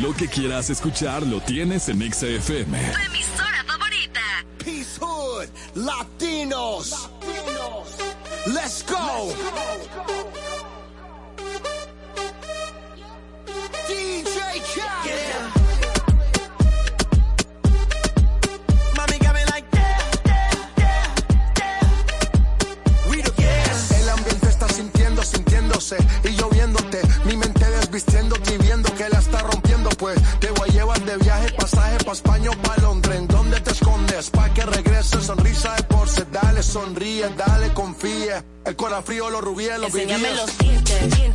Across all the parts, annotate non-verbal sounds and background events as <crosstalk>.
Lo que quieras escuchar lo tienes en XFM. Frío, los rubíes, los Enséñame los dientes,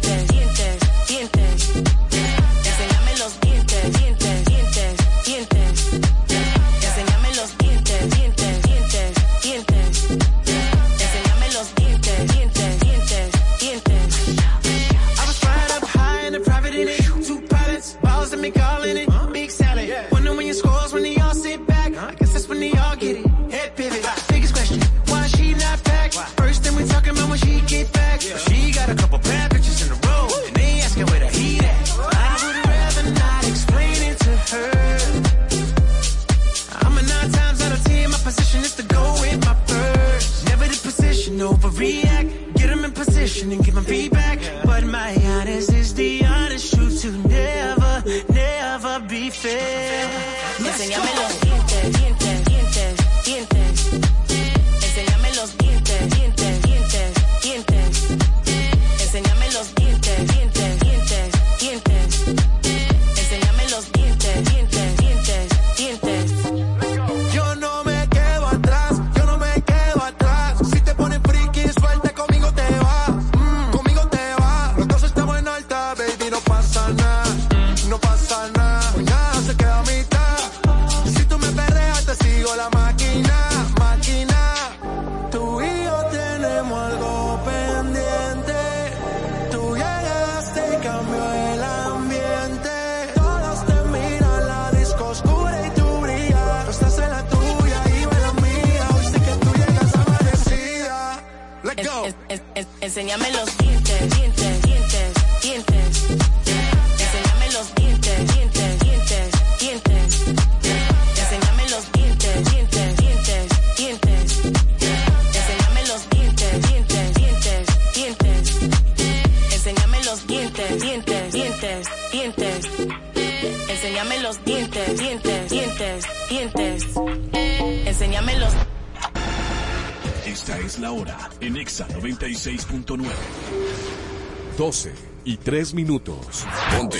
y 3 minutos. Ponte.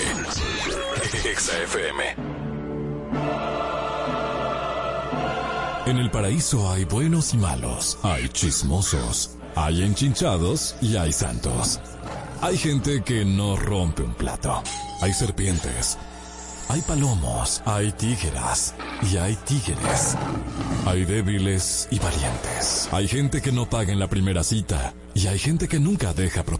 Exa FM. En el paraíso hay buenos y malos, hay chismosos, hay enchinchados y hay santos. Hay gente que no rompe un plato, hay serpientes, hay palomos, hay tígeras y hay tigres. Hay débiles y valientes. Hay gente que no paga en la primera cita y hay gente que nunca deja propina.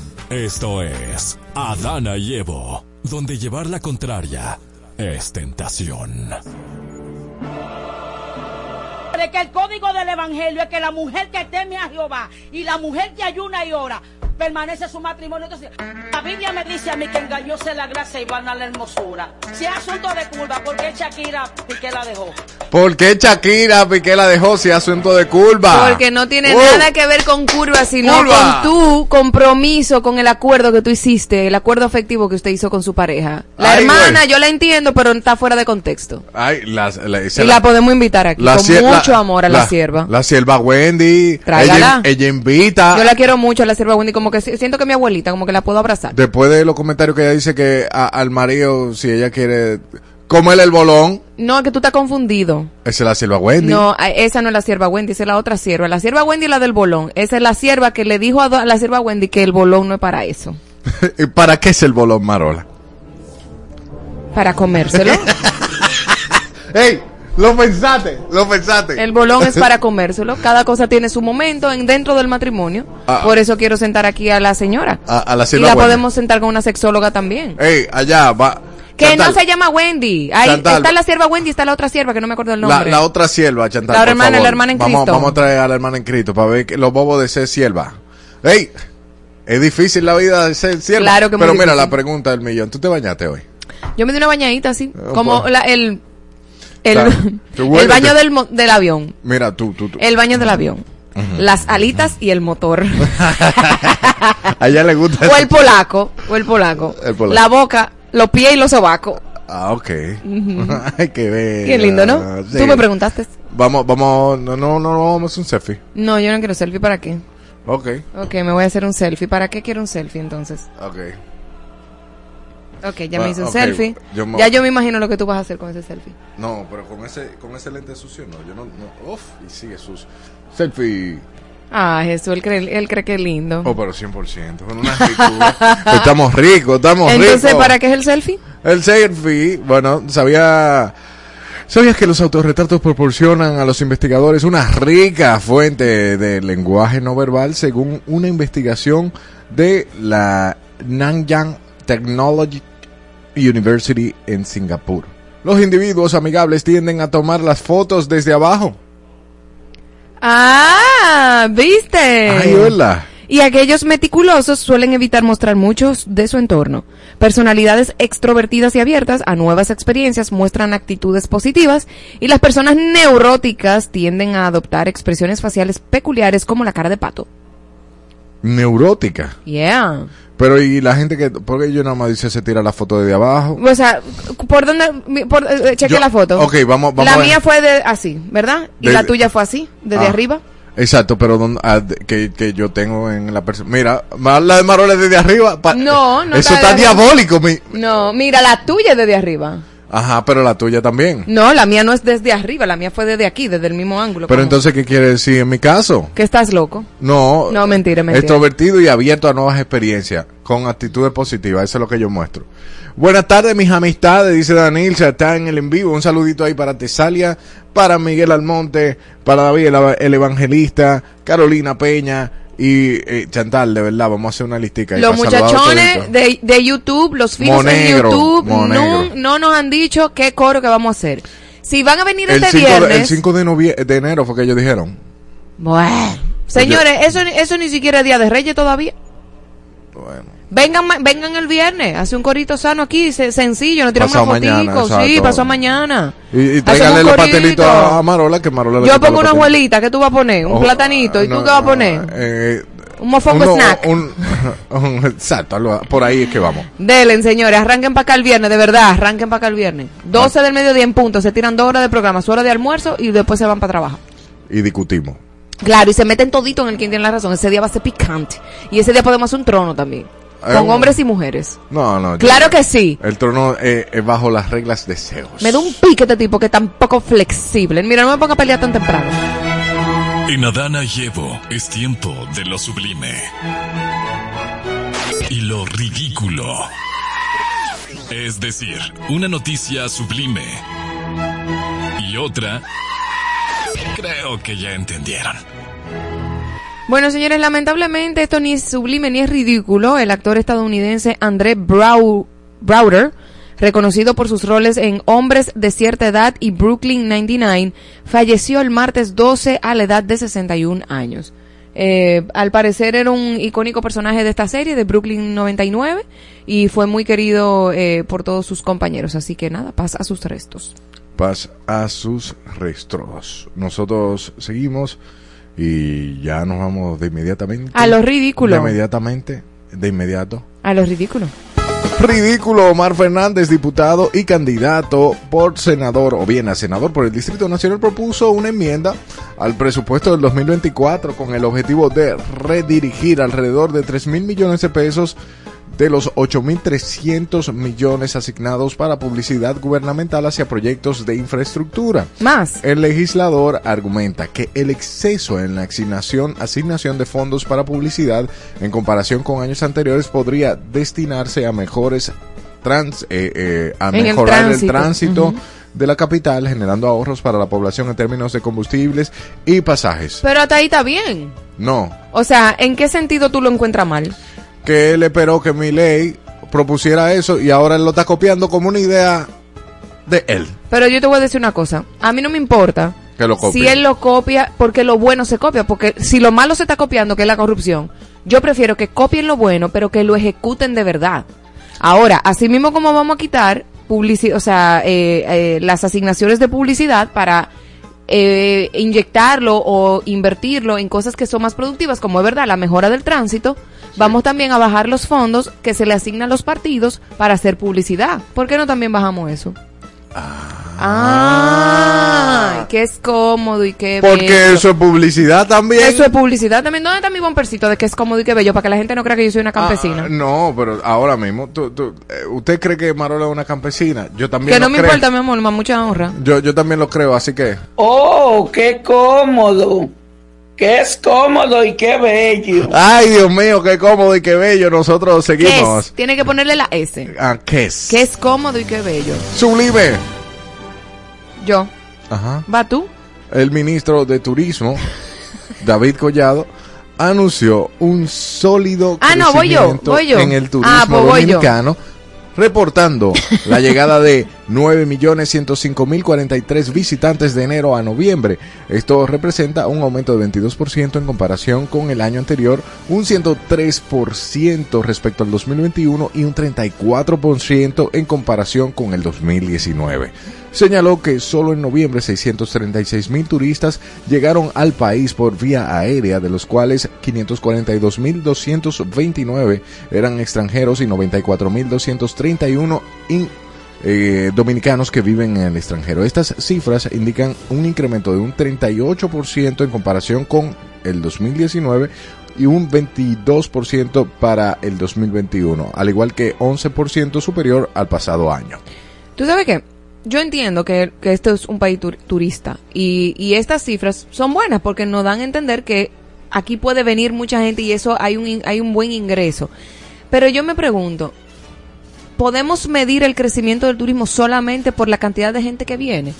Esto es Adana y Evo, donde llevar la contraria es tentación. de que el código del evangelio es que la mujer que teme a Jehová y la mujer que ayuna y ora permanece su matrimonio. Entonces, la Biblia me dice a mí que engañóse la gracia y van a la hermosura. Si es asunto de culpa, ¿por qué Shakira Piqué la dejó? ¿Por qué Shakira Piqué la dejó si es asunto de curva? Porque no tiene Uh, nada que ver con curva, sino Curva. con tu compromiso, con el acuerdo que tú hiciste, el acuerdo afectivo que usted hizo con su pareja. La Ay, hermana, güey. yo la entiendo, pero está fuera de contexto. Ay, la, la, esa Y la- la podemos invitar aquí, la con mucho amor a la, sierva. La sierva Wendy. Tráigala. Ella, ella invita. Yo la quiero mucho a la sierva Wendy, como que siento que mi abuelita, como que la puedo abrazar. Después de los comentarios que ella dice que a- al marido, si ella quiere comerle el bolón, No, es que tú estás confundido. esa es la sierva Wendy. No, esa no es la sierva Wendy, esa es la otra sierva. La sierva Wendy es la del bolón. Esa es la sierva que le dijo a la sierva Wendy que el bolón no es para eso. <laughs> ¿Y ¿Para qué es el bolón, Marola? para comérselo. <laughs> ¡Ey! Lo pensaste, lo pensaste. El bolón es para <laughs> comérselo. Cada cosa tiene su momento en dentro del matrimonio. Ah. Por eso quiero sentar aquí a la señora. A, a la y sierva la buena. podemos sentar con una sexóloga también. Ey, allá va. Que Chantal, no se llama Wendy. Ahí Chantal. está la sierva Wendy, está la otra sierva que no me acuerdo el nombre. la otra sierva, Chantal. La hermana, favor. la hermana en vamos, Cristo. Vamos a traer a la hermana en Cristo para ver que los bobos de ser sierva. ¡Ey! Es difícil la vida de ser sierva. Claro que Pero mira, difícil. la pregunta del millón. ¿Tú te bañaste hoy? Yo me di una bañadita así, Ah, como pues. la- el el, <laughs> el baño del, del avión, Mira, tú, tú, tú. el baño del avión, las alitas y el motor, <laughs> A ella le gusta <laughs> o el polaco, o el polaco, El polaco. la boca, los pies y los sobacos. Ah, ok. Ay, qué bello. Qué lindo, ¿no? Sí. Tú me preguntaste. Vamos, vamos, no, no, no, no, vamos a un selfie. No, yo no quiero selfie, ¿para qué? Ok, Ok, me voy a hacer un selfie. ¿Para qué quiero un selfie entonces? ok. Ok, ya Va, me hice un selfie. yo me- Ya yo me imagino lo que tú vas a hacer con ese selfie. No, pero con ese, con ese lente sucio no, yo no, no, uf, y sigue sucio. Selfie. Ah, Jesús, él cree, él cree que es lindo. Oh, pero 100%, con una ricura. <laughs> estamos ricos, estamos Entonces, ricos. ¿para qué es el selfie? El selfie, bueno, sabía... ¿Sabías que los autorretratos proporcionan a los investigadores una rica fuente de lenguaje no verbal según una investigación de la Nanyang Technology University en Singapur? Los individuos amigables tienden a tomar las fotos desde abajo. Ah, ¿viste? Ay, hola. Y aquellos meticulosos suelen evitar mostrar muchos de su entorno. Personalidades extrovertidas y abiertas a nuevas experiencias muestran actitudes positivas y las personas neuróticas tienden a adoptar expresiones faciales peculiares como la cara de pato. Neurótica. Yeah. Pero y la gente que... ¿Por qué yo nada más dice se tira la foto desde abajo? O sea, ¿por dónde? Por, eh, cheque Yo- la foto. ok, vamos- vamos La a ver. mía fue de así, ¿verdad? Y De- la tuya fue así, desde Ah. arriba. Exacto, pero don- ah, de- que, que yo tengo en la persona. Mira, la de Marola desde arriba. pa- No, no Eso está está de diabólico. mi- No, mira, la tuya es desde arriba. Ajá, pero la tuya también. No, la mía no es desde arriba, la mía fue desde aquí, desde el mismo ángulo. Pero ¿Cómo? entonces, ¿qué quiere decir en mi caso? ¿Que estás loco? No. No, mentira, mentira. Extrovertido y abierto a nuevas experiencias, con actitudes positivas. Eso es lo que yo muestro. Buenas tardes, mis amistades, dice Danil, se está en el en vivo. Un saludito ahí para Tesalia, para Miguel Almonte, para David el, el Evangelista, Carolina Peña y eh, Chantal, de verdad, vamos a hacer una listica. Los muchachones de, de YouTube, los en Monegro, YouTube, no, no nos han dicho qué coro que vamos a hacer. Si van a venir El este 5 de, el viernes... 5 de, de enero fue que ellos dijeron. Bueno, señores, eso, eso ni siquiera es Día de Reyes todavía. Bueno. Vengan, vengan el viernes, hace un corito sano aquí, se- sencillo, nos tiramos mañana, fotico, sí, pasó mañana. Y, y un los corito. pastelitos a, a Marola, que Marola Yo pongo una abuelita, ¿qué tú vas a poner? Un Oh, platanito, ¿y no, tú qué vas a poner? eh, Un mofongo uno- snack. un- <laughs> un- exacto, por ahí es que vamos. Delen, señores, arranquen para acá el viernes, de verdad, arranquen para acá el viernes. 12 del mediodía en punto, se tiran dos horas de programa, su hora de almuerzo y después se van para trabajo. Y discutimos. Claro, y se meten todito en el quien tiene la razón. Ese día va a ser picante. Y ese día podemos hacer un trono también. Eh, Con un- hombres y mujeres. No, no. yo- Claro que sí. El trono eh, es bajo las reglas de Zeus. Me da un pique este tipo que es tan poco flexible. Mira, no me ponga a pelear tan temprano. En Adana y Evo es tiempo de lo sublime. Y lo ridículo. Es decir, una noticia sublime. Y otra... Creo que ya entendieron. Bueno, señores, lamentablemente esto ni es sublime ni es ridículo. El actor estadounidense André Brau Browder, reconocido por sus roles en Hombres de cierta edad y Brooklyn 99, falleció el martes 12 a la edad de 61 años. Eh, al parecer era un icónico personaje de esta serie, de Brooklyn 99, y fue muy querido eh, por todos sus compañeros. Así que nada, pasa a sus restos. Paz a sus restos. Nosotros seguimos y ya nos vamos de inmediatamente. A lo ridículo. De inmediatamente. De inmediato. A lo ridículo. Ridículo, Omar Fernández, diputado y candidato por senador, o bien a senador por el Distrito Nacional, propuso una enmienda al presupuesto del 2024 con el objetivo de redirigir alrededor de 3 mil millones de pesos de los 8.300 millones asignados para publicidad gubernamental hacia proyectos de infraestructura. Más. El legislador argumenta que el exceso en la asignación, asignación de fondos para publicidad en comparación con años anteriores podría destinarse a mejores trans, eh, eh, a En el mejorar el tránsito. de la capital, generando ahorros para la población en términos de combustibles y pasajes. Pero hasta ahí está bien. No, O sea, ¿en qué sentido tú lo encuentras mal? Que él esperó que mi ley propusiera eso y ahora él lo está copiando como una idea de él. Pero yo te voy a decir una cosa. A mí no me importa Que lo copie. si él lo copia, porque lo bueno se copia. Porque si lo malo se está copiando, que es la corrupción, yo prefiero que copien lo bueno, pero que lo ejecuten de verdad. Ahora, así mismo como vamos a quitar publici o sea, eh, eh, las asignaciones de publicidad para eh, inyectarlo o invertirlo en cosas que son más productivas, como es verdad la mejora del tránsito, vamos también a bajar los fondos que se le asignan a los partidos para hacer publicidad. ¿Por qué no también bajamos eso? Ah, que es cómodo y que Porque bello. eso es publicidad también. Eso es publicidad también. ¿Dónde está mi bompercito de que es cómodo y que bello? Para que la gente no crea que yo soy una campesina. Ah, no, pero ahora mismo, tú- tú, eh, ¿usted cree que Marola es una campesina? Yo también que no me creo. importa, mi amor, más mucha honra. Yo, yo también lo creo, así que... Oh, qué cómodo. Que es cómodo y qué bello. Ay, Dios mío, qué cómodo y qué bello. Nosotros ¿Qué seguimos. es? Tiene que ponerle la S. Ah, ¿qué es? Que es cómodo y que bello. Sublime. Yo. Ajá. ¿Va tú? El ministro de Turismo, David Collado, anunció un sólido Ah, no, voy yo, crecimiento voy yo. en el turismo Ah, pues voy yo. Reportando la llegada de 9.105.043 visitantes de enero a noviembre. Esto representa un aumento de 22% en comparación con el año anterior, un 103% respecto al 2021 y un 34% en comparación con el 2019. Señaló que solo en noviembre 636 mil turistas llegaron al país por vía aérea, de los cuales 542.229 eran extranjeros y 94.231 in- eh, dominicanos que viven en el extranjero. Estas cifras indican un incremento de un 38% en comparación con el 2019 y un 22% para el 2021, al igual que 11% superior al pasado año. ¿Tú sabes qué? Yo entiendo que, que esto es un país tur- turista y, y estas cifras son buenas porque nos dan a entender que aquí puede venir mucha gente y eso hay un, hay un buen ingreso. Pero yo me pregunto, ¿podemos medir el crecimiento del turismo solamente por la cantidad de gente que viene?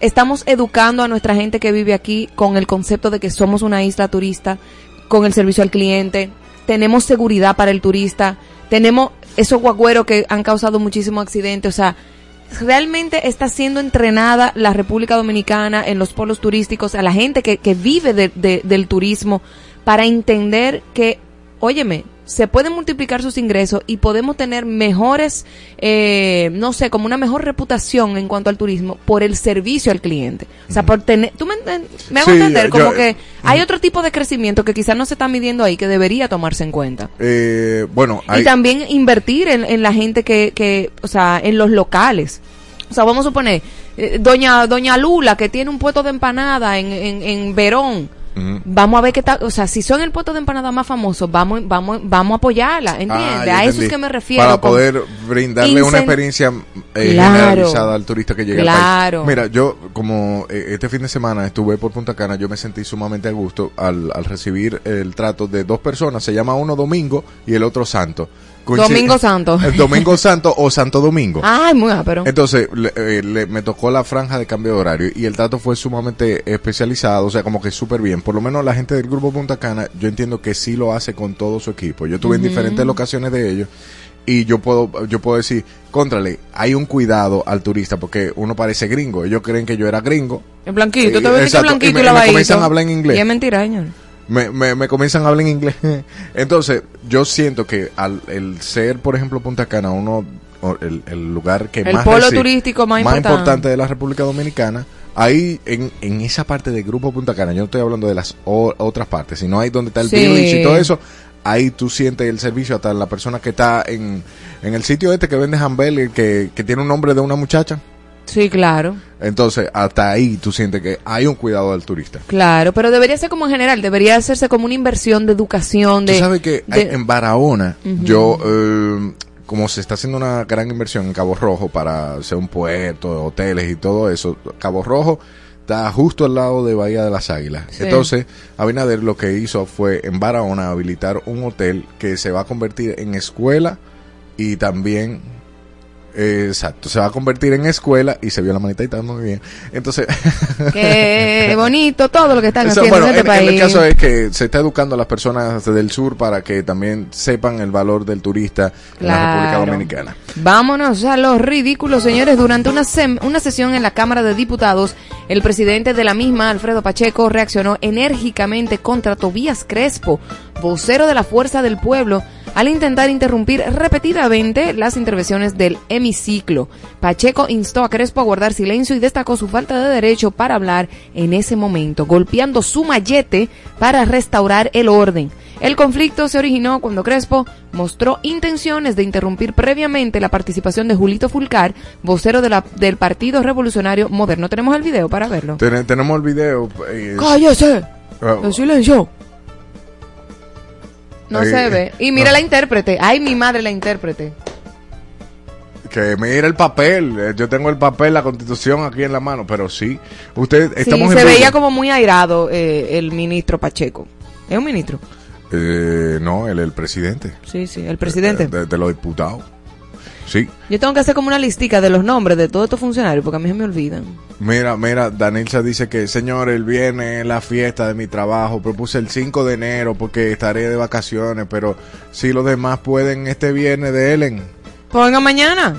Estamos educando a nuestra gente que vive aquí con el concepto de que somos una isla turista, con el servicio al cliente, tenemos seguridad para el turista, tenemos esos guagüeros que han causado muchísimos accidentes, o sea, realmente está siendo entrenada la República Dominicana en los polos turísticos, a la gente que, que vive de- de- del turismo, para entender que, óyeme, se pueden multiplicar sus ingresos y podemos tener mejores, eh, no sé, como una mejor reputación en cuanto al turismo por el servicio al cliente. O sea, por tener, tú me, hago Sí, entender yo- como yo- que hay otro tipo de crecimiento que quizás no se está midiendo ahí que debería tomarse en cuenta. Eh, bueno, hay, Y también invertir en, en la gente que, que, o sea, en los locales. O sea, vamos a suponer, eh, doña, doña Lula, que tiene un puesto de empanada en, en, en Verón. Vamos a ver qué tal, o sea, si son el puesto de empanada más famoso, vamos, vamos, vamos a apoyarla, ¿entiendes? Ah, ya a eso es que me refiero. Para con- poder brindarle una experiencia eh, Claro. generalizada al turista que llega al país. Mira, yo como eh, este fin de semana estuve por Punta Cana, yo me sentí sumamente a gusto al, al recibir el trato de dos personas. Se llama uno Domingo y el otro Santo. Domingo Santo. El Domingo Santo o Santo Domingo. <laughs> Ay, muy pero Entonces, le- eh, le- me tocó la franja de cambio de horario y el trato fue sumamente especializado, o sea, como que súper bien. Por lo menos la gente del grupo Punta Cana, yo entiendo que sí lo hace con todo su equipo. Yo estuve en diferentes locaciones de ellos y yo puedo, yo puedo decir, contrale, hay un cuidado al turista porque uno parece gringo. Ellos creen que yo era gringo. el blanquito, Eh, te ves que blanquito y me- y, y me comienzan a hablar en inglés. Y es mentira, señor. Me, me, me comienzan a hablar en inglés. <laughs> Entonces, yo siento que al el ser, por ejemplo, Punta Cana, uno, el, el lugar que El más polo recibe- turístico más importante. de la República Dominicana, ahí en, en esa parte del grupo Punta Cana, yo no estoy hablando de las o- otras partes, sino ahí donde está el Sí. village y todo eso, ahí tú sientes el servicio hasta la persona que está en, en el sitio este que vende hamburger, que, que tiene un nombre de una muchacha. Sí, claro. Entonces, hasta ahí tú sientes que hay un cuidado del turista. Claro, pero debería ser como en general, debería hacerse como una inversión de educación, de... Tú sabes que de- en Barahona, yo, eh, como se está haciendo una gran inversión en Cabo Rojo para hacer un puerto, hoteles y todo eso, Cabo Rojo está justo al lado de Bahía de las Águilas. Sí. Entonces, Abinader lo que hizo fue en Barahona habilitar un hotel que se va a convertir en escuela y también exacto, se va a convertir en escuela y se vio la manita y está muy bien. Entonces, <laughs> Qué <laughs> bonito todo lo que están Eso, haciendo bueno, en este en, en país. el caso es que se está educando a las personas del sur para que también sepan el valor del turista en la Claro. República Dominicana. Vámonos a los ridículos, señores. Durante una, sem- una sesión en la Cámara de Diputados, el presidente de la misma, Alfredo Pacheco, reaccionó enérgicamente contra Tobías Crespo, vocero de la Fuerza del Pueblo, al intentar interrumpir repetidamente las intervenciones del hemiciclo. Pacheco instó a Crespo a guardar silencio y destacó su falta de derecho para hablar en ese momento, golpeando su mallete para restaurar el orden. El conflicto se originó cuando Crespo mostró intenciones de interrumpir previamente la participación de Julito Fulcar, vocero de la- del Partido Revolucionario Moderno. Tenemos el video para verlo. Ten- tenemos el video. eh, ¡Cállese! ah, ¡En silencio! No Eh, se ve. Y mira no. la intérprete. ¡Ay, mi madre la intérprete! que mire el papel. eh, Yo tengo el papel, la constitución aquí en la mano, pero sí. Usted, Sí, estamos se en veía como muy airado eh, el ministro Pacheco. ¿Es un ministro? Eh, no, el, el presidente. Sí, sí, el presidente. De, de los diputados. Sí. Yo tengo que hacer como una listica de los nombres de todos estos funcionarios porque a mí se me olvidan. Mira, mira, Danilza dice que, señor, el viernes es la fiesta de mi trabajo. Propuse el 5 de enero porque estaré de vacaciones, pero si los demás pueden este viernes de Ellen, Pues venga mañana.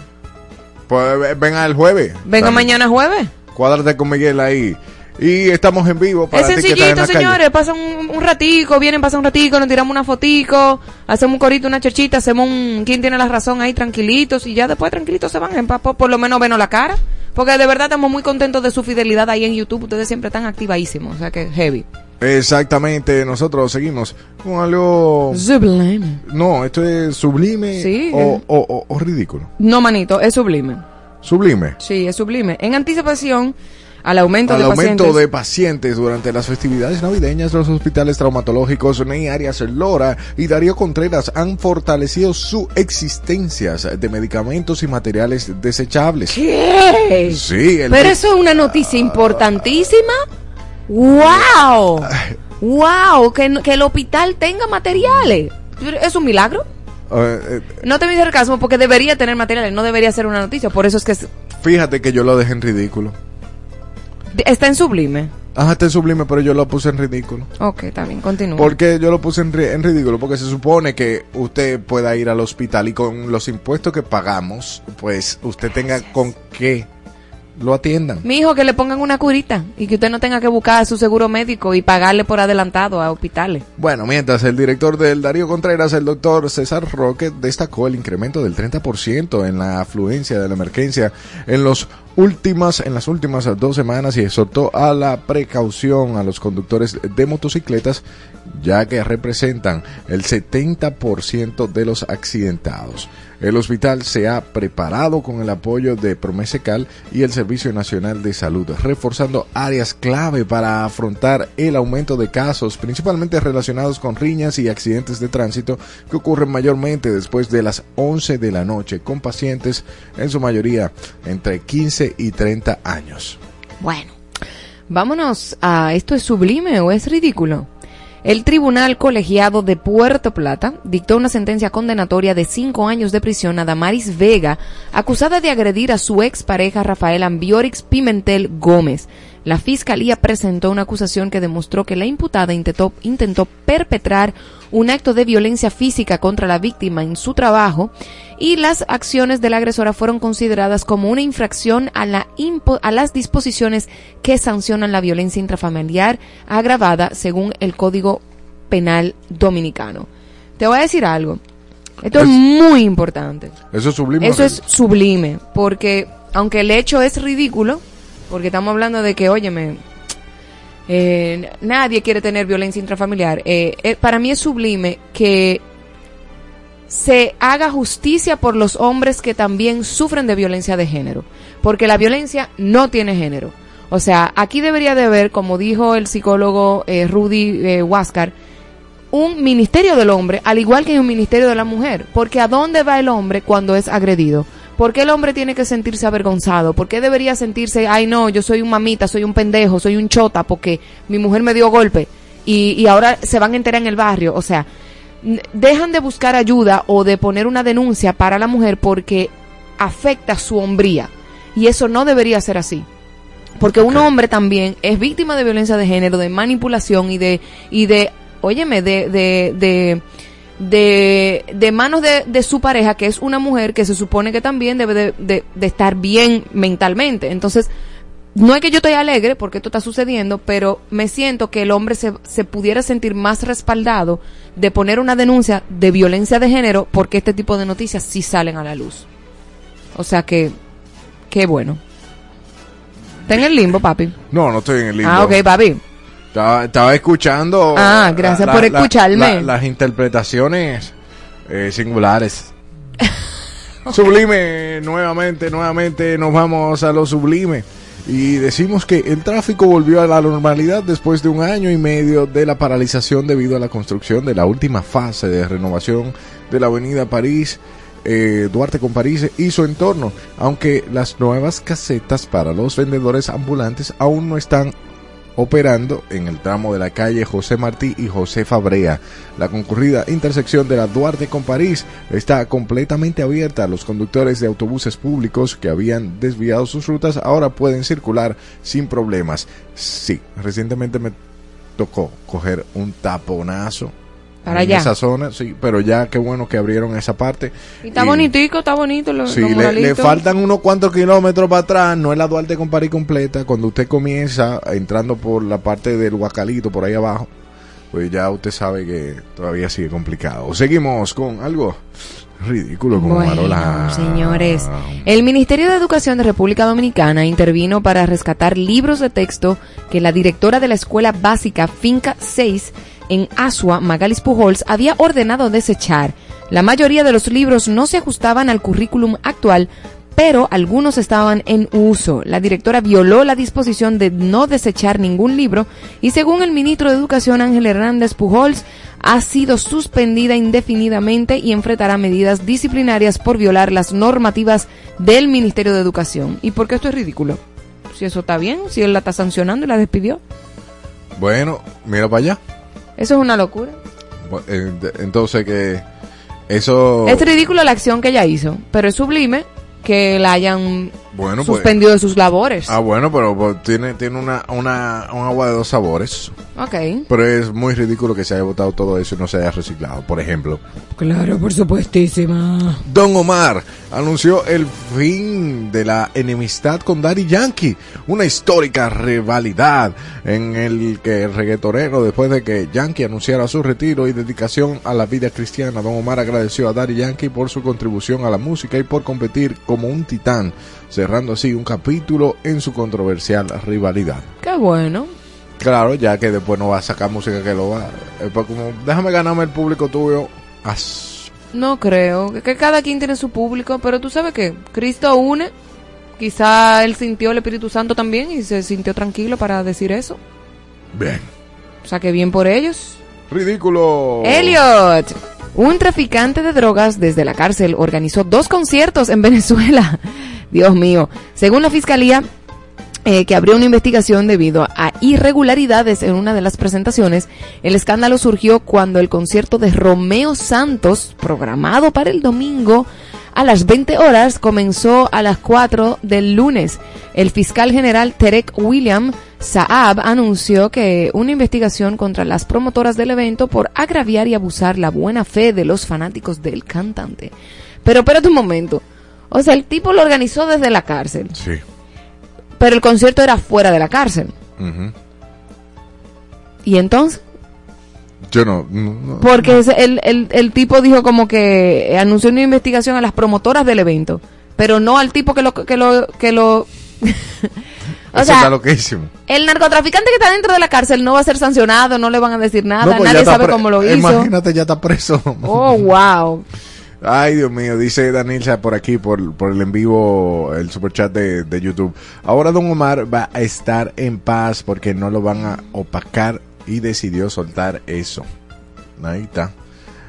pues ve- venga el jueves. Venga También. mañana jueves. Cuádrate con Miguel ahí. Y estamos en vivo para es sencillito, calle. señores. Pasan un, un ratico, vienen, pasan un ratico, nos tiramos una fotico, hacemos un corito, una chorchita, hacemos un quién tiene la razón ahí tranquilitos y ya después tranquilitos se van, en pa- por, lo menos venos la cara. Porque de verdad estamos muy contentos de su fidelidad ahí en YouTube. Ustedes siempre están activadísimos, o sea que heavy. Exactamente, nosotros seguimos con algo... Sublime. No, esto es sublime Sí. o, o- o- o ridículo. No, manito, es sublime. Sublime. Sí, es sublime. En anticipación al aumento Al de aumento pacientes. de pacientes durante las festividades navideñas, los hospitales traumatológicos Ney Arias Lora y Darío Contreras han fortalecido su existencias de medicamentos y materiales desechables. ¿Qué? Sí, el Pero eso es una noticia importantísima. ¡Wow! ¡Wow! Que, que el hospital tenga materiales. ¿Es un milagro? Eh, eh, No te mi sarcasmo porque debería tener materiales, no debería ser una noticia. Por eso es que fíjate que yo lo dejé en ridículo. Está en sublime. Ajá, está en sublime, pero yo lo puse en ridículo. Ok, está bien, continúa. ¿Por qué yo lo puse en, en ridículo? Porque se supone que usted pueda ir al hospital y con los impuestos que pagamos, pues usted tenga con qué lo atiendan. Mi hijo, que le pongan una curita y que usted no tenga que buscar su seguro médico y pagarle por adelantado a hospitales. Bueno, mientras el director del Darío Contreras, el doctor César Roque, destacó el incremento del 30% en la afluencia de la emergencia en los últimas en las últimas dos semanas y exhortó a la precaución a los conductores de motocicletas ya que representan el 70% de los accidentados. El hospital se ha preparado con el apoyo de Promesecal y el Servicio Nacional de Salud, reforzando áreas clave para afrontar el aumento de casos, principalmente relacionados con riñas y accidentes de tránsito que ocurren mayormente después de las 11 de la noche, con pacientes en su mayoría entre 15 y 30 años. Bueno, vámonos a esto es sublime o es ridículo. El Tribunal Colegiado de Puerto Plata dictó una sentencia condenatoria de cinco años de prisión a Damaris Vega, acusada de agredir a su expareja Rafael Ambiorix Pimentel Gómez. La fiscalía presentó una acusación que demostró que la imputada intentó, intentó perpetrar un acto de violencia física contra la víctima en su trabajo y las acciones de la agresora fueron consideradas como una infracción a, la impo- a las disposiciones que sancionan la violencia intrafamiliar agravada según el Código Penal Dominicano. Te voy a decir algo. Esto es, Es- muy importante. Eso es sublime. Eso es sublime, porque aunque el hecho es ridículo, porque estamos hablando de que, óyeme, eh, nadie quiere tener violencia intrafamiliar, eh, eh, para mí es sublime que se haga justicia por los hombres que también sufren de violencia de género, porque la violencia no tiene género. O sea, aquí debería de haber, como dijo el psicólogo eh, Rudy eh, Huáscar, un ministerio del hombre, al igual que un ministerio de la mujer. Porque ¿a dónde va el hombre cuando es agredido? ¿Por qué el hombre tiene que sentirse avergonzado? ¿Por qué debería sentirse, ay no, yo soy un mamita, soy un pendejo, soy un chota, porque mi mujer me dio golpe y, y ahora se van a enterar en el barrio? O sea, dejan de buscar ayuda o de poner una denuncia para la mujer porque afecta su hombría. Y eso no debería ser así. Porque un hombre también es víctima de violencia de género, de manipulación y de, y de, óyeme, de, de, de, de, de manos de, de su pareja, que es una mujer que se supone que también debe de, de- de estar bien mentalmente. Entonces, no es que yo estoy alegre porque esto está sucediendo, pero me siento que el hombre se, se pudiera sentir más respaldado de poner una denuncia de violencia de género porque este tipo de noticias sí salen a la luz. O sea que, qué bueno. Está en el limbo, papi. No, no estoy en el limbo. Ah, ok, papi. Estaba, estaba escuchando. Ah, gracias por escucharme. la- las interpretaciones eh, singulares. <laughs> Sublime, nuevamente, nuevamente nos vamos a lo sublime. Y decimos que el tráfico volvió a la normalidad después de un año y medio de la paralización debido a la construcción de la última fase de renovación de la avenida París, eh, Duarte con París y su entorno, aunque las nuevas casetas para los vendedores ambulantes aún no están operando en el tramo de la calle José Martí y José Fabrea. La concurrida intersección de la Duarte con París está completamente abierta. Los conductores de autobuses públicos que habían desviado sus rutas ahora pueden circular sin problemas. Sí, recientemente me tocó coger un taponazo Para en allá. esa zona, sí, pero ya qué bueno que abrieron esa parte. Y está Y- bonitico, está bonito. Lo, Sí, los le, faltan unos cuantos kilómetros para atrás, no es la Duarte con París completa. Cuando usted comienza entrando por la parte del Huacalito, por ahí abajo, pues ya usted sabe que todavía sigue complicado. Seguimos con algo ridículo como Bueno, Marola. señores, el Ministerio de Educación de República Dominicana intervino para rescatar libros de texto que la directora de la Escuela Básica Finca 6 en Asua, Magalis Pujols, había ordenado desechar. La mayoría de los libros no se ajustaban al currículum actual, pero algunos estaban en uso. La directora violó la disposición de no desechar ningún libro y según el ministro de Educación Ángel Hernández Pujols, ha sido suspendida indefinidamente y enfrentará medidas disciplinarias por violar las normativas del Ministerio de Educación. ¿Y por qué esto es ridículo? Si eso está bien, si él la está sancionando y la despidió. Bueno, mira para allá. Eso es una locura. Eh, Entonces que eso... Es ridículo la acción que ella hizo, pero es sublime que la hayan Bueno, pues- suspendido de sus labores. Ah, bueno, pero pues, tiene, tiene una, una, un agua de dos sabores. Ok. Pero es muy ridículo que se haya botado todo eso y no se haya reciclado. Por ejemplo, Claro, por supuestísima. Don Omar anunció el fin de la enemistad con Daddy Yankee, una histórica rivalidad en el que el reggaetonero, después de que Yankee anunciara su retiro y dedicación a la vida cristiana, Don Omar agradeció a Daddy Yankee por su contribución a la música y por competir como un titán, cerrando así un capítulo en su controversial rivalidad. Qué bueno. Claro, ya que después no va a sacar música que lo va. como, déjame ganarme el público tuyo. as- No creo. Que, que cada quien tiene su público, pero tú sabes que Cristo une. Quizá él sintió el Espíritu Santo también y se sintió tranquilo para decir eso. Bien. O sea, que bien por ellos. Ridículo. Elliot. Un traficante de drogas desde la cárcel organizó dos conciertos en <laughs> Venezuela. Dios mío. Según la fiscalía, eh, que abrió una investigación debido a irregularidades en una de las presentaciones, el escándalo surgió cuando el concierto de Romeo Santos, programado para el domingo a las 20 horas, comenzó a las 4 del lunes. El fiscal general Terek William Saab anunció que una investigación contra las promotoras del evento por agraviar y abusar la buena fe de los fanáticos del cantante. Pero espérate un momento. O sea, el tipo lo organizó desde la cárcel Sí. pero el concierto era fuera de la cárcel. ¿Y entonces? Yo no. no- no. Porque ese- el, el, el tipo dijo como que anunció una investigación a las promotoras del evento, pero no al tipo que lo... Que lo, que lo <laughs> o Eso sea, está loquísimo. el narcotraficante que está dentro de la cárcel no va a ser sancionado, no le van a decir nada, No, pues nadie sabe cómo lo hizo. Imagínate, ya está preso. Oh, wow. Ay, Dios mío, dice Danilza por aquí, por, por el en vivo, el superchat de, de YouTube. Ahora Don Omar va a estar en paz porque no lo van a opacar y decidió soltar eso. Ahí está.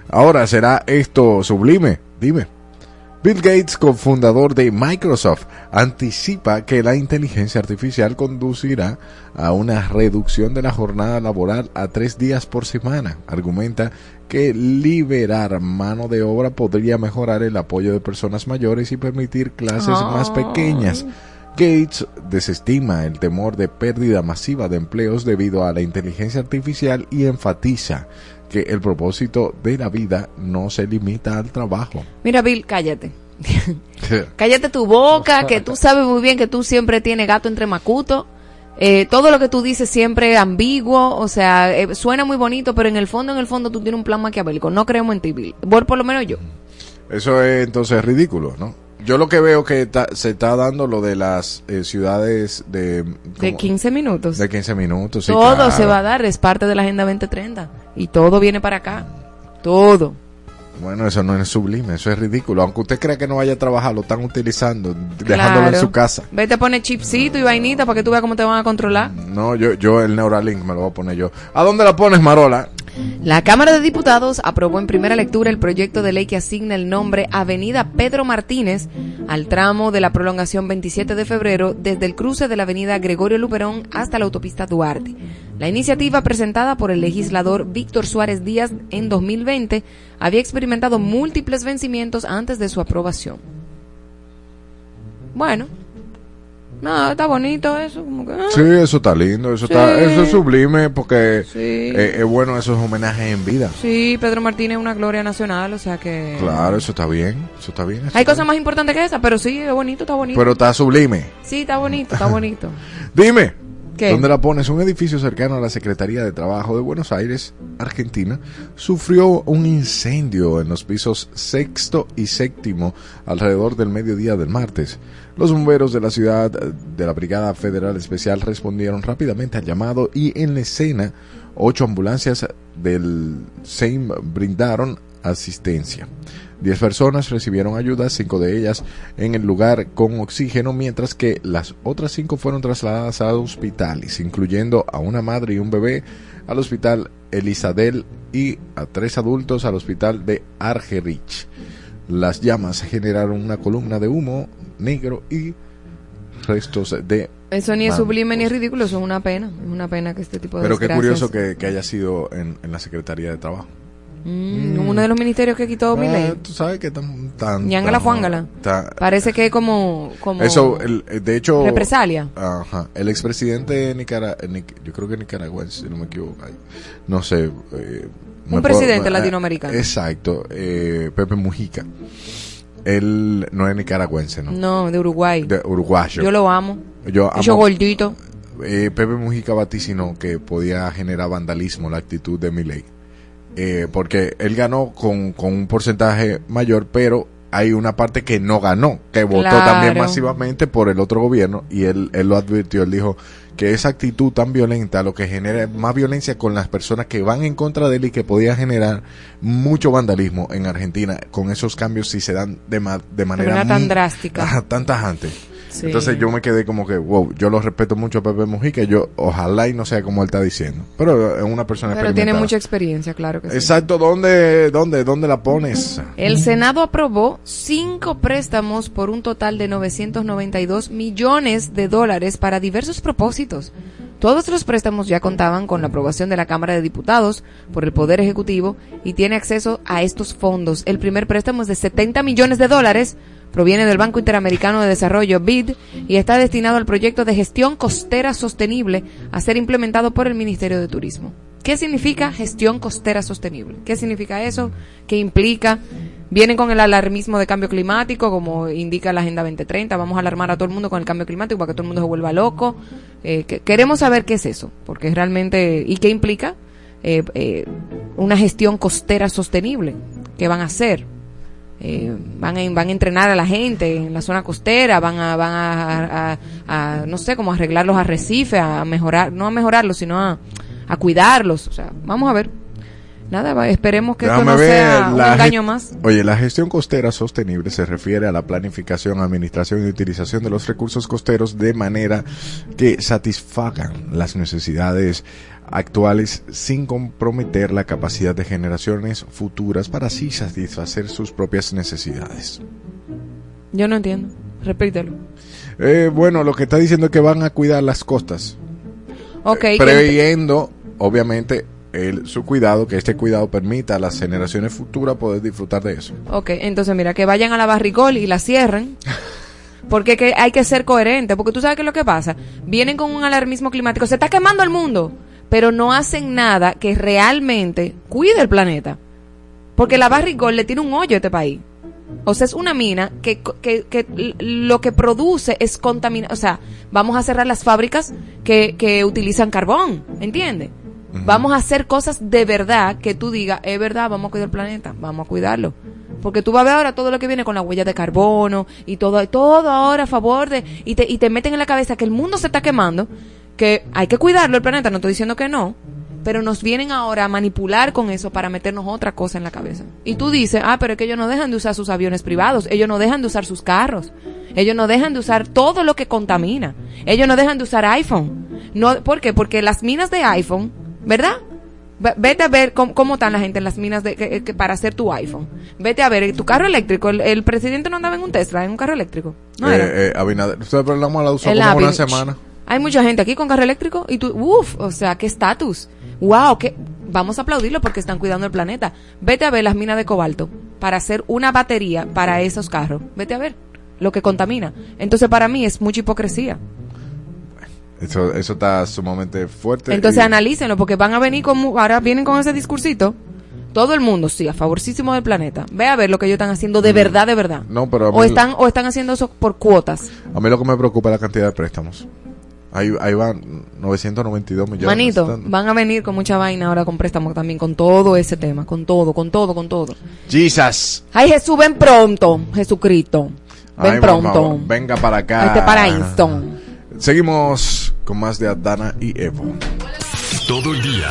Ahora, ¿será esto sublime? Dime. Bill Gates, cofundador de Microsoft, anticipa que la inteligencia artificial conducirá a una reducción de la jornada laboral a tres días por semana. Argumenta que liberar mano de obra podría mejorar el apoyo de personas mayores y permitir clases más pequeñas. Gates desestima el temor de pérdida masiva de empleos debido a la inteligencia artificial y enfatiza que el propósito de la vida no se limita al trabajo. Mira, Bill, cállate. <laughs> <laughs> cállate tu boca, que tú sabes muy bien que tú siempre tienes gato entre macuto. Eh, todo lo que tú dices siempre es ambiguo, o sea, eh, suena muy bonito, pero en el fondo, en el fondo tú tienes un plan maquiavélico. No creemos en ti, Bill. Por, por lo menos yo. Eso es entonces ridículo, ¿no? Yo lo que veo que ta- se está dando lo de las eh, ciudades de... De ¿cómo? 15 minutos. De 15 minutos. sí, todo claro. se va a dar, es parte de la Agenda 2030. Y todo viene para acá. Todo. Bueno, eso no es sublime, eso es ridículo. Aunque usted crea que no vaya a trabajar, lo están utilizando, dejándolo en su casa. Vete a poner chipsito y vainita para que tú veas cómo te van a controlar. No, yo, yo el Neuralink me lo voy a poner yo. ¿A dónde la pones, Marola? La Cámara de Diputados aprobó en primera lectura el proyecto de ley que asigna el nombre Avenida Pedro Martínez al tramo de la prolongación 27 de febrero desde el cruce de la Avenida Gregorio Luperón hasta la autopista Duarte. La iniciativa presentada por el legislador Víctor Suárez Díaz en 2020 había experimentado múltiples vencimientos antes de su aprobación. Bueno, no, está bonito eso, como que, ah, Sí, eso está lindo, eso, está, eso es sublime porque Sí. eh, es bueno esos homenajes en vida. Sí, Pedro Martínez es una gloria nacional, o sea que... Claro, eso está bien, eso está bien. eso Hay está cosas más importantes que esa, pero sí, es bonito, está bonito. Pero está sublime. Sí, está bonito, está bonito. <laughs> Dime, ¿Qué? ¿dónde la pones? Un edificio cercano a la Secretaría de Trabajo de Buenos Aires, Argentina, sufrió un incendio en los pisos sexto y séptimo alrededor del mediodía del martes. Los bomberos de la ciudad de la Brigada Federal Especial respondieron rápidamente al llamado y en la escena ocho ambulancias del SEIM brindaron asistencia. Diez personas recibieron ayuda, cinco de ellas en el lugar con oxígeno, mientras que las otras cinco fueron trasladadas a hospitales, incluyendo a una madre y un bebé al hospital Elizadel y a tres adultos al hospital de Argerich. Las llamas generaron una columna de humo negro y restos de... Eso ni es sublime ni es ridículo, eso es una pena. Es una pena que este tipo de Pero qué curioso que, que haya sido en, en la Secretaría de Trabajo. Mm, Uno de los ministerios que quitó mi Ah, ley. tú sabes que tan... tan Ñangala tan- Parece que es como... como Eso, el- eh, de hecho... Represalia. Ajá. El expresidente de Nicaragua, yo creo que nicaragüense, si no me equivoco. No sé. eh, Un presidente eh, latinoamericano. Exacto. eh, Pepe Mujica. Él no es nicaragüense, ¿no? No, de Uruguay. De uruguayo. Yo lo amo. Yo amo- gordito. eh, Pepe Mujica vaticinó que podía generar vandalismo la actitud de Milei. Eh, porque él ganó con, con un porcentaje mayor, pero hay una parte que no ganó, que votó Claro. también masivamente por el otro gobierno y él, él lo advirtió, él dijo que esa actitud tan violenta lo que genera más violencia con las personas que van en contra de él y que podía generar mucho vandalismo en Argentina con esos cambios si se dan de, ma- de manera tan drástica. Tan tajante. Sí. Entonces yo me quedé como que, wow, yo lo respeto mucho a Pepe Mujica, yo ojalá y no sea como él está diciendo. Pero es una persona Pero tiene mucha experiencia, claro que sí. Exacto, ¿dónde, dónde, dónde la pones? El Senado aprobó cinco préstamos por un total de 992 millones de dólares para diversos propósitos. Todos los préstamos ya contaban con la aprobación de la Cámara de Diputados por el Poder Ejecutivo y tiene acceso a estos fondos. El primer préstamo es de 70 millones de dólares, proviene del Banco Interamericano de Desarrollo BID y está destinado al proyecto de gestión costera sostenible a ser implementado por el Ministerio de Turismo. ¿Qué significa gestión costera sostenible? ¿Qué significa eso? ¿Qué implica? Vienen con el alarmismo de cambio climático, como indica la Agenda 2030. Vamos a alarmar a todo el mundo con el cambio climático para que todo el mundo se vuelva loco. Eh, que- queremos saber qué es eso, porque es realmente. ¿Y qué implica? Eh, eh, una gestión costera sostenible. ¿Qué van a hacer? Eh, van, a, van a entrenar a la gente en la zona costera, van a, van a, a- a- no sé, como arreglar los arrecifes, a mejorar, no a mejorarlos, sino a, a cuidarlos. O sea, vamos a ver. Nada, esperemos que esto Déjame no ver sea un engaño más. Oye, la gestión costera sostenible se refiere a la planificación, administración y utilización de los recursos costeros de manera que satisfagan las necesidades actuales sin comprometer la capacidad de generaciones futuras para así satisfacer sus propias necesidades. Yo no entiendo. Repítelo. Eh, bueno, lo que está diciendo es que van a cuidar las costas. Ok. Preveyendo, obviamente, el, su cuidado, que este cuidado permita a las generaciones futuras poder disfrutar de eso. Ok, entonces mira, que vayan a la barricol y la cierren. Porque que hay que ser coherente, porque tú sabes qué es lo que pasa. Vienen con un alarmismo climático, se está quemando el mundo, pero no hacen nada que realmente cuide el planeta. Porque la barricol le tiene un hoyo a este país. O sea, es una mina que, que, que lo que produce es contaminación. O sea, vamos a cerrar las fábricas que, que utilizan carbón, ¿entiendes? Vamos a hacer cosas de verdad que tú digas, es verdad, vamos a cuidar el planeta, vamos a cuidarlo. Porque tú vas a ver ahora todo lo que viene con la huella de carbono y todo, todo ahora a favor de, y te, y te meten en la cabeza que el mundo se está quemando, que hay que cuidarlo el planeta, no estoy diciendo que no, pero nos vienen ahora a manipular con eso para meternos otra cosa en la cabeza. Y tú dices, ah, pero es que ellos no dejan de usar sus aviones privados, ellos no dejan de usar sus carros, ellos no dejan de usar todo lo que contamina, ellos no dejan de usar iPhone. No, ¿Por qué? Porque las minas de iPhone, ¿verdad? Ve- Vete a ver cómo, cómo están la gente en las minas de, que- que para hacer tu iPhone. Vete a ver eh, tu carro eléctrico. El, el presidente no andaba en un Tesla, en un carro eléctrico. No Eh, era. eh, Abinader, usted pero la la usó como una semana. Hay mucha gente aquí con carro eléctrico y tú, uff, o sea, qué estatus. Wow, que vamos a aplaudirlo porque están cuidando el planeta. Vete a ver las minas de cobalto para hacer una batería para esos carros. Vete a ver lo que contamina. Entonces para mí es mucha hipocresía. Eso, eso está sumamente fuerte. Entonces y- analícenlo porque van a venir con, ahora vienen con ese discursito. Todo el mundo, sí, a favorísimo del planeta. Ve a ver lo que ellos están haciendo de verdad, de verdad. No, pero a O están, o están haciendo eso por cuotas. A mí lo que me preocupa es la cantidad de préstamos. Ahí, ahí van 992 millones. Manito, van a venir con mucha vaina ahora con préstamos también, con todo ese tema, con todo, con todo, con todo. Jesus. Ay, Jesús, ven pronto, Jesucristo. Ven Ay, pronto. mamá, venga para acá. Este paraíso. Seguimos con más de Adana y Evo. Todo el día.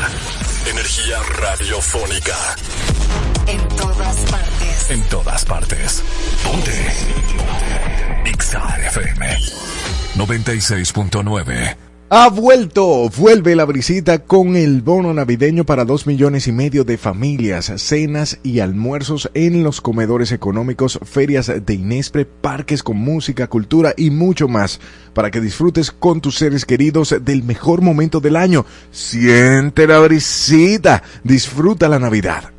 Energía radiofónica. En todas partes. En todas partes. Ponte. Ixa FM. 96.9. Ha vuelto, vuelve la brisita con el bono navideño para dos millones y medio de familias, cenas y almuerzos en los comedores económicos, ferias de Inespre, parques con música, cultura y mucho más, para que disfrutes con tus seres queridos del mejor momento del año. Siente la brisita, disfruta la Navidad.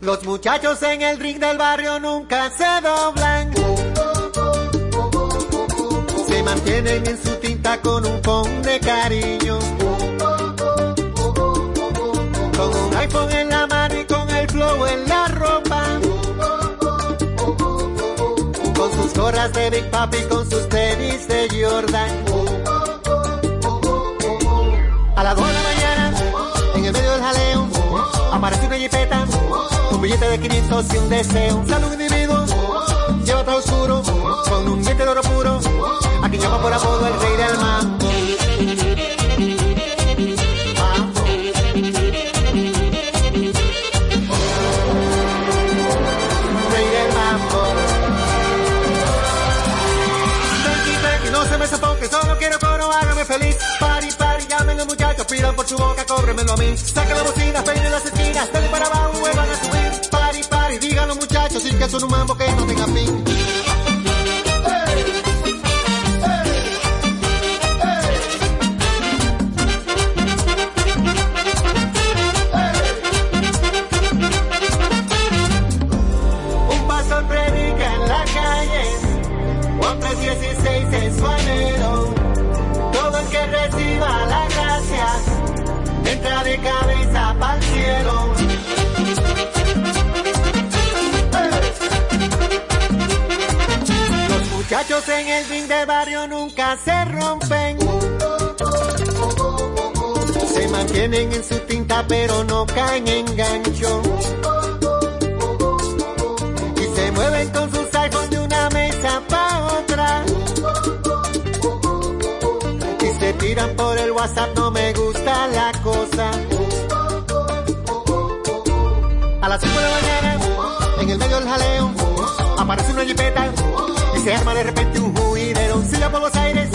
Los muchachos en el ring del barrio nunca se doblan. Se mantienen en su tinta con un pon de cariño. Con un iPhone en la mano y con el flow en la ropa. Con sus gorras de Big Papi, con sus tenis de Jordan. A las 2 de la mañana, en el medio del jaleo, aparece una jipeta, un billete de 500 y un deseo. Sale un individuo, lleva todo oscuro, con un diente de oro puro, a quien llama por apodo el rey del mambo. Mambo. Rey del mambo. Tranqui, tranqui, no se me sofoque, solo quiero coro, hágame feliz. Pari, pari, llamen los muchachos, pidan por su boca, cóbremelo a mí. Saquen la bocina, peinen las esquinas, denle para abajo, vuelvan a subir. Pari, pari, digan los muchachos, sin que son un mambo que no tenga fin. Cabeza para el cielo. Los muchachos en el ring de barrio nunca se rompen. Se mantienen en su tinta pero no caen en gancho Por el WhatsApp, no me gusta la cosa. A las 5 de la mañana, en el medio del jaleo, aparece una jipeta y se arma de repente un juidero. Silla por los aires,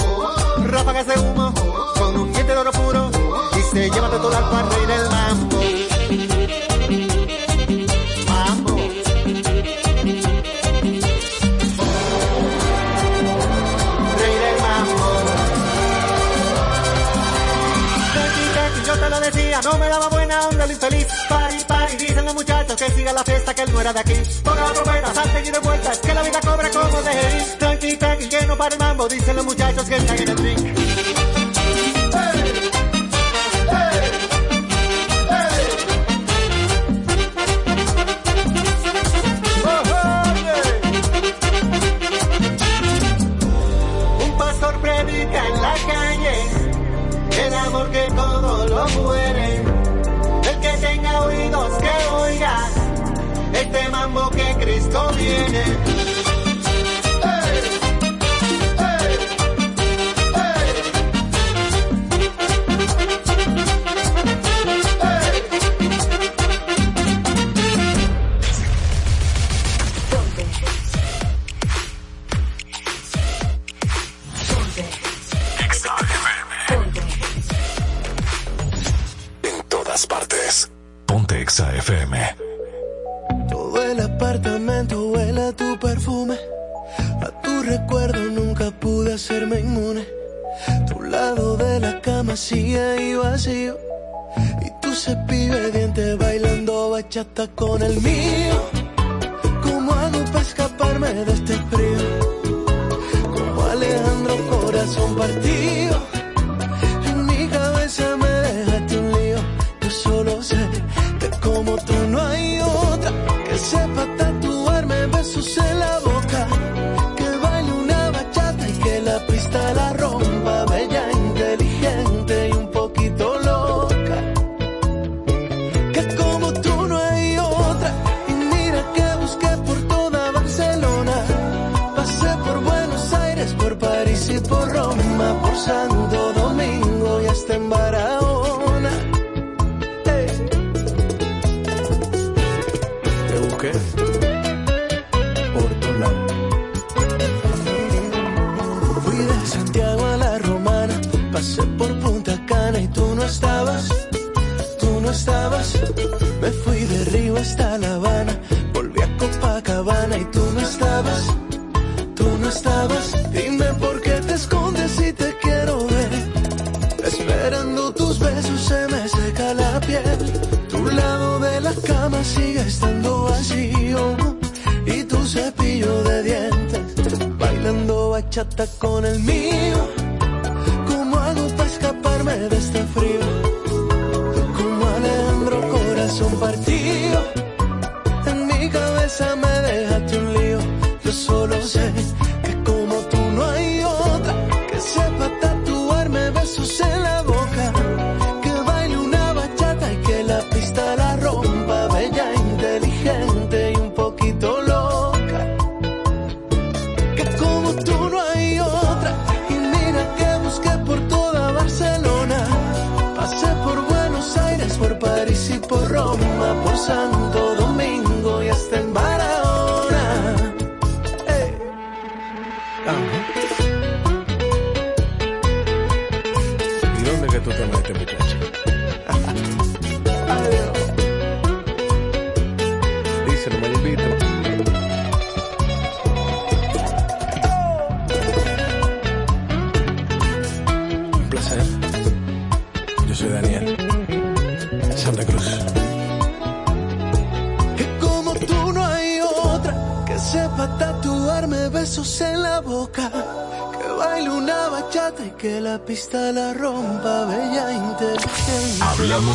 ráfagas de humo, con un diente de oro puro y se lleva todo al al buena onda, Luis feliz. Pari, pari, dicen los muchachos que siga la fiesta, que él no era de aquí. Ponga la trompeta, salten y de vuelta, que la vida cobra como de ir. Tranqui, tranqui, que no para el mambo, dicen los muchachos que están en el drink. que todo lo puede que este mambo que Cristo viene. con el mío.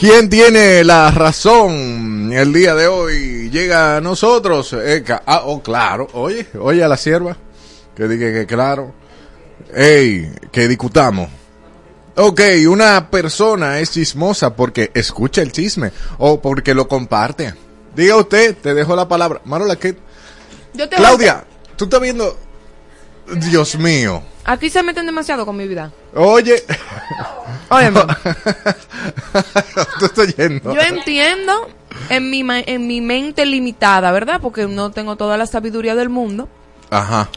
¿Quién tiene la razón? El día de hoy llega a nosotros. Eh, ah, oh, claro. Oye, oye a la sierva. Que dije que claro. Ey, que discutamos. Ok, una persona es chismosa porque escucha el chisme o porque lo comparte. Diga usted, te dejo la palabra. Marola, ¿qué? Yo te Claudia, tú estás viendo... Dios mío. Aquí se meten demasiado con mi vida. Oye. Óyeme. Tú estás yendo. Yo entiendo en mi, en mi mente limitada, ¿verdad? Porque no tengo toda la sabiduría del mundo. Ajá.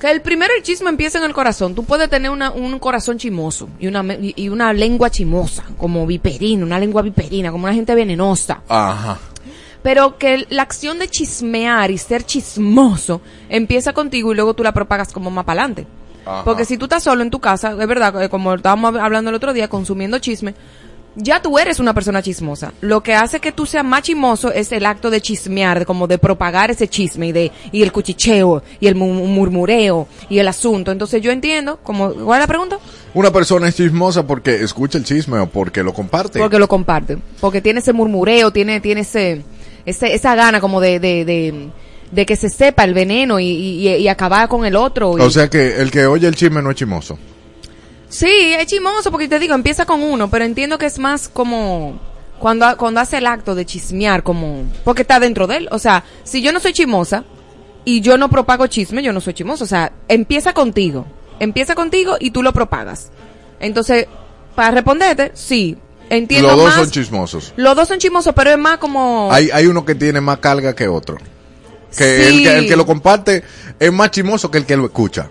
Que el primero el chisme empieza en el corazón. Tú puedes tener una- un corazón chimoso y una, y una lengua chimosa, como viperina, una lengua viperina, como una gente venenosa. Ajá. Pero que la acción de chismear y ser chismoso empieza contigo y luego tú la propagas como más para adelante. Ajá. Porque si tú estás solo en tu casa, es verdad, eh, como estábamos hab- hablando el otro día, consumiendo chisme, ya tú eres una persona chismosa. Lo que hace que tú seas más chismoso es el acto de chismear, de como de propagar ese chisme y de y el cuchicheo y el mu- murmureo y el asunto. Entonces yo entiendo, como ¿cuál es la pregunta? Una persona es chismosa porque escucha el chisme o porque lo comparte. Porque lo comparte, porque tiene ese murmureo, tiene tiene ese, ese esa gana como de de, de, de que se sepa el veneno y, y, y acabar con el otro. y- O sea que el que oye el chisme no es chismoso. Sí, es chimoso porque te digo, empieza con uno, pero entiendo que es más como cuando, cuando hace el acto de chismear, como porque está dentro de él. O sea, si yo no soy chimosa y yo no propago chisme, yo no soy chimoso. O sea, empieza contigo, empieza contigo y tú lo propagas. Entonces, para responderte, sí, entiendo Los dos más. son chismosos. los dos son chimosos, pero es más como. Hay, hay uno que tiene más carga que otro. Que, Sí. el, que el que lo comparte es más chismoso que el que lo escucha.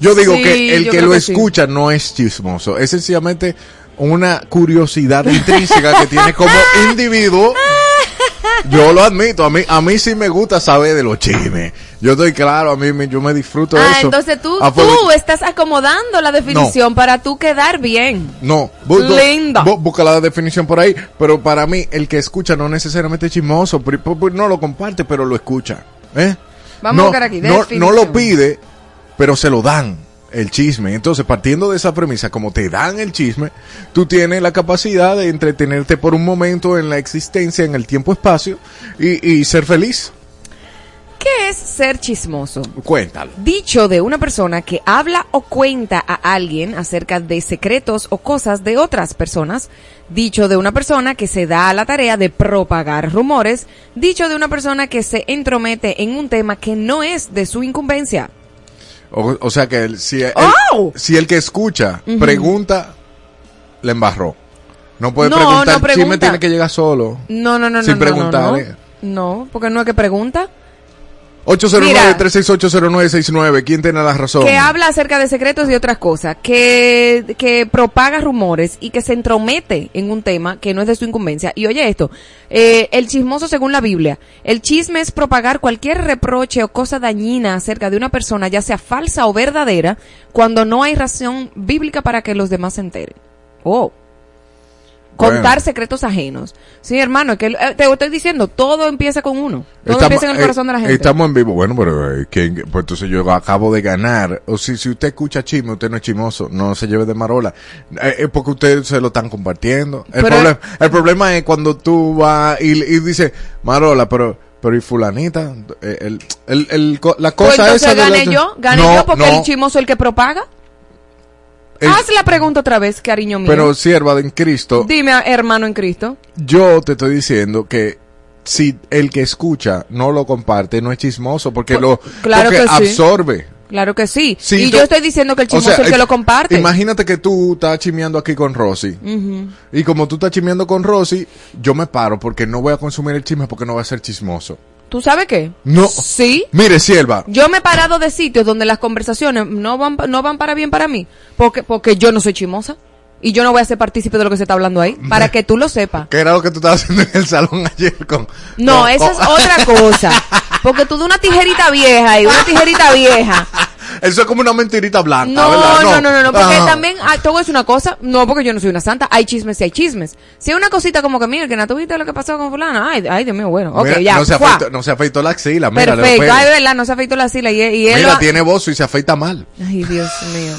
Yo digo Sí, que el que lo que sí. escucha no es chismoso. Es sencillamente una curiosidad intrínseca que tiene como <laughs> individuo. Yo lo admito, a mí, a mí sí me gusta saber de los chismes. Yo estoy claro, a mí me- yo me disfruto de Ah, eso. entonces tú, tú estás acomodando la definición para tú quedar bien. No, bu- Linda. bu- busca la definición por ahí, pero para mí el que escucha no necesariamente es chismoso, no lo comparte, pero lo escucha. ¿Eh? Vamos no, a buscar aquí, no, no lo pide, pero se lo dan el chisme. Entonces, partiendo de esa premisa, como te dan el chisme, tú tienes la capacidad de entretenerte por un momento en la existencia, en el tiempo-espacio y, y ser feliz. ¿Qué es ser chismoso? Cuéntalo. Dicho de una persona que habla o cuenta a alguien acerca de secretos o cosas de otras personas. Dicho de una persona que se da a la tarea de propagar rumores. Dicho de una persona que se entromete en un tema que no es de su incumbencia. O, o sea que el- si, el, ¡Oh! si el que escucha pregunta, le embarró. No puede No, preguntar, no el chisme pregunta. tiene que llegar solo. No, no, no, no. Sin no, preguntarle. No, no. no, porque no es que pregunta. 809-368-0969. ¿Quién tiene la razón? Que habla acerca de secretos y otras cosas, que, que propaga rumores y que se entromete en un tema que no es de su incumbencia. Y oye esto, eh, el chismoso según la Biblia, el chisme es propagar cualquier reproche o cosa dañina acerca de una persona, ya sea falsa o verdadera, cuando no hay razón bíblica para que los demás se enteren. Oh. Contar Bueno. secretos ajenos. Sí, hermano, que eh, te estoy diciendo, todo empieza con uno. Todo empieza en el eh, corazón de la gente. Estamos en vivo. Bueno, pero eh, ¿quién- pues entonces yo acabo de ganar. O si, si usted escucha chisme, usted no es chismoso. No se lleve de marola. Eh, Es porque ustedes se lo están compartiendo. El, Pero- problema, el problema es cuando tú vas y, y dices, marola, pero... Pero y fulanita, Eh, el, el, el la Pues cosa entonces esa de la- yo, gané No, yo porque no. el chismoso es el que propaga. Haz la pregunta otra vez, cariño mío. Pero sierva en Cristo, Dime, hermano en Cristo. yo te estoy diciendo que si el que escucha no lo comparte, no es chismoso, porque Pues, lo claro porque que sí. absorbe. Claro que sí. Sí, y yo estoy diciendo que el O chismoso sea, es el que lo comparte. Imagínate que tú estás chimeando aquí con Rosy. Y como tú estás chimeando con Rosy, yo me paro porque no voy a consumir el chisme porque no va a ser chismoso. ¿Tú sabes qué? No. Sí. Mire, sierva, Yo me he parado de sitios donde las conversaciones no van, no van para bien para mí. Porque, porque yo no soy chimosa. Y yo no voy a ser partícipe de lo que se está hablando ahí. Para que tú lo sepas. ¿qué era lo que tú estabas haciendo en el salón ayer con... No, con- con- es otra cosa. Porque tú de una tijerita vieja y una tijerita vieja. Eso es como una mentirita blanca, No, ¿verdad? no, no, no, no, porque Ajá. también, ah, te voy a decir una cosa, no, porque yo no soy una santa, hay chismes y hay chismes. Si hay una cosita como que, mira, que no tuviste lo que pasó con fulana, ay, ay, Dios mío, bueno, ok, Mira, ya, no, se afeitó, no se afeitó la axila, mira, perfecto, ay, verdad, no se afeitó la sila y, y él Mira, tiene bozo y se afeita mal. Ay, Dios mío.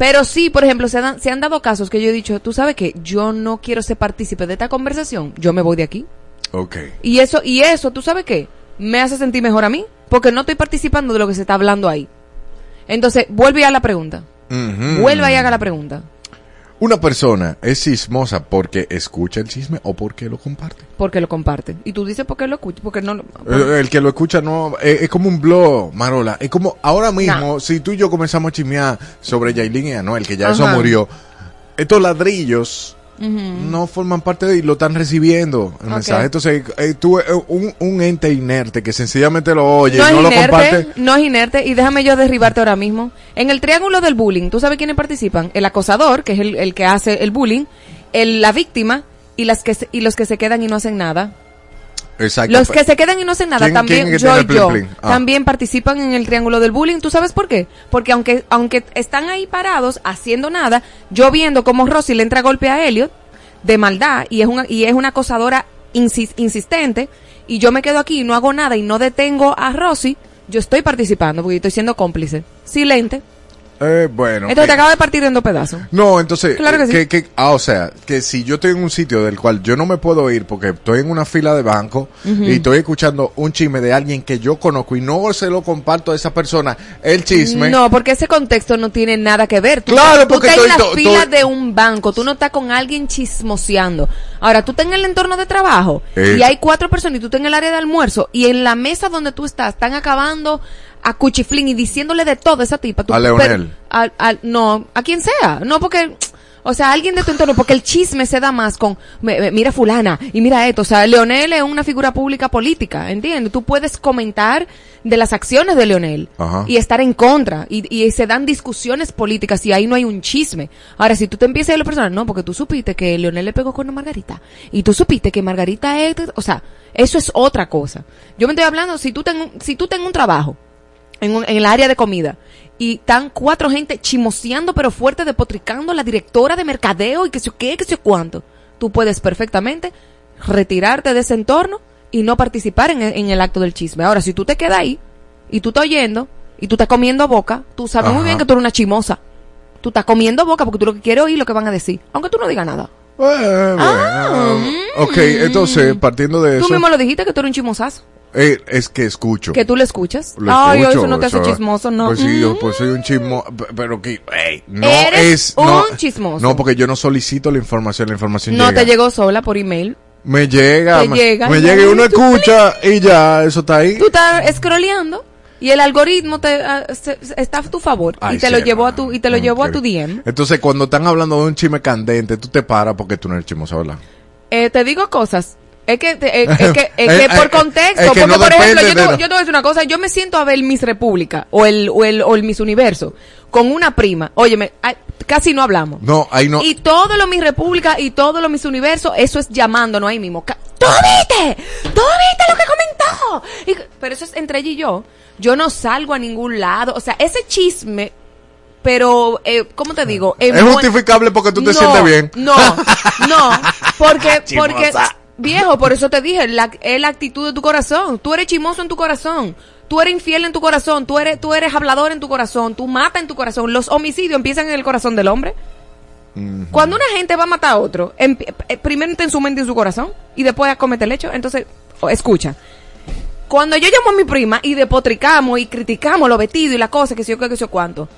Pero sí, por ejemplo, se, han dado casos que yo he dicho, tú sabes que yo no quiero ser partícipe de esta conversación, yo me voy de aquí. Ok. Y eso, y eso, ¿tú sabes qué? Me hace sentir mejor a mí, porque no estoy participando de lo que se está hablando ahí. Entonces, vuelve haga la pregunta. Ujú. Vuelve y haga la pregunta. ¿Una persona es chismosa porque escucha el chisme o porque lo comparte? Porque lo comparte. Y tú dices, ¿por qué lo escuchas? Porque no lo... Eh, El que lo escucha no eh, es como un blog, Marola. Es como ahora mismo, Nah. si tú y yo comenzamos a chismear sobre Yailin y Anuel, que ya eso murió, estos ladrillos no forman parte de y lo están recibiendo el mensaje. Entonces, eh, tú, eh, un, un ente inerte que sencillamente lo oye, no, no, es lo comparte. no es inerte y déjame yo derribarte ahora mismo. En el triángulo del bullying, ¿tú sabes quiénes participan? El acosador, que es el, el que hace el bullying, el, la víctima y las que se- y los que se quedan y no hacen nada. Exacto. Los que se quedan y no hacen nada ¿Quién- también quién yo y plin yo plin? Ah. también participan en el triángulo del bullying. ¿Tú sabes por qué? Porque aunque aunque están ahí parados haciendo nada, yo viendo cómo Rosy le entra golpe a Elliot de maldad y es una y es una acosadora insis- insistente y yo me quedo aquí y no hago nada y no detengo a Rosy, yo estoy participando porque estoy siendo cómplice. Silente. Eh, bueno. Entonces te eh, acabo de partir en dos pedazos. No, entonces, Claro que eh, sí. que- ah, o sea, que si yo estoy en un sitio del cual yo no me puedo ir porque estoy en una fila de banco y estoy escuchando un chisme de alguien que yo conozco y no se lo comparto a esa persona, el chisme. No, porque ese contexto no tiene nada que ver. Tú, Claro, tú porque estás en estoy- la to- fila to- de un banco, tú no estás con alguien chismoseando. Ahora, tú estás en el entorno de trabajo Eh. y hay cuatro personas y tú estás en el área de almuerzo y en la mesa donde tú estás están acabando a cuchiflín y diciéndole de todo a esa tipa. Tú- A Leonel. al- al- no, a quien sea. No, porque... O sea, alguien de tu entorno, porque el chisme se da más con, mira fulana, y mira esto, o sea, Leonel es una figura pública política, ¿entiendes? Tú puedes comentar de las acciones de Leonel Ajá. y estar en contra, y, y se dan discusiones políticas y ahí no hay un chisme. Ahora, si tú te empiezas a ir a la persona, no, porque tú supiste que Leonel le pegó con a Margarita, y tú supiste que Margarita es, o sea, eso es otra cosa. Yo me estoy hablando, si tú tengo, si tú tengo un trabajo, en, un- en el área de comida y están cuatro gente chimoseando pero fuerte depotricando la directora de mercadeo y que sé qué, que sé cuánto. Tú puedes perfectamente retirarte de ese entorno y no participar en, el- en el acto del chisme. Ahora, si tú te quedas ahí y tú estás oyendo y tú estás comiendo boca, tú sabes muy bien que tú eres una chimosa. Tú estás comiendo boca porque tú lo que quieres oír lo que van a decir, aunque tú no digas nada. Eh, bueno. ok, entonces, partiendo de Ah, Tú eso, mismo lo dijiste que tú eres un chimosazo, eh, es que escucho. que tú lo escuchas. Lo Ay, escucho, eso no te hace chismoso, no. Pues sí, yo Mm. pues soy un chismo, p- pero que, no Eres es... un no, chismoso. No, porque yo no solicito la información, la información No llega. te llegó sola por email. Me llega, Te me, llega, me llega y uno escucha y ya, eso está ahí. Tú estás scrolleando y el algoritmo te, ah, se- está a tu favor Ay, y te sí, lo llevó a tu y te lo no, llevó a tu DM. Entonces, cuando están hablando de un chisme candente, tú te paras porque tú no eres chismoso, ¿verdad? Eh, te digo cosas. Es que, es que, es <laughs> Eh, que eh, por eh, contexto, es que porque no por ejemplo, yo te, yo te voy a decir una cosa, yo me siento a ver Miss República o el, o el, o el Miss Universo con una prima. Óyeme, ay, casi no hablamos. No, ahí no. Y todo lo Miss República y todo lo Miss Universo, eso es llamándonos ahí mismo. ¿Tú viste? ¿Tú viste lo que comentó? Y- pero eso es entre ella y yo. Yo no salgo a ningún lado. O sea, ese chisme, pero, eh, ¿cómo te digo? Es justificable porque tú te no, sientes bien. No, no, porque, <laughs> porque. Viejo, por eso te dije, la, es la actitud de tu corazón. Tú eres chimoso en tu corazón. Tú eres infiel en tu corazón. Tú eres, tú eres hablador en tu corazón. Tú matas en tu corazón. Los homicidios empiezan en el corazón del hombre. Cuando una gente va a matar a otro, eh, primero está en su mente y en su corazón y después comete el hecho. Entonces, escucha. Cuando yo llamo a mi prima y depotricamos y criticamos los vestidos y la cosa, que sé yo qué, que sé yo cuánto,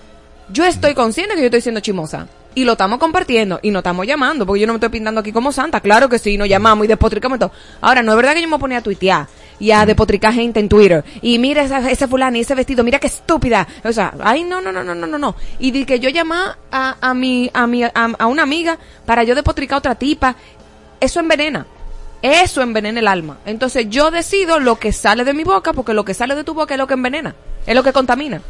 yo estoy consciente que yo estoy siendo chimosa. Y lo estamos compartiendo y nos estamos llamando, porque yo no me estoy pintando aquí como santa. Claro que sí, nos llamamos y despotricamos todo. Ahora, no es verdad que yo me ponía a tuitear y a despotricar gente en Twitter. Y mira esa, ese fulano y ese vestido, mira qué estúpida. O sea, ay, no, no, no, no, no, no, no. Y de que yo llamaba a, a mi, a mi, a, a una amiga para yo despotricar a otra tipa, eso envenena. Eso envenena el alma. Entonces yo decido lo que sale de mi boca, porque lo que sale de tu boca es lo que envenena, es lo que contamina.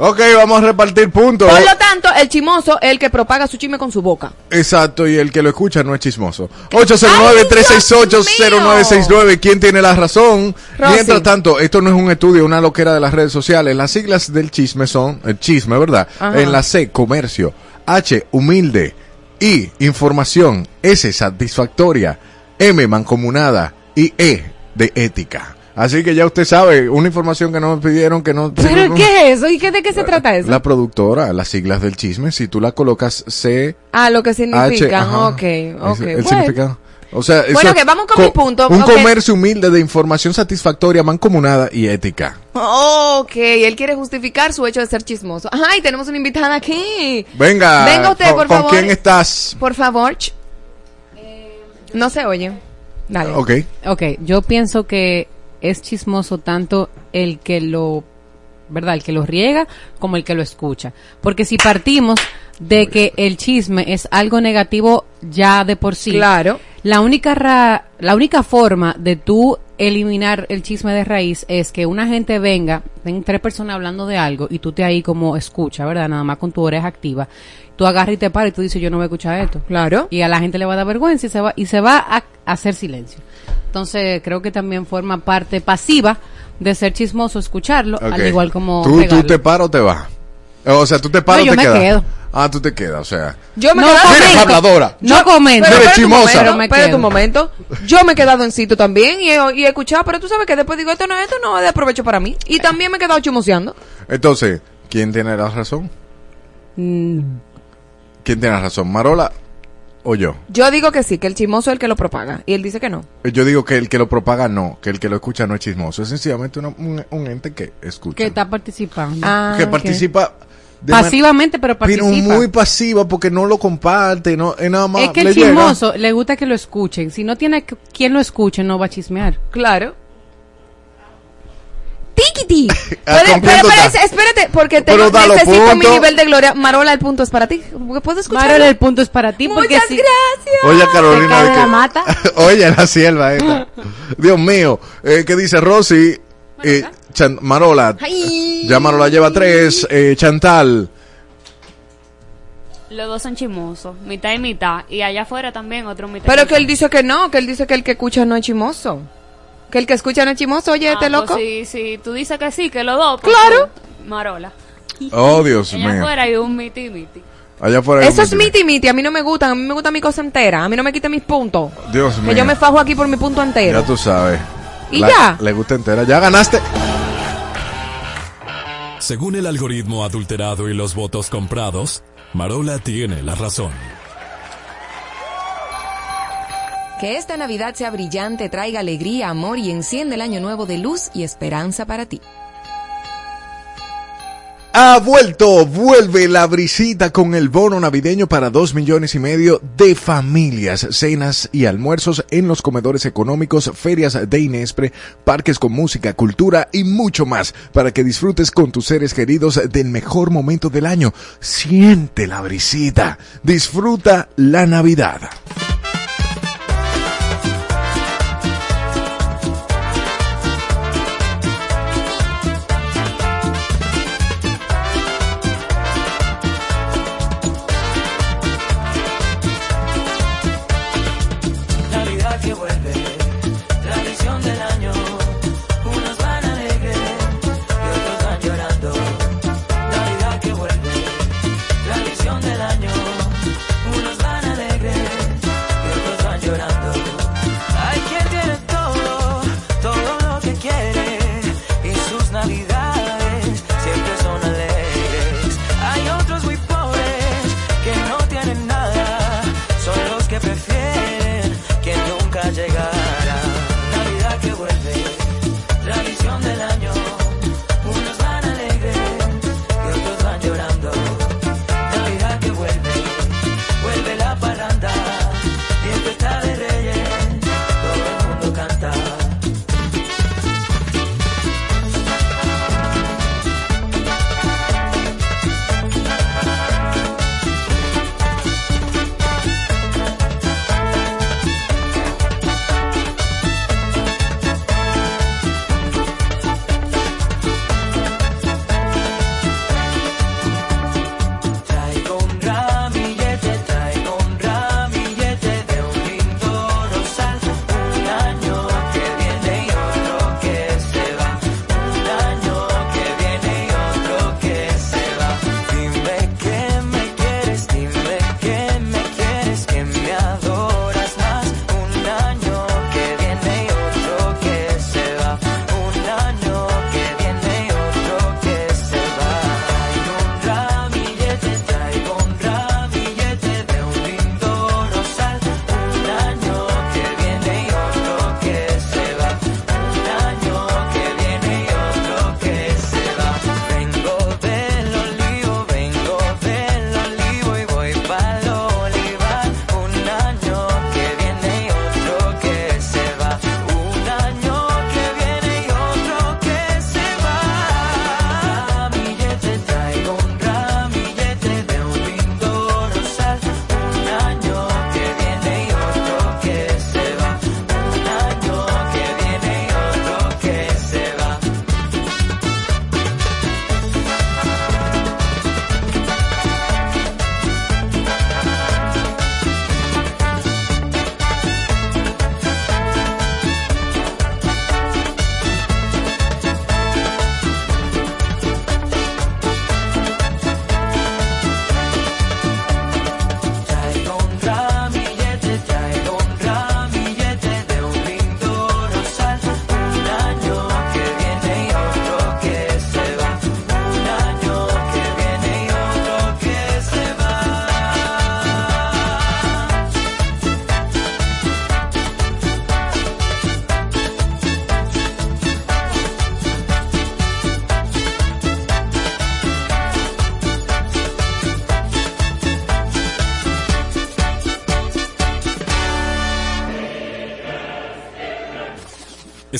Ok, vamos a repartir puntos. Por lo tanto, el chimoso es el que propaga su chisme con su boca. Exacto, y el que lo escucha no es chismoso. Ay, Dios 809-368-0969. ¿Quién tiene la razón? Rosy. Mientras tanto, esto no es un estudio, una loquera de las redes sociales. Las siglas del chisme son, el chisme, ¿verdad? Ajá. En la C, comercio. H, humilde. I, información. S, satisfactoria. M, mancomunada. Y E, de ética. Así que ya usted sabe, una información que no me pidieron que no... ¿Pero qué es eso? ¿Y qué, de qué se trata eso? La productora, las siglas del chisme, si tú la colocas C, ah, lo que H, significa. ajá. ok, Es ok. El bueno. significado. O sea, Bueno, que vamos con mi punto. Un comercio humilde de información satisfactoria, mancomunada y ética. Ok, él quiere justificar su hecho de ser chismoso. Ay, tenemos una invitada aquí. Venga, Venga usted, ¿con, por con favor. quién estás? Por favor. No se oye. Dale. Ok. Ok, yo pienso que es chismoso tanto el que lo, ¿verdad? El que lo riega como el que lo escucha. Porque si partimos de que el chisme es algo negativo ya de por sí. Claro. La única ra- la única forma de tú eliminar el chisme de raíz es que una gente venga, ven tres personas hablando de algo y tú te ahí como escucha, ¿verdad? Nada más con tu oreja activa. Tú agarras y te paras y tú dices, yo no voy a escuchar esto. Claro. Y a la gente le va a dar vergüenza y se va, y se va a, hacer silencio. Entonces, creo que también forma parte pasiva de ser chismoso escucharlo, al igual como ¿Tú, ¿Tú regarlo. te paras o te vas? O sea, ¿tú te paras No, o yo te me quedas? quedo. Ah, tú te quedas, o sea. Yo me No quedado- Eres habladora. No comento. Momento, Pero me espérate quedo. un momento. Yo me he quedado en sitio también y he, y he escuchado, pero tú sabes que después digo, esto no, esto no es de aprovecho para mí. Y también me he quedado chismoseando. Entonces, ¿quién tiene la razón? Mm, ¿Quién tiene razón? ¿Marola o yo? Yo digo que sí, que el chismoso es el que lo propaga. Y él dice que no. Yo digo que el que lo propaga no, que el que lo escucha no es chismoso. Es sencillamente una- un, un ente que escucha. que está participando. Ah, que ok. participa de man- Pasivamente, pero pero participa. muy pasiva porque no lo comparte, no, es nada más. es que le el llega. chismoso le gusta que lo escuchen. Si no tiene que- quien lo escuche, no va a chismear. Claro. Tiquiti. <laughs> Ah, Puede- ¿con quién pero, espérate, porque tengo, necesito mi nivel de gloria. Marola, el punto es para ti. ¿Puedo escuchar? Marola, el punto es para ti. porque Muchas gracias. Oye, Carolina. De que- la mata. <laughs> Oye, la sierva esta. <laughs> Dios mío. Eh, ¿Qué dice Rosy? Eh, Chan- Marola. Ay. Ya Marola lleva tres. Eh, Chantal. Los dos son chismosos, mitad y mitad. Y allá afuera también otro mitad. y Pero mitad. que él dice que no, que él dice que el que escucha no es chimoso. Que el que escucha no es chimoso, oye, Ah, este pues loco. sí, sí, tú dices que sí, que los dos. pues Claro. tú, Marola. Oh, Dios Allá mío. afuera hay un miti miti. Allá afuera. hay Eso un es miti miti, a mí no me gustan, a mí me gusta mi cosa entera, a mí no me quiten mis puntos. Dios mío. Que yo me fajo aquí por mi punto entero. Ya tú sabes. ¿Y La- ya? Le gusta entera. Ya ganaste. Según el algoritmo adulterado y los votos comprados, Marola tiene la razón. Que esta Navidad sea brillante, traiga alegría, amor y enciende el año nuevo de luz y esperanza para ti. Ha vuelto, vuelve la brisita con el bono navideño para dos millones y medio de familias, cenas y almuerzos en los comedores económicos, ferias de Inespre, parques con música, cultura y mucho más para que disfrutes con tus seres queridos del mejor momento del año. Siente la brisita, disfruta la Navidad. Navidad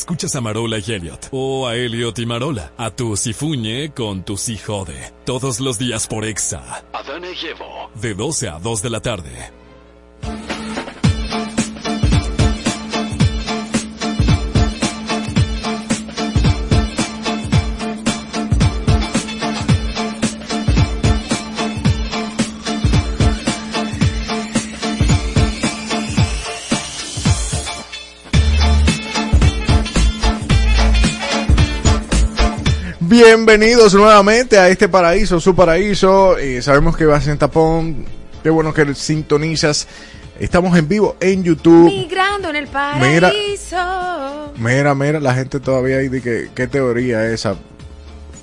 Escuchas a Marola y Elliot. O a Elliot y Marola. A tu Sifuñe con tu Si Jode. Todos los días por Exa. Adana y Evo. De 12 a 2 de la tarde. Bienvenidos nuevamente a este paraíso, su paraíso. Eh, sabemos que vas en tapón. Qué bueno que sintonizas. Estamos en vivo en YouTube. Migrando en el paraíso. Mira, mira, la gente todavía ahí de que qué teoría es esa.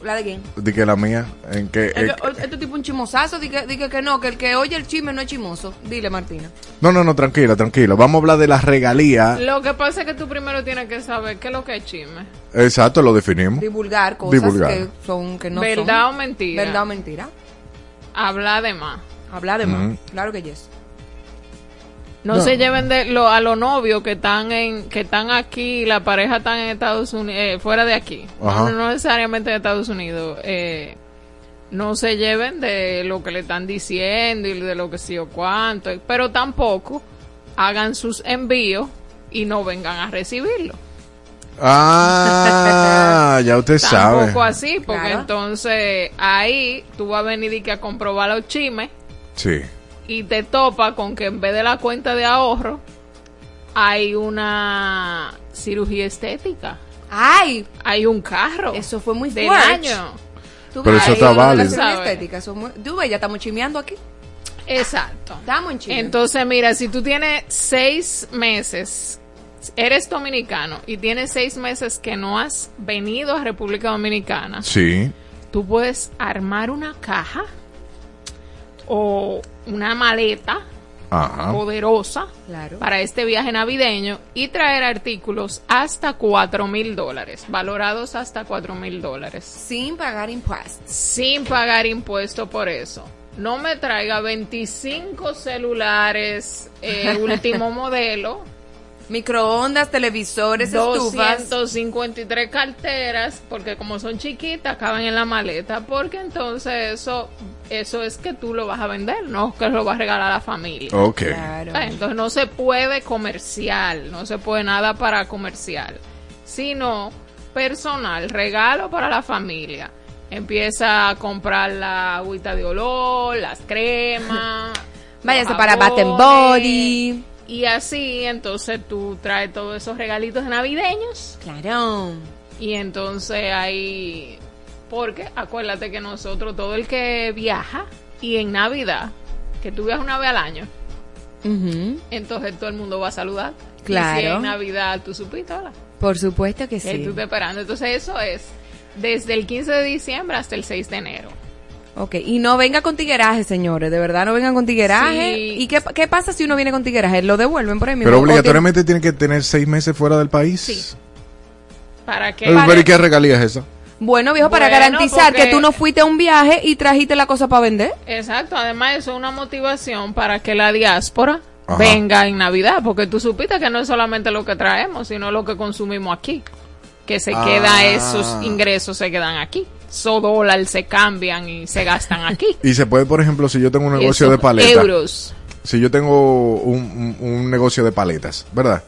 ¿La de quién? De que la mía, en que, El que- eh, este tipo un chimosazo, di que, di que, que no, que el que oye el chisme no es chimoso. Dile, Martina. no, no, no, tranquila, tranquila. Vamos a hablar de las regalías. Lo que pasa es que tú primero tienes que saber qué es lo que es chisme. Exacto, lo definimos. Divulgar cosas Divulgar. que son que no ¿Verdad son. o mentira? ¿Verdad o mentira? Habla de más. Habla de más. Claro que yes. No, No. se lleven de lo, a los novios que están en que están aquí, la pareja están en Estados Unidos, fuera de aquí, no, no necesariamente en Estados Unidos. eh, no se lleven de lo que le están diciendo y de lo que sí o cuánto, pero tampoco hagan sus envíos y no vengan a recibirlo. Ah, ya usted sabe. Tampoco así, porque Claro. entonces ahí tú vas a venir y que a comprobar los chimes Sí. Y te topa con que en vez de la cuenta de ahorro hay una cirugía estética, ¡Ay! hay un carro Eso fue muy del fuerte. año. Tú Pero ves eso está válido. estética, eso muy- Tú ves, ya estamos chimeando aquí. Exacto. Estamos en. Entonces, mira, si tú tienes seis meses, eres dominicano y tienes seis meses que no has venido a República Dominicana, Sí. tú puedes armar una caja o una maleta Ajá. poderosa Claro. para este viaje navideño y traer artículos hasta cuatro mil dólares, valorados hasta cuatro mil dólares, Sin pagar impuestos. sin pagar impuesto por eso. No me traiga 25 celulares eh, <laughs> último modelo, Microondas, televisores, estufas. 253 carteras, porque como son chiquitas, caben en la maleta, porque entonces eso, eso es que tú lo vas a vender, no que lo vas a regalar a la familia. Ok. Claro. Entonces no se puede comercial, no se puede nada para comercial, sino personal, regalo para la familia. Empieza a comprar la agüita de olor, las cremas. <laughs> Váyase para Bath and jabones, Body. Y así, entonces tú traes todos esos regalitos navideños Claro. y entonces ahí, porque acuérdate que nosotros, todo el que viaja y en Navidad, que tú viajas una vez al año, entonces todo el mundo va a saludar. Claro. Y si en Navidad tú supiste, ¿verdad? Por supuesto que sí. tú estás esperando. Entonces eso es desde el 15 de diciembre hasta el 6 de enero. Ok, y no venga con tigueraje, señores, de verdad no vengan con tigueraje. Sí. ¿Y qué, qué pasa si uno viene con tigueraje? ¿Lo devuelven por ahí mismo? Pero ¿O obligatoriamente tiene que tener seis meses fuera del país. Sí. ¿Para qué? Pero ¿y qué regalía es esa? Bueno, viejo, para Bueno, garantizar porque- que tú no fuiste a un viaje y trajiste la cosa para vender. Exacto, además eso es una motivación para que la diáspora Ajá. venga en Navidad, porque tú supiste que no es solamente lo que traemos, sino lo que consumimos aquí, que se Ah. queda, esos ingresos se quedan aquí, esos dólares se cambian y se gastan aquí. <laughs> Y se puede, por ejemplo, si yo tengo un negocio de paletas. Euros. Si yo tengo un, un- un negocio de paletas, ¿verdad?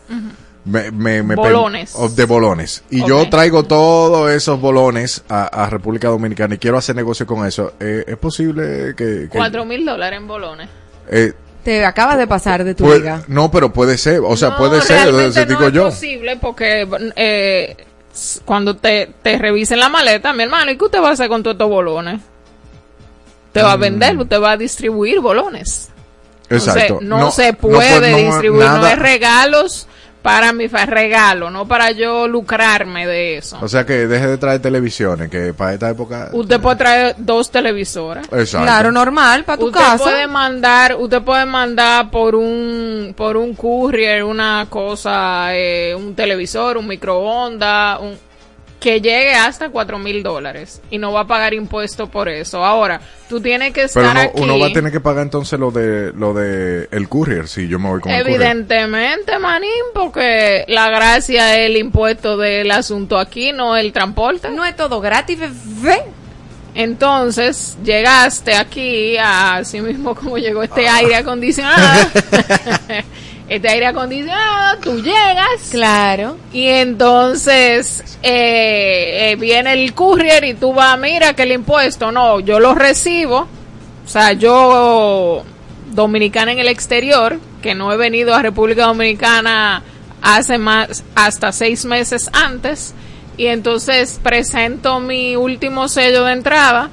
Me, me- me Bolones. o de bolones. Y yo traigo todos esos bolones a, a República Dominicana y quiero hacer negocio con eso. Eh, ¿Es posible que...? Cuatro mil dólares en bolones. eh, Te acabas de pasar de tu puede- liga. no, pero puede ser. O sea, No, puede ser. realmente eh, no digo es yo. posible porque eh, cuando te, te revisen la maleta, mi hermano, ¿y qué usted va a hacer con todos estos bolones? Te Mm. va a vender, usted va a distribuir bolones. Exacto. No, se- no No- se no puede no- distribuir, no nada- es regalos para mi regalo, no para yo lucrarme de eso. O sea, que deje de traer televisiones, que para esta época... usted puede traer dos televisoras. Exacto. Claro, normal, para tu usted casa. puede mandar, usted puede mandar por un por un courier una cosa, eh, un televisor, un microondas, un que llegue hasta cuatro mil dólares y no va a pagar impuesto por eso. Ahora, tú tienes que Pero estar no- aquí. uno va a tener que pagar entonces lo de lo de el courier si yo me voy con el courier. Evidentemente, manín, porque la gracia es el impuesto del asunto aquí, no el transporte. No es todo gratis, bebé. Entonces, llegaste aquí, así mismo como llegó este aire acondicionado. <laughs> <laughs> este aire acondicionado, tú llegas. Claro. Y entonces eh, eh, viene el courier y tú vas, mira que el impuesto, no, yo lo recibo. O sea, yo, dominicana en el exterior, que no he venido a República Dominicana hace más, hasta seis meses antes, y entonces presento mi último sello de entrada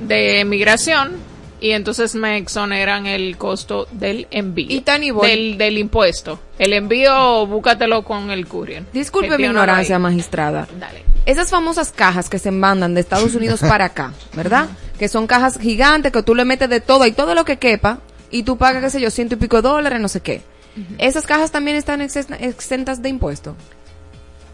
de migración y entonces me exoneran el costo del envío. Y Tony Boy. del, del impuesto. El envío, búscatelo con el courier. Disculpe mi ignorancia, magistrada. Dale. Esas famosas cajas que se mandan de Estados Unidos <laughs> para acá, ¿verdad? Que son cajas gigantes que tú le metes de todo y todo lo que quepa y tú pagas, qué sé yo, ciento y pico de dólares, no sé qué. Esas cajas también están exentas de impuesto.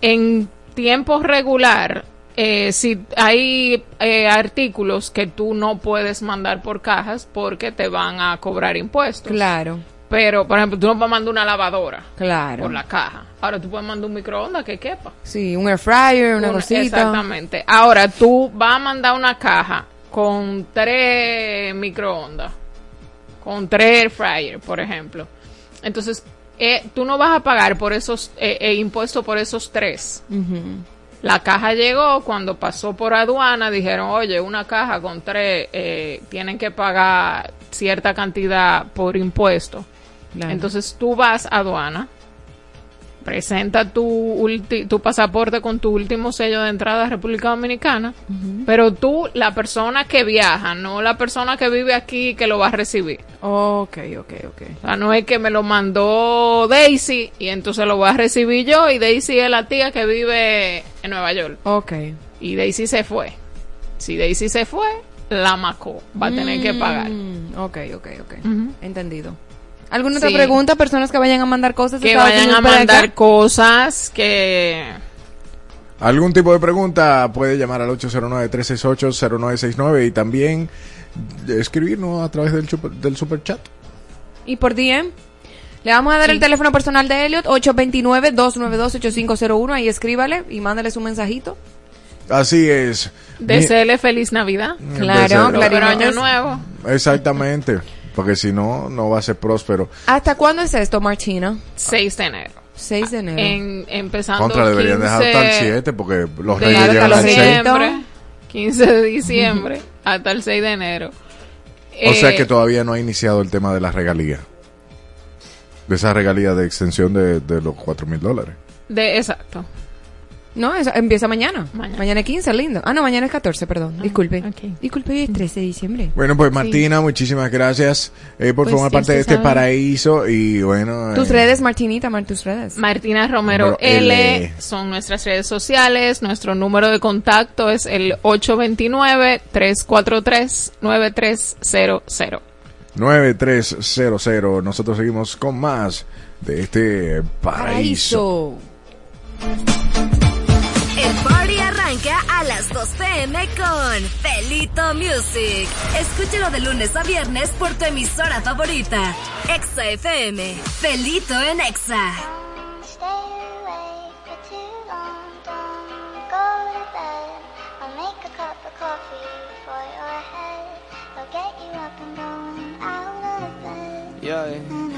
En tiempo regular, eh, si hay eh, artículos que tú no puedes mandar por cajas porque te van a cobrar impuestos. Claro, Pero, por ejemplo, tú no puedes mandar una lavadora claro. por la caja. Ahora tú puedes mandar un microondas que quepa. Sí, un air fryer, una, Una- cosita. Exactamente. Ahora tú vas a mandar una caja con tres microondas, con tres air fryer, por ejemplo. Entonces, eh, tú no vas a pagar por esos eh, eh, impuestos por esos tres. La caja llegó cuando pasó por aduana, dijeron, oye, una caja con tres, eh, tienen que pagar cierta cantidad por impuesto. Claro. Entonces tú vas a aduana, presenta tu, ulti- tu pasaporte con tu último sello de entrada a República Dominicana, pero tú, la persona que viaja, no la persona que vive aquí que lo va a recibir. Ok, ok, ok. O sea, no es que me lo mandó Daisy y entonces lo voy a recibir yo y Daisy es la tía que vive en Nueva York. Ok. Y Daisy se fue. Si Daisy se fue, la macó. Va a tener que pagar. Mm, ok, ok, ok. Entendido. ¿Alguna otra Sí. pregunta? Personas que vayan a mandar cosas Que vayan a mandar acá? cosas que... ¿Algún tipo de pregunta? Puede llamar al 809-368-0969 y también escribirnos a través del, chup- del super chat. Y por DM, le vamos a dar Sí. el teléfono personal de Elliot, 829-292-8501. Ahí escríbale y mándale su mensajito. Así es. Deseele feliz Navidad. Claro, Deseo- claro. Pero año nuevo. Exactamente. Porque si no, no va a ser próspero. ¿Hasta cuándo es esto, Martina? 6 de enero. 6 de enero. En, empezando Contra deberían 15 dejar hasta el 7 porque los de reyes llegan hasta al los 6. reyes. diciembre. <laughs> 15 de diciembre hasta el 6 de enero. O sea Eh, que todavía no ha iniciado el tema de la regalía. De esa regalía de extensión de, de los 4 mil dólares. de, exacto. No, eso empieza mañana. Mañana. Mañana es 15, lindo. Ah, no, mañana es 14, perdón. Disculpe. ok. Disculpe, hoy es 13 de diciembre. Bueno, pues Martina, muchísimas gracias eh, por Pues formar sí, parte de este sabe. paraíso. Y bueno. Tus eh, redes, Martinita, Mar, tus redes. Martina Romero L. L. son nuestras redes sociales. Nuestro número de contacto es el 829-343-9300. 9300. Nosotros seguimos con más de este paraíso. A las 2 pm con Felito Music. Escúchalo de lunes a viernes por tu emisora favorita. Exa FM. Felito en Exa. Yeah,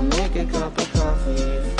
I'll make a cup of coffee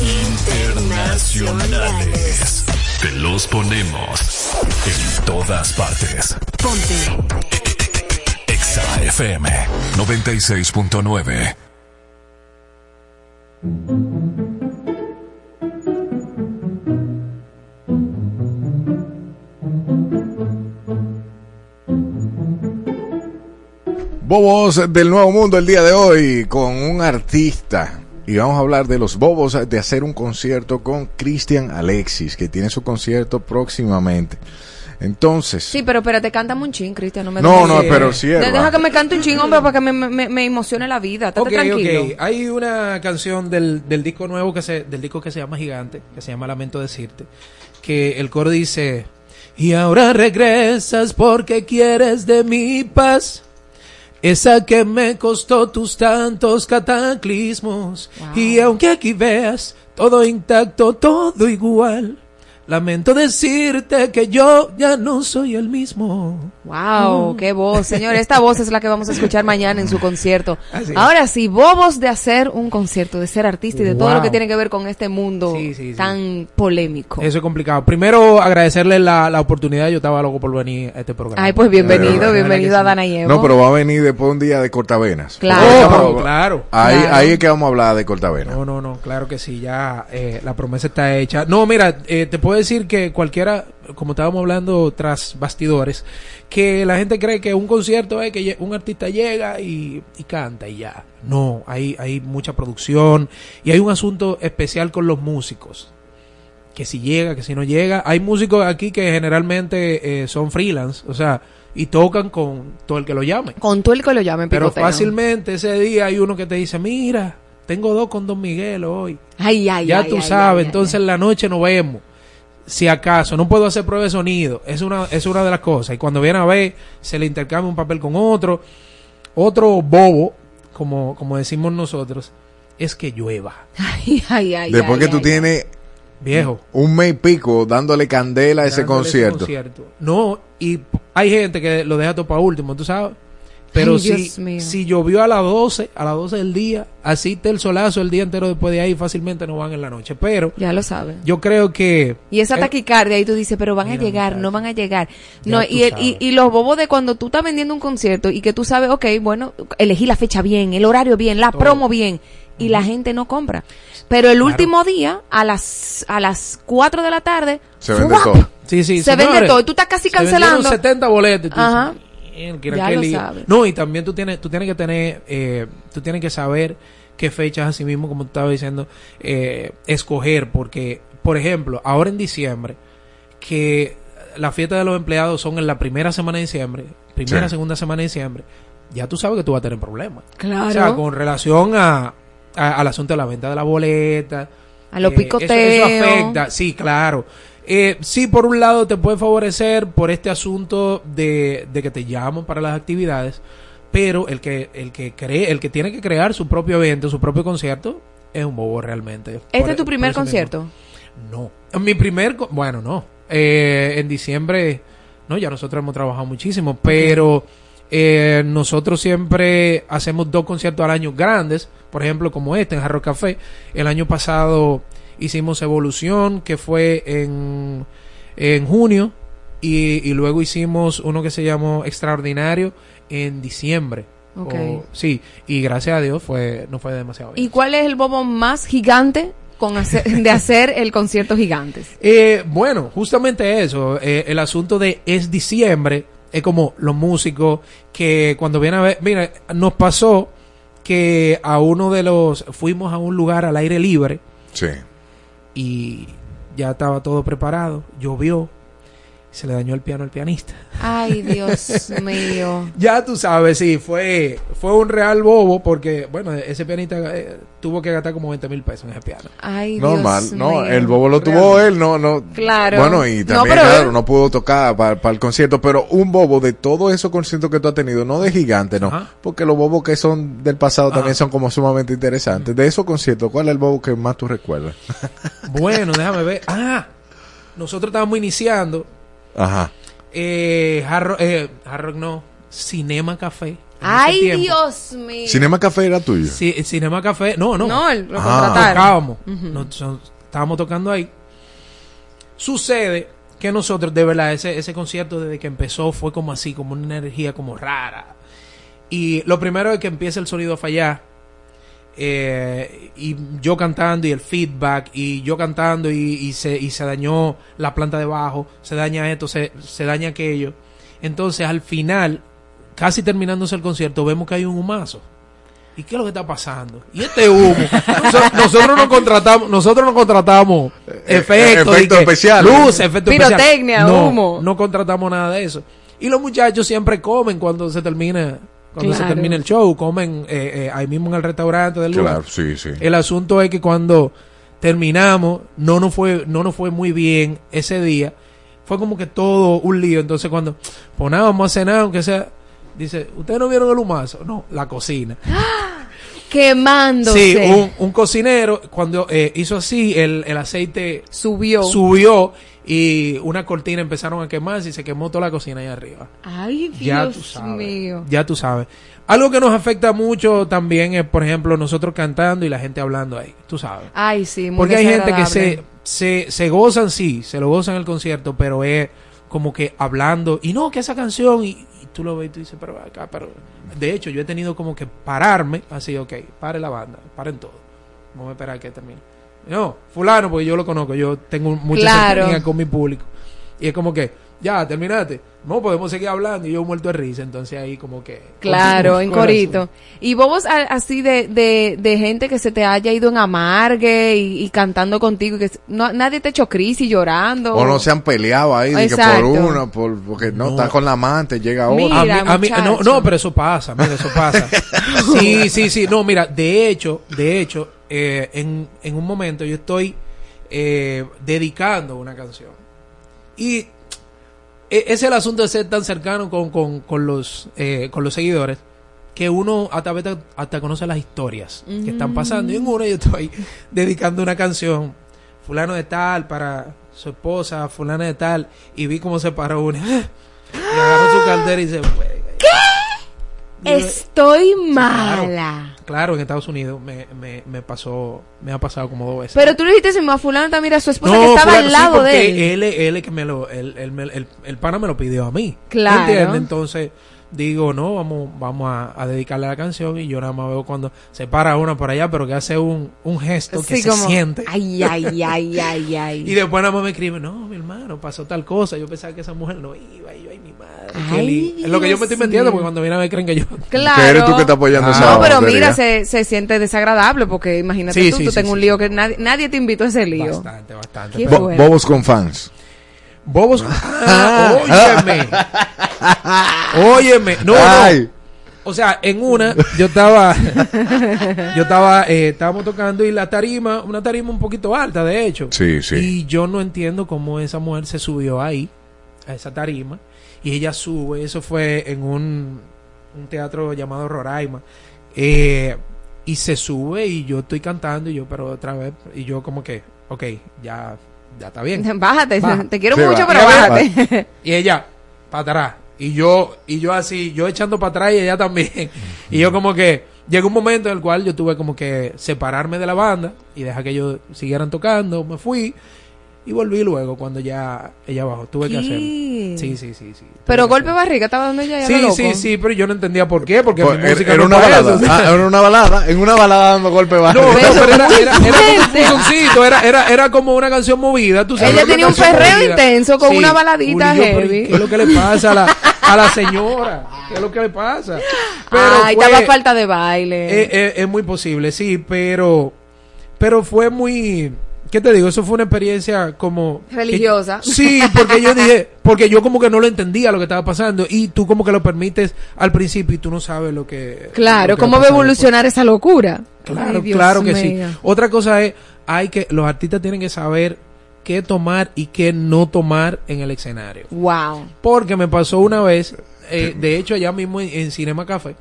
internacionales. Te los ponemos en todas partes. Ponte. Exa FM 96.9. Bobos del Nuevo Mundo el día de hoy con un artista y vamos a hablar de los bobos de hacer un concierto con Cristian Alexis, que tiene su concierto próximamente. Entonces, Sí, pero espérate, cántame un chin, Cristian, no me No, no, pero. De- Deja que me cante un chin, hombre, para que me, me, me emocione la vida. Estate Ok, tranquilo. ok. Hay una canción del, del disco nuevo que se, del disco que se llama Gigante, que se llama Lamento Decirte, que el coro dice, y ahora regresas porque quieres de mi paz, esa que me costó tus tantos cataclismos, y aunque aquí veas todo intacto, todo igual, lamento decirte que yo ya no soy el mismo. Wow, Mm. qué voz, señor. Esta voz es la que vamos a escuchar mañana en su concierto. <laughs> Ahora sí, bobos de hacer un concierto, de ser artista y de todo lo que tiene que ver con este mundo Sí, sí, sí. tan polémico. Eso es complicado. Primero, agradecerle la, la oportunidad. Yo estaba loco por venir a este programa. Ay, pues bienvenido, bienvenido a. Dana y Evo. no, pero va a venir después un día de cortavenas. Claro. Porque- Oh, claro. Ahí, Claro. ahí es que vamos a hablar de cortavenas. No, no, no, claro que sí, ya eh, la promesa está hecha. No, mira, eh, te puedo decir que cualquiera, como estábamos hablando tras bastidores, que la gente cree que un concierto es que un artista llega y, y canta y ya. No, hay, hay mucha producción y hay un asunto especial con los músicos. Que si llega, que si no llega. Hay músicos aquí que generalmente eh, son freelance, o sea, y tocan con todo el que lo llame. Con tú el que lo llamen, Pero fácilmente ese día hay uno que te dice, mira, tengo dos con Don Miguel hoy. Ay, ay, ya ay, tú ay, sabes, ay, entonces en la noche nos vemos. Si acaso, no puedo hacer prueba de sonido. Es una, es una de las cosas. Y cuando viene a ver, se le intercambia un papel con otro. Otro bobo, como, como decimos nosotros, es que llueva. <laughs> Ay, ay, ay. Después ay, que tú ay, tienes Viejo. un mes y pico dándole candela a ese dándole concierto. concierto. No, y hay gente que lo deja todo para último, tú sabes. Pero Ay, si, si llovió a las 12, a las 12 del día, así está el solazo el día entero después de ahí, fácilmente no van en la noche. Pero Ya lo sabes. yo creo que... Y esa taquicardia, ahí tú dices, pero van a llegar, no van a llegar. Ya No, y, el- y, los bobos de cuando tú estás vendiendo un concierto y que tú sabes, ok, bueno, elegí la fecha bien, el horario bien, la Todo. promo bien, y la gente no compra. Pero el último día, a las, a las 4 de la tarde, Se vende ¡fuap! todo. Sí, sí, se señores, vende todo. Y tú estás casi se cancelando. 70 boletos. Ajá. dices, No, y también tú tienes, tú tienes que tener, eh, tú tienes que saber qué fechas así mismo, como tú estabas diciendo, eh, escoger, porque, por ejemplo, ahora en diciembre, que la fiesta de los empleados son en la primera semana de diciembre, primera, Sí. segunda semana de diciembre, ya tú sabes que tú vas a tener problemas. Claro. O sea, con relación a, a- al asunto de la venta de la boleta. A los eh, eso- picoteos. Eso, afecta, sí, claro. Eh, sí, por un lado te puede favorecer por este asunto de, de que te llaman para las actividades, pero el que, el que cree, el que tiene que crear su propio evento, su propio concierto, es un bobo realmente. ¿Este Por- es tu primer mismo. concierto? No. Mi primer, bueno, no. Eh, en diciembre, no, ya nosotros hemos trabajado muchísimo, pero eh, nosotros siempre hacemos dos conciertos al año grandes, por ejemplo, como este en Jarro Café. El año pasado hicimos Evolución, que fue en, en junio, y, y luego hicimos uno que se llamó Extraordinario en diciembre. Ok. O- sí, y gracias a Dios fue no fue demasiado bien. ¿Y cuál es el bobo más gigante con hacer, <laughs> de hacer el concierto gigantes? Eh, bueno, justamente eso, eh, el asunto de es diciembre, es como los músicos que cuando vienen a ver, mira, nos pasó que a uno de los, fuimos a un lugar al aire libre Sí. Y ya estaba todo preparado, llovió, se le dañó el piano al pianista. Ay, <laughs> Dios mío. Ya tú sabes, sí, fue, fue un real bobo porque, bueno, ese pianista eh, tuvo que gastar como 20 mil pesos en ese piano. Ay, Normal, Dios no, mío. el bobo lo tuvo él, no, no. Claro. Bueno, y No, también, claro, él- no pudo tocar para el concierto, pero un bobo de todos esos conciertos que tú has tenido, no de gigante, no, Ajá. porque los bobos que son del pasado también Ajá. son como sumamente interesantes. De esos conciertos, ¿cuál es el bobo que más tú recuerdas? <laughs> Bueno, déjame ver. Ah, nosotros estábamos iniciando Ajá. eh, Hard Rock- eh, Hard Rock no, Cinema Café. Ay, tiempo. Dios mío. Cinema Café era tuyo. Sí, el Cinema Café, no, no. No, el- lo Ah. contrataron. Tocábamos. Nos- estábamos tocando ahí. Sucede que nosotros, de verdad, ese, ese concierto desde que empezó fue como así, como una energía como rara. Y lo primero es que empieza el sonido a fallar. Eh, y yo cantando y el feedback y yo cantando y, y se, y se dañó la planta de bajo, se daña esto, se, se daña aquello. Entonces al final casi terminándose el concierto, vemos que hay un humazo. ¿Y qué es lo que está pasando? Y este humo. Noso- nosotros no contratamos, nosotros no contratamos efectos, efectos y que especiales. luces, efectos Pirotecnia, especiales. No, humo. No contratamos nada de eso. Y los muchachos siempre comen cuando se termina, cuando se termina el show, comen eh, eh, ahí mismo en el restaurante del lugar. Claro, sí, sí. El asunto es que cuando terminamos, no nos fue, no nos fue muy bien ese día. Fue como que todo un lío. Entonces cuando, pues nada, vamos a cenar, aunque sea, dice, ¿ustedes no vieron el humazo? No, la cocina. Quemándose. Sí, un, un cocinero, cuando eh, hizo así, el, el aceite Subió. subió y una cortina empezaron a quemarse y se quemó toda la cocina ahí arriba. Ay, Ya Dios tú sabes. mío. Ya tú sabes. Algo que nos afecta mucho también es, por ejemplo, nosotros cantando y la gente hablando ahí. Tú sabes. Ay, sí, muy Porque hay gente que se, se, se gozan, sí, se lo gozan en el concierto, pero es como que hablando, y no, que esa canción, y tú lo ves y tú dices, pero acá, pero... De hecho, yo he tenido como que pararme, así, ok, pare la banda, paren todo. Vamos a esperar a que termine. No, fulano, porque yo lo conozco, yo tengo mucha Claro. cercanía con mi público. Y es como que, ya, terminaste. No, podemos seguir hablando y yo muerto de risa, entonces ahí como que... Claro, en corito. Y a- así de, de, de gente que se te haya ido en amargue y, y cantando contigo, y que no, nadie te echó crisis llorando. O no se han peleado ahí, de que por una, por, porque no, está con la amante, llega otra. Mira, a mí, a mí- no, no, pero eso pasa, mira, eso pasa. <laughs> sí, sí, sí, no, mira, de hecho, de hecho, eh, en, en un momento yo estoy eh, dedicando una canción. Y es el asunto de ser tan cercano con, con, con los, eh, con los seguidores que uno hasta, hasta conoce las historias que están pasando. Y en una yo estoy <laughs> dedicando una canción, fulano de tal, para su esposa, fulana de tal, y vi cómo se paró una. <laughs> Y agarró su caldera y se fue. Estoy mala. Claro, en Estados Unidos me, me, me pasó, me ha pasado como dos veces. Pero tú le dijiste a fulano también a su esposa No, que estaba fulano, al lado de él. él. él que me lo, él, él el, el pana me lo pidió a mí. Claro. ¿Entiendes? Entonces digo, no, vamos, vamos a, a dedicarle la canción y yo nada más veo cuando se para una por allá, pero que hace un, un gesto que se siente. Ay, ay, ay, ay, ay. <laughs> Y después nada más me escribe, no, mi hermano, pasó tal cosa. Yo pensaba que esa mujer no iba, y yo, ay, mi madre. qué Ay, li-". es lo que yo me estoy metiendo, porque cuando vienen a ver creen que yo... Claro. Que eres tú que estás apoyando esa No, pero mira, se, se siente desagradable porque imagínate Sí, tú, sí, tú sí, tengas un sí. lío que nadie, nadie te invitó a ese lío. Bastante, bastante. Pero- Bo-. Bobos con fans. Bobos. Ah, <laughs> óyeme. óyeme. No, Ay. no. O sea, en una, yo estaba. yo estaba. Eh, estábamos tocando y la tarima, una tarima un poquito alta, de hecho. Sí, sí. Y yo no entiendo cómo esa mujer se subió ahí, a esa tarima. Y ella sube. Eso fue en un, un teatro llamado Roraima. Eh, y se sube y yo estoy cantando y yo, pero otra vez. Y yo, como que, ok, ya, ya está bien. <laughs> Bájate, Baja. te quiero Sí, mucho, va. pero bájate. <laughs> Y ella, para atrás. Y yo, y yo así, yo echando para atrás y ella también. <laughs> Y yo como que, llegó un momento en el cual yo tuve como que separarme de la banda y dejar que ellos siguieran tocando. Me fui y volví luego cuando ya ella bajó. Tuve que ¿Qué? hacerlo. Sí, sí, sí, sí. Pero Tuve que golpe barriga estaba dando ella ya Sí, loco. sí, sí, pero yo no entendía por qué, porque Pues, mi era, música era no una es balada. eso. Ah, era una balada. En una balada dando golpe bajo. No, no, Pero pero era, era, era era, era, era como una canción movida, tú sabes. Ella una tenía un perreo movida. intenso con una baladita yo, pero, heavy. ¿Qué es lo que le pasa a la, a la señora? ¿Qué es lo que le pasa? Pero Ay, fue- estaba falta de baile. eh, eh, es muy posible, sí, pero, pero fue muy, ¿qué te digo? Eso fue una experiencia como Religiosa. que- sí, porque yo <laughs> dije, porque yo como que no lo entendía lo que estaba pasando y tú como que lo permites al principio y tú no sabes lo que. claro, lo que ¿cómo va a evolucionar esa locura? Claro, Ay, claro que sí. Otra cosa es, hay que, los artistas tienen que saber qué tomar y qué no tomar en el escenario. Wow. Porque me pasó una vez, eh, de hecho allá mismo en, en Cinema Café,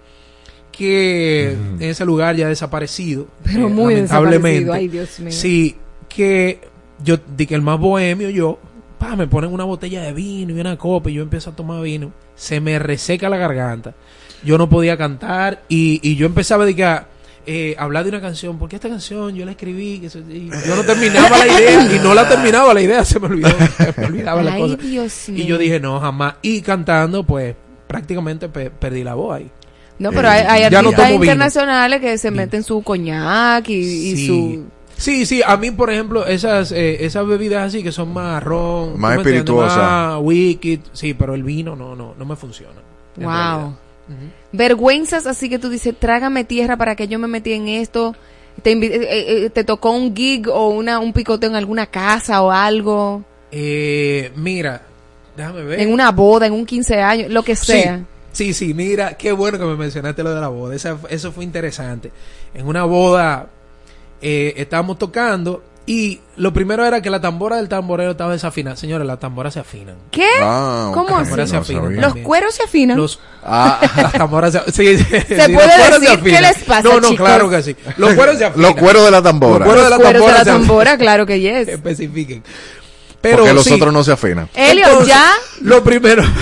que en ese lugar ya desaparecido. Pero eh, muy lamentablemente. desaparecido, ay, Dios mío. Sí, que yo, di que el más bohemio yo, pa, me ponen una botella de vino y una copa y yo empiezo a tomar vino, se me reseca la garganta. Yo no podía cantar y, y yo empezaba a dedicar, eh, hablar de una canción, porque esta canción yo la escribí, que se- y yo no terminaba la idea y no la terminaba la idea, se me olvidó, <laughs> se me olvidaba la Ay, cosa. Dios mío. Y yo dije, no, jamás. Y cantando, pues prácticamente pe- perdí la voz ahí. No, pero hay, hay Ya no internacionales que se meten su coñac y, y su... Sí, sí, a mí, por ejemplo, esas eh, esas bebidas así que son más ron, Más espirituosas. más whisky, sí, pero el vino no, no, no me funciona. Wow. Vergüenzas así que tú dices, trágame tierra para que yo me metí en esto. Te, eh, eh, eh, te tocó un gig o una, un picoteo en alguna casa o algo. Eh, mira, déjame ver. En una boda, en un 15 años, lo que sea. Sí, sí, sí, mira, qué bueno que me mencionaste lo de la boda. Esa- eso fue interesante. En una boda eh, estábamos tocando y lo primero era que la tambora del tamborero estaba desafinada. Señores, las tamboras se afinan. ¿Qué? Ah, ¿Cómo Las así? tamboras se afinan Los cueros se afinan. Los, Ah. <laughs> las tamboras se, sí, sí, sí, puede los cueros decir? afinan. ¿Qué les pasa, No, no, chicos? claro que sí. Los cueros se afinan. Los cueros de la tambora. Los cueros de la Cueros de tambora la se afinan. tambora, claro que yes. <laughs> Especifiquen. Pero Porque los sí. otros no se afinan. Elio, ya. Lo primero. <laughs>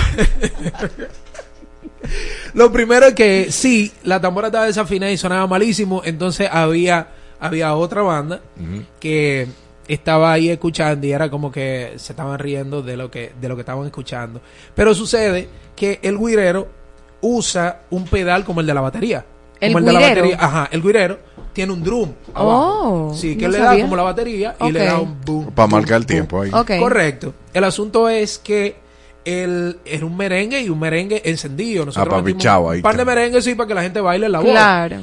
lo primero es que sí, la tambora estaba desafinada y sonaba malísimo. Entonces había, había otra banda que estaba ahí escuchando y era como que se estaban riendo de lo que, de lo que estaban escuchando. Pero sucede que el guirero usa un pedal como el de la batería. ¿El Como el de la guirero? batería. Ajá, el guirero tiene un drum abajo. Oh, sí, que no le sabía. da como la batería y le da un boom. Para marcar el boom. tiempo ahí. Ok. Correcto. El asunto es que el, era un merengue y un merengue encendido. Nosotros Ah, metimos un par de merengues sí para que la gente baile en la boda. Claro.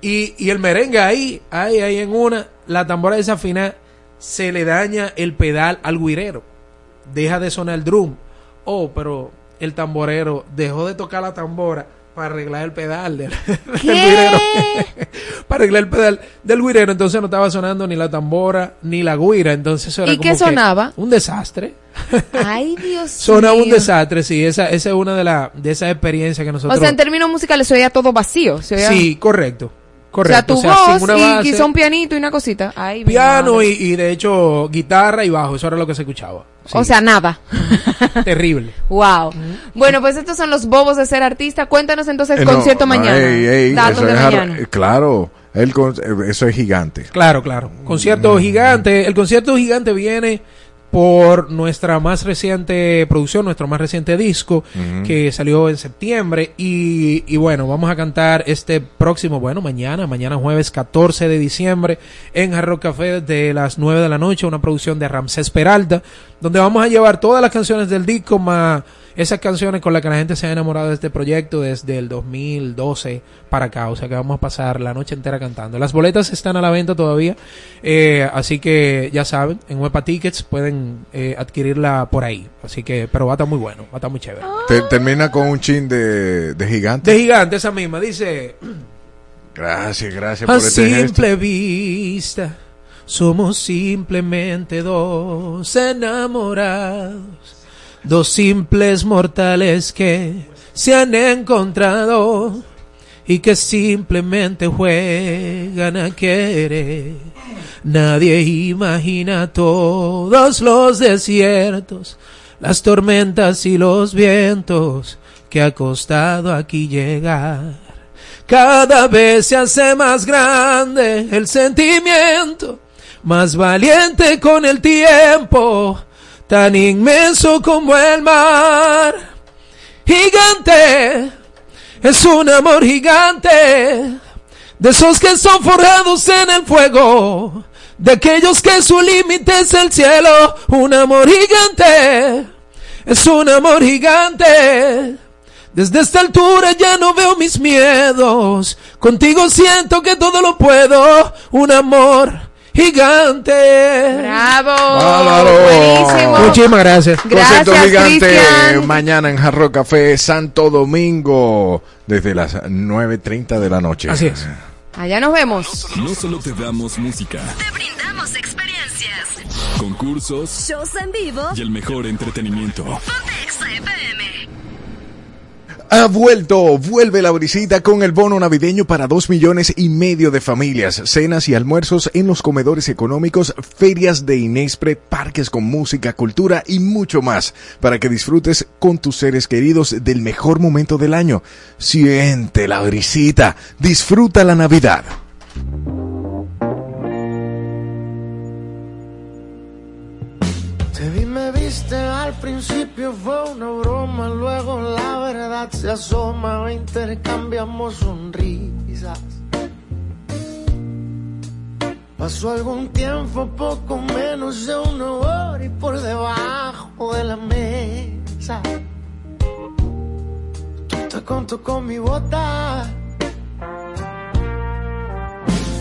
Y, y el merengue ahí, ahí, ahí en una, la tambora desafinada, se le daña el pedal al guirero. Deja de sonar el drum. Oh, pero el tamborero dejó de tocar la tambora para arreglar el pedal del, <laughs> guirero. <laughs> para arreglar el pedal del guirero. Entonces no estaba sonando ni la tambora ni la guira. Entonces eso era ¿Y como qué que sonaba? Un desastre. <laughs> Ay, Dios Sonaba un desastre, sí. Esa, esa es una de, la, de esas experiencias que O nosotros... sea, en términos musicales se oía todo vacío. Se oía... Sí, correcto. O Correcto. sea, tu voz una y base, quizá un pianito y una cosita. Ay, piano y, y de hecho guitarra y bajo. Eso era lo que se escuchaba. O sea, nada. <laughs> Terrible. Wow. Bueno, pues estos son los bobos de ser artista. Cuéntanos entonces Eh, concierto no, mañana. ey, ey, Datos eso de es ar- mañana. eh, claro, el con- eh, eso es gigante. Claro, claro. Concierto gigante. El concierto gigante viene por nuestra más reciente producción, nuestro más reciente disco, que salió en septiembre. Y, y bueno, vamos a cantar este próximo, bueno, mañana, mañana jueves 14 de diciembre, en Hard Rock Café desde las 9 de la noche, una producción de Ramsés Peralta, donde vamos a llevar todas las canciones del disco, más esas canciones con las que la gente se ha enamorado de este proyecto desde el 2012 para acá. O sea que vamos a pasar la noche entera cantando. Las boletas están a la venta todavía, eh, así que ya saben, en Huepa Tickets pueden eh, adquirirla por ahí. Así que, pero va a estar muy bueno, va a estar muy chévere. Te- termina con un chin de, de gigante. De gigante esa misma, dice... Gracias, gracias A por este gesto. simple vista, somos simplemente dos enamorados, dos simples mortales que se han encontrado y que simplemente juegan a querer. Nadie imagina todos los desiertos, las tormentas y los vientos que ha costado aquí llegar. Cada vez se hace más grande el sentimiento, más valiente con el tiempo, tan inmenso como el mar. Gigante, es un amor gigante, de esos que son forjados en el fuego, de aquellos que su límite es el cielo, un amor gigante, es un amor gigante. Desde esta altura ya no veo mis miedos. Contigo siento que todo lo puedo. Un amor gigante. Bravo. Bárbaro. Buenísimo. Muchísimas gracias. Concierto Gracias, gigante Cristian. mañana en Jarro Café Santo Domingo desde las 9.30 de la noche. Así es. Allá nos vemos. No solo te damos música, Te brindamos experiencias, concursos shows en vivo. y el mejor entretenimiento. Ponte. Ha vuelto, vuelve la brisita con el bono navideño para dos millones y medio de familias, cenas y almuerzos en los comedores económicos, ferias de Inespre, parques con música, cultura y mucho más, para que disfrutes con tus seres queridos del mejor momento del año. Siente la brisita, disfruta la Navidad. Te vi, me viste, al principio fue una broma, luego la verdad se asoma, intercambiamos sonrisas. Pasó algún tiempo, poco menos de una hora y por debajo de la mesa. Tú te contó con mi bota.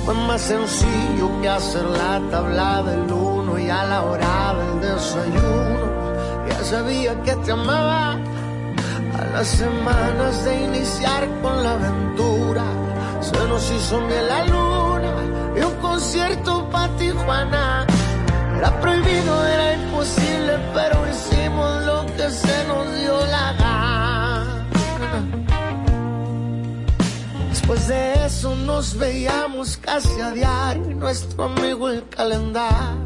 Fue más sencillo que hacer la tabla del uno y a la hora del desayuno. Ya sabía que te amaba. A las semanas de iniciar con la aventura, se nos hizo miel la luna y un concierto para Tijuana. Era prohibido, era imposible, pero hicimos lo que se nos dio la gana. Después de eso nos veíamos casi a diario y nuestro amigo el calendario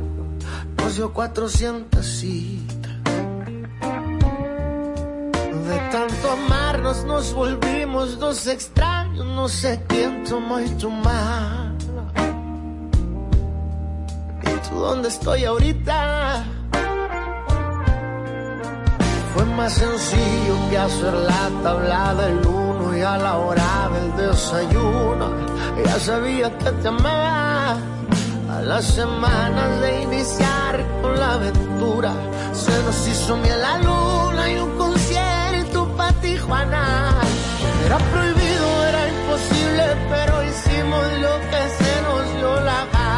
nos dio 400 citas. Tanto amarnos nos volvimos dos extraños, no sé quién tomó y tu mano. ¿Y tú dónde estoy ahorita? Fue más sencillo que hacer la tabla del uno y a la hora del desayuno. Ya sabía que te amaba. A las semanas de iniciar con la aventura, se nos hizo miel la luna y un lo que se nos dio la gana.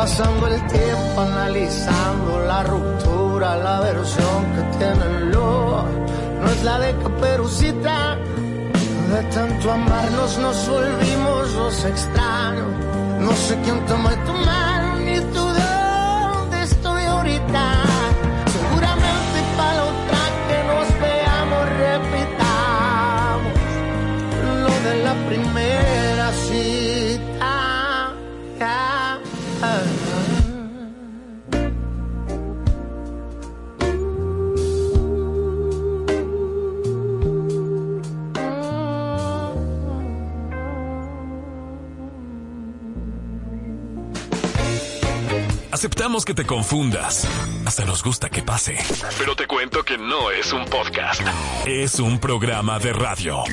Pasando el analizando la ruptura, la versión que tiene el lobo, no es la de caperucita. De tanto amarnos nos volvimos los extraños. No sé quién tomó tu mano Aceptamos que te confundas. Hasta nos gusta que pase. Pero te cuento que no es un podcast. Es un programa de radio.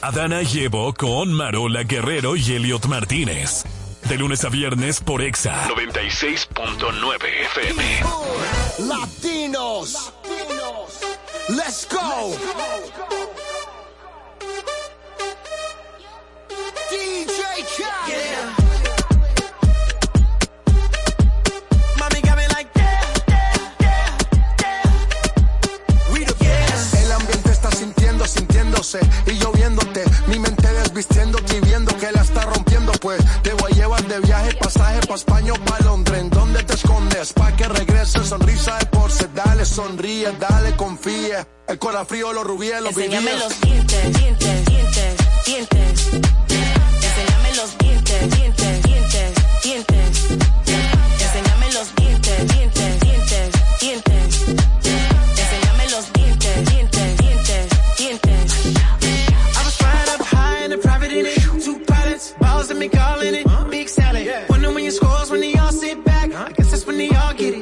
Adana llevo con Marola Guerrero y Elliot Martínez. De lunes a viernes por Exa 96.9 FM. Latinos. Let's go. DJ y lloviéndote. Mi mente desvistiéndote y viendo que la está rompiendo. Pues te voy a llevar de viaje, pasaje pa' España o pa' Londres. ¿En dónde te escondes? Pa' que regrese, sonrisa de porce. Dale, sonríe, dale, confía. El corazón frío, los rubíes, los Enséñame vivíes. los dientes, dientes, dientes, dientes. Enséñame los dientes, dientes, dientes, dientes. Pilots, balls and me calling it. Big salad. Wonder when your scores when they all sit back. I guess that's when they all get it.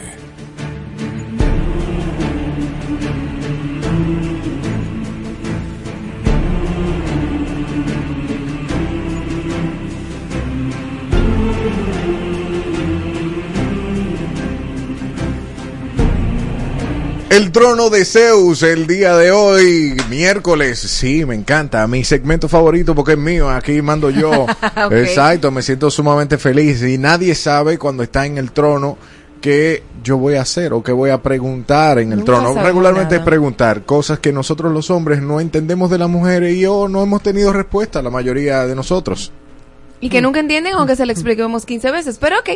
El trono de Zeus el día de hoy, miércoles. Sí, me encanta. Mi segmento favorito porque es mío. Aquí mando yo. <laughs> Exacto, me siento sumamente feliz. Y nadie sabe cuando está en el trono qué yo voy a hacer o qué voy a preguntar en el Nunca trono. Regularmente nada. preguntar cosas que nosotros los hombres no entendemos de las mujeres y o no hemos tenido respuesta, la mayoría de nosotros. Y que nunca entienden aunque se le expliquemos 15 veces, pero ok.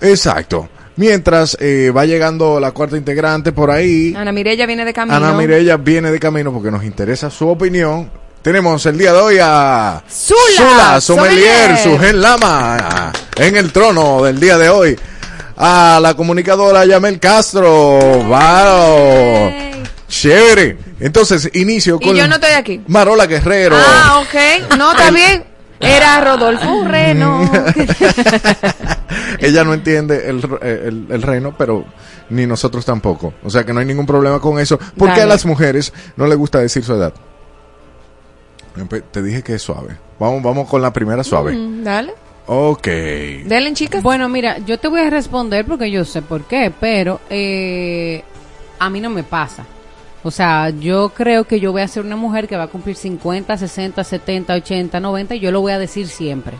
Exacto. Mientras eh, va llegando la cuarta integrante por ahí. Ana Mirella viene de camino. Ana Mirella viene de camino porque nos interesa su opinión. Tenemos el día de hoy a Zula, Sommelier, Sommelier. Sujel Lama, en el trono del día de hoy. A la comunicadora Yamel Castro. ¡Wow! Chévere. Entonces, inicio Y con yo no estoy aquí. Marola Guerrero. Ah, ok. No, está bien. Era Rodolfo Reno. <laughs> Ella no entiende el, el, el reino, pero ni nosotros tampoco. O sea que no hay ningún problema con eso. Porque a Dale. las mujeres no les gusta decir su edad. Empe- Te dije que es suave. Vamos, vamos con la primera suave. Mm, Dale. Ok. Denle, chicas. Bueno, mira, yo te voy a responder porque yo sé por qué, pero eh, a mí no me pasa. O sea, yo creo que yo voy a ser una mujer que va a cumplir 50, 60, 70, 80, 90 y yo lo voy a decir siempre.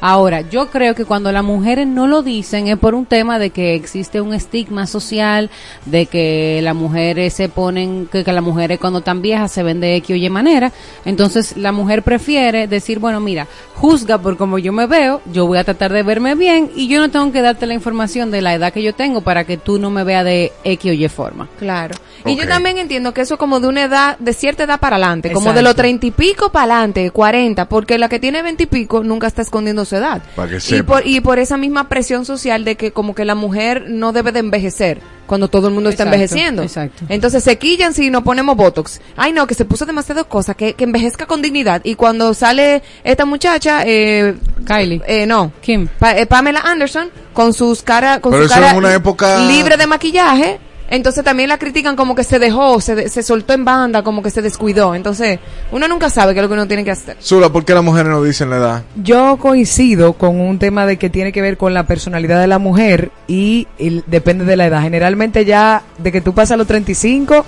Ahora, yo creo que cuando las mujeres no lo dicen es por un tema de que existe un estigma social, de que las mujeres se ponen, que, que las mujeres cuando están viejas se ven de X o Y manera. Entonces, la mujer prefiere decir, bueno, mira, juzga por como yo me veo, yo voy a tratar de verme bien y yo no tengo que darte la información de la edad que yo tengo para que tú no me veas de X o Y forma. Claro. Y yo también entiendo que eso como de una edad, de cierta edad para adelante, como de los treinta y pico para adelante, cuarenta, porque la que tiene veinte y pico nunca está escondiendo su edad. Para que Y por, y por esa misma presión social de que como que la mujer no debe de envejecer cuando todo el mundo está envejeciendo. exacto. Entonces se quillan si no ponemos Botox. Ay no, que se puso demasiado cosa, que, que envejezca con dignidad. Y cuando sale esta muchacha, eh, Kylie. eh, no. Kim. Pa- eh, Pamela Anderson, con sus cara, con Pero su eso cara en una época- libre de maquillaje. Entonces también la critican como que se dejó, se, de- se soltó en banda, como que se descuidó. Entonces, uno nunca sabe qué es lo que uno tiene que hacer. Zula, ¿por qué las mujeres no dicen la edad? Yo coincido con un tema de que tiene que ver con la personalidad de la mujer y, depende de la edad. Generalmente ya de que tú pasas los 35,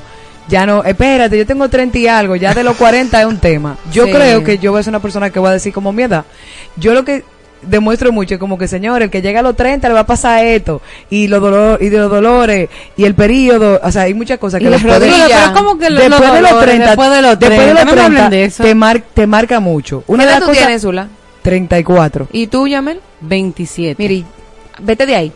ya no, espérate, yo tengo 30 y algo, ya de los 40 es un tema. Yo Sí. creo que yo voy a ser una persona que va a decir como mi edad. Yo lo que demuestro mucho como que señor, el que llega a los 30 le va a pasar esto y los dolores y de los dolores y el periodo, o sea, hay muchas cosas Y que las después de- rodillas. Pero ¿cómo que los- después los de los dolores, 30, después de los después de 30? los No me hablen 30 de eso. te mar- te marca mucho. Una ¿Qué de edad las tú cosas tienes, Zula? 34. ¿Y tú, Yamel? 27. Mire, vete de ahí.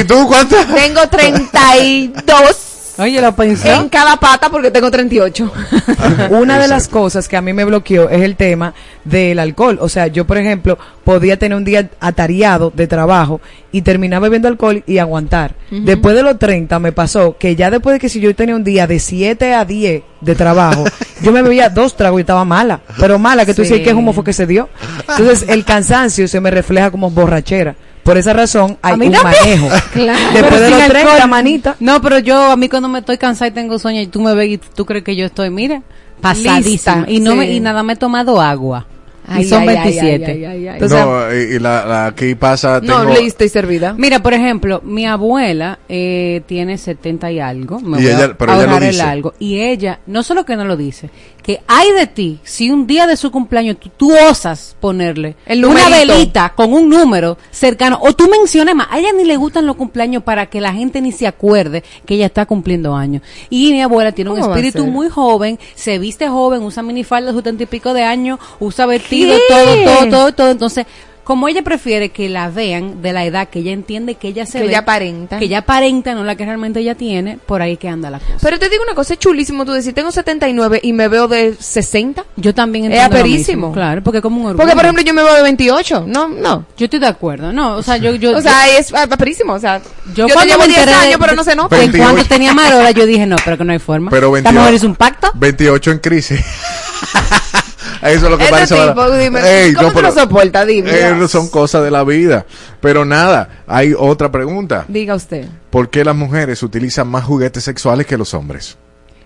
¿Y tú cuántas? Tengo 32 Oye, lo pensó. en cada pata porque tengo 38. <laughs> Una de las cosas que a mí me bloqueó es el tema del alcohol. O sea, yo, por ejemplo, podía tener un día atareado de trabajo y terminar bebiendo alcohol y aguantar. Después de los 30 me pasó que ya después de que si yo tenía un día de 7 a 10 de trabajo, <laughs> yo me bebía dos tragos y estaba mala. Pero mala, que tú Sí. dices, ¿qué humo fue que se dio? Entonces, el cansancio se me refleja como borrachera. Por esa razón, hay un también. manejo. <laughs> Claro. Después Pero de los 30, alcohol. manita. No, pero yo, a mí cuando me estoy cansada y tengo sueño y tú me ves y tú crees que yo estoy, mira, pasadísima. Lista, y no sí. me, y nada me he tomado agua. Ay, y son ay, ay, 27. ay, ay, ay. Entonces, no, y, y la, la- aquí pasa. No, tengo- lista y servida. Mira, por ejemplo, mi abuela eh, tiene 70 y algo. Me Y voy ella- a pero ella lo ahorrar el dice. algo. Y ella, no solo que no lo dice, que hay de ti si un día de su cumpleaños tú, tú osas ponerle El una velita con un número cercano o tú menciones más, a ella ni le gustan los cumpleaños para que la gente ni se acuerde que ella está cumpliendo años. Y mi abuela tiene un ¿Cómo va a espíritu muy joven, se viste joven, usa minifalda de setenta y pico de años, usa vestido, ¿Qué? todo, todo, todo, todo. Entonces, como ella prefiere que la vean de la edad que ella entiende que ella se Que ve, ella aparenta. que ella aparenta, no la que realmente ella tiene, por ahí que anda la cosa. Pero te digo una cosa, es chulísimo tú decir, tengo 79 y me veo de 60. Yo también Es entiendo lo aperísimo. mismo, claro, porque como un orgullo. Porque, por ejemplo, yo me veo de 28. No, no. Yo estoy de acuerdo, no, o sea, yo, yo, o sea, es aperísimo. O sea, yo, yo, cuando llevo me 10 enteré de- años, pero no se nota. en 28. cuanto tenía Marola, yo dije, no, pero que no hay forma. Pero Esta 28 mujer es un pacto. 28 en crisis. <laughs> Eso es lo que Este parece. tipo, dime, Ey, ¿cómo no, tú lo pero- soportas? Dime. eh, son cosas de la vida. Pero nada, hay otra pregunta. Diga usted. ¿Por qué las mujeres utilizan más juguetes sexuales que los hombres?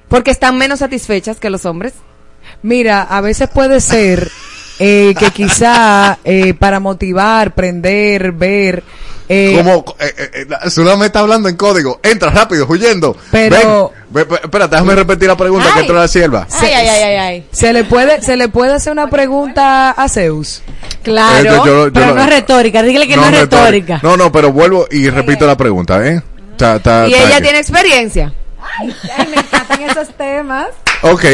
Porque están menos satisfechas que los hombres. Mira, a veces puede ser eh, que quizá eh, para motivar, prender, ver. Eh, Como eh, eh, eh, está hablando en código. Entra rápido, huyendo. Pero- Ven, ve- ve- espérate, déjame repetir la pregunta que entró la sierva. Ay, ay, ay, ay, ay. ¿Se le puede se le puede hacer una pregunta a Zeus? Claro, Esto Eh, yo- yo pero lo- no es retórica, dígale que no, es retórica. No, no, pero vuelvo y repito la pregunta, ¿eh? Ta- ta- Y ella tiene experiencia. me encantan esos temas. Ok,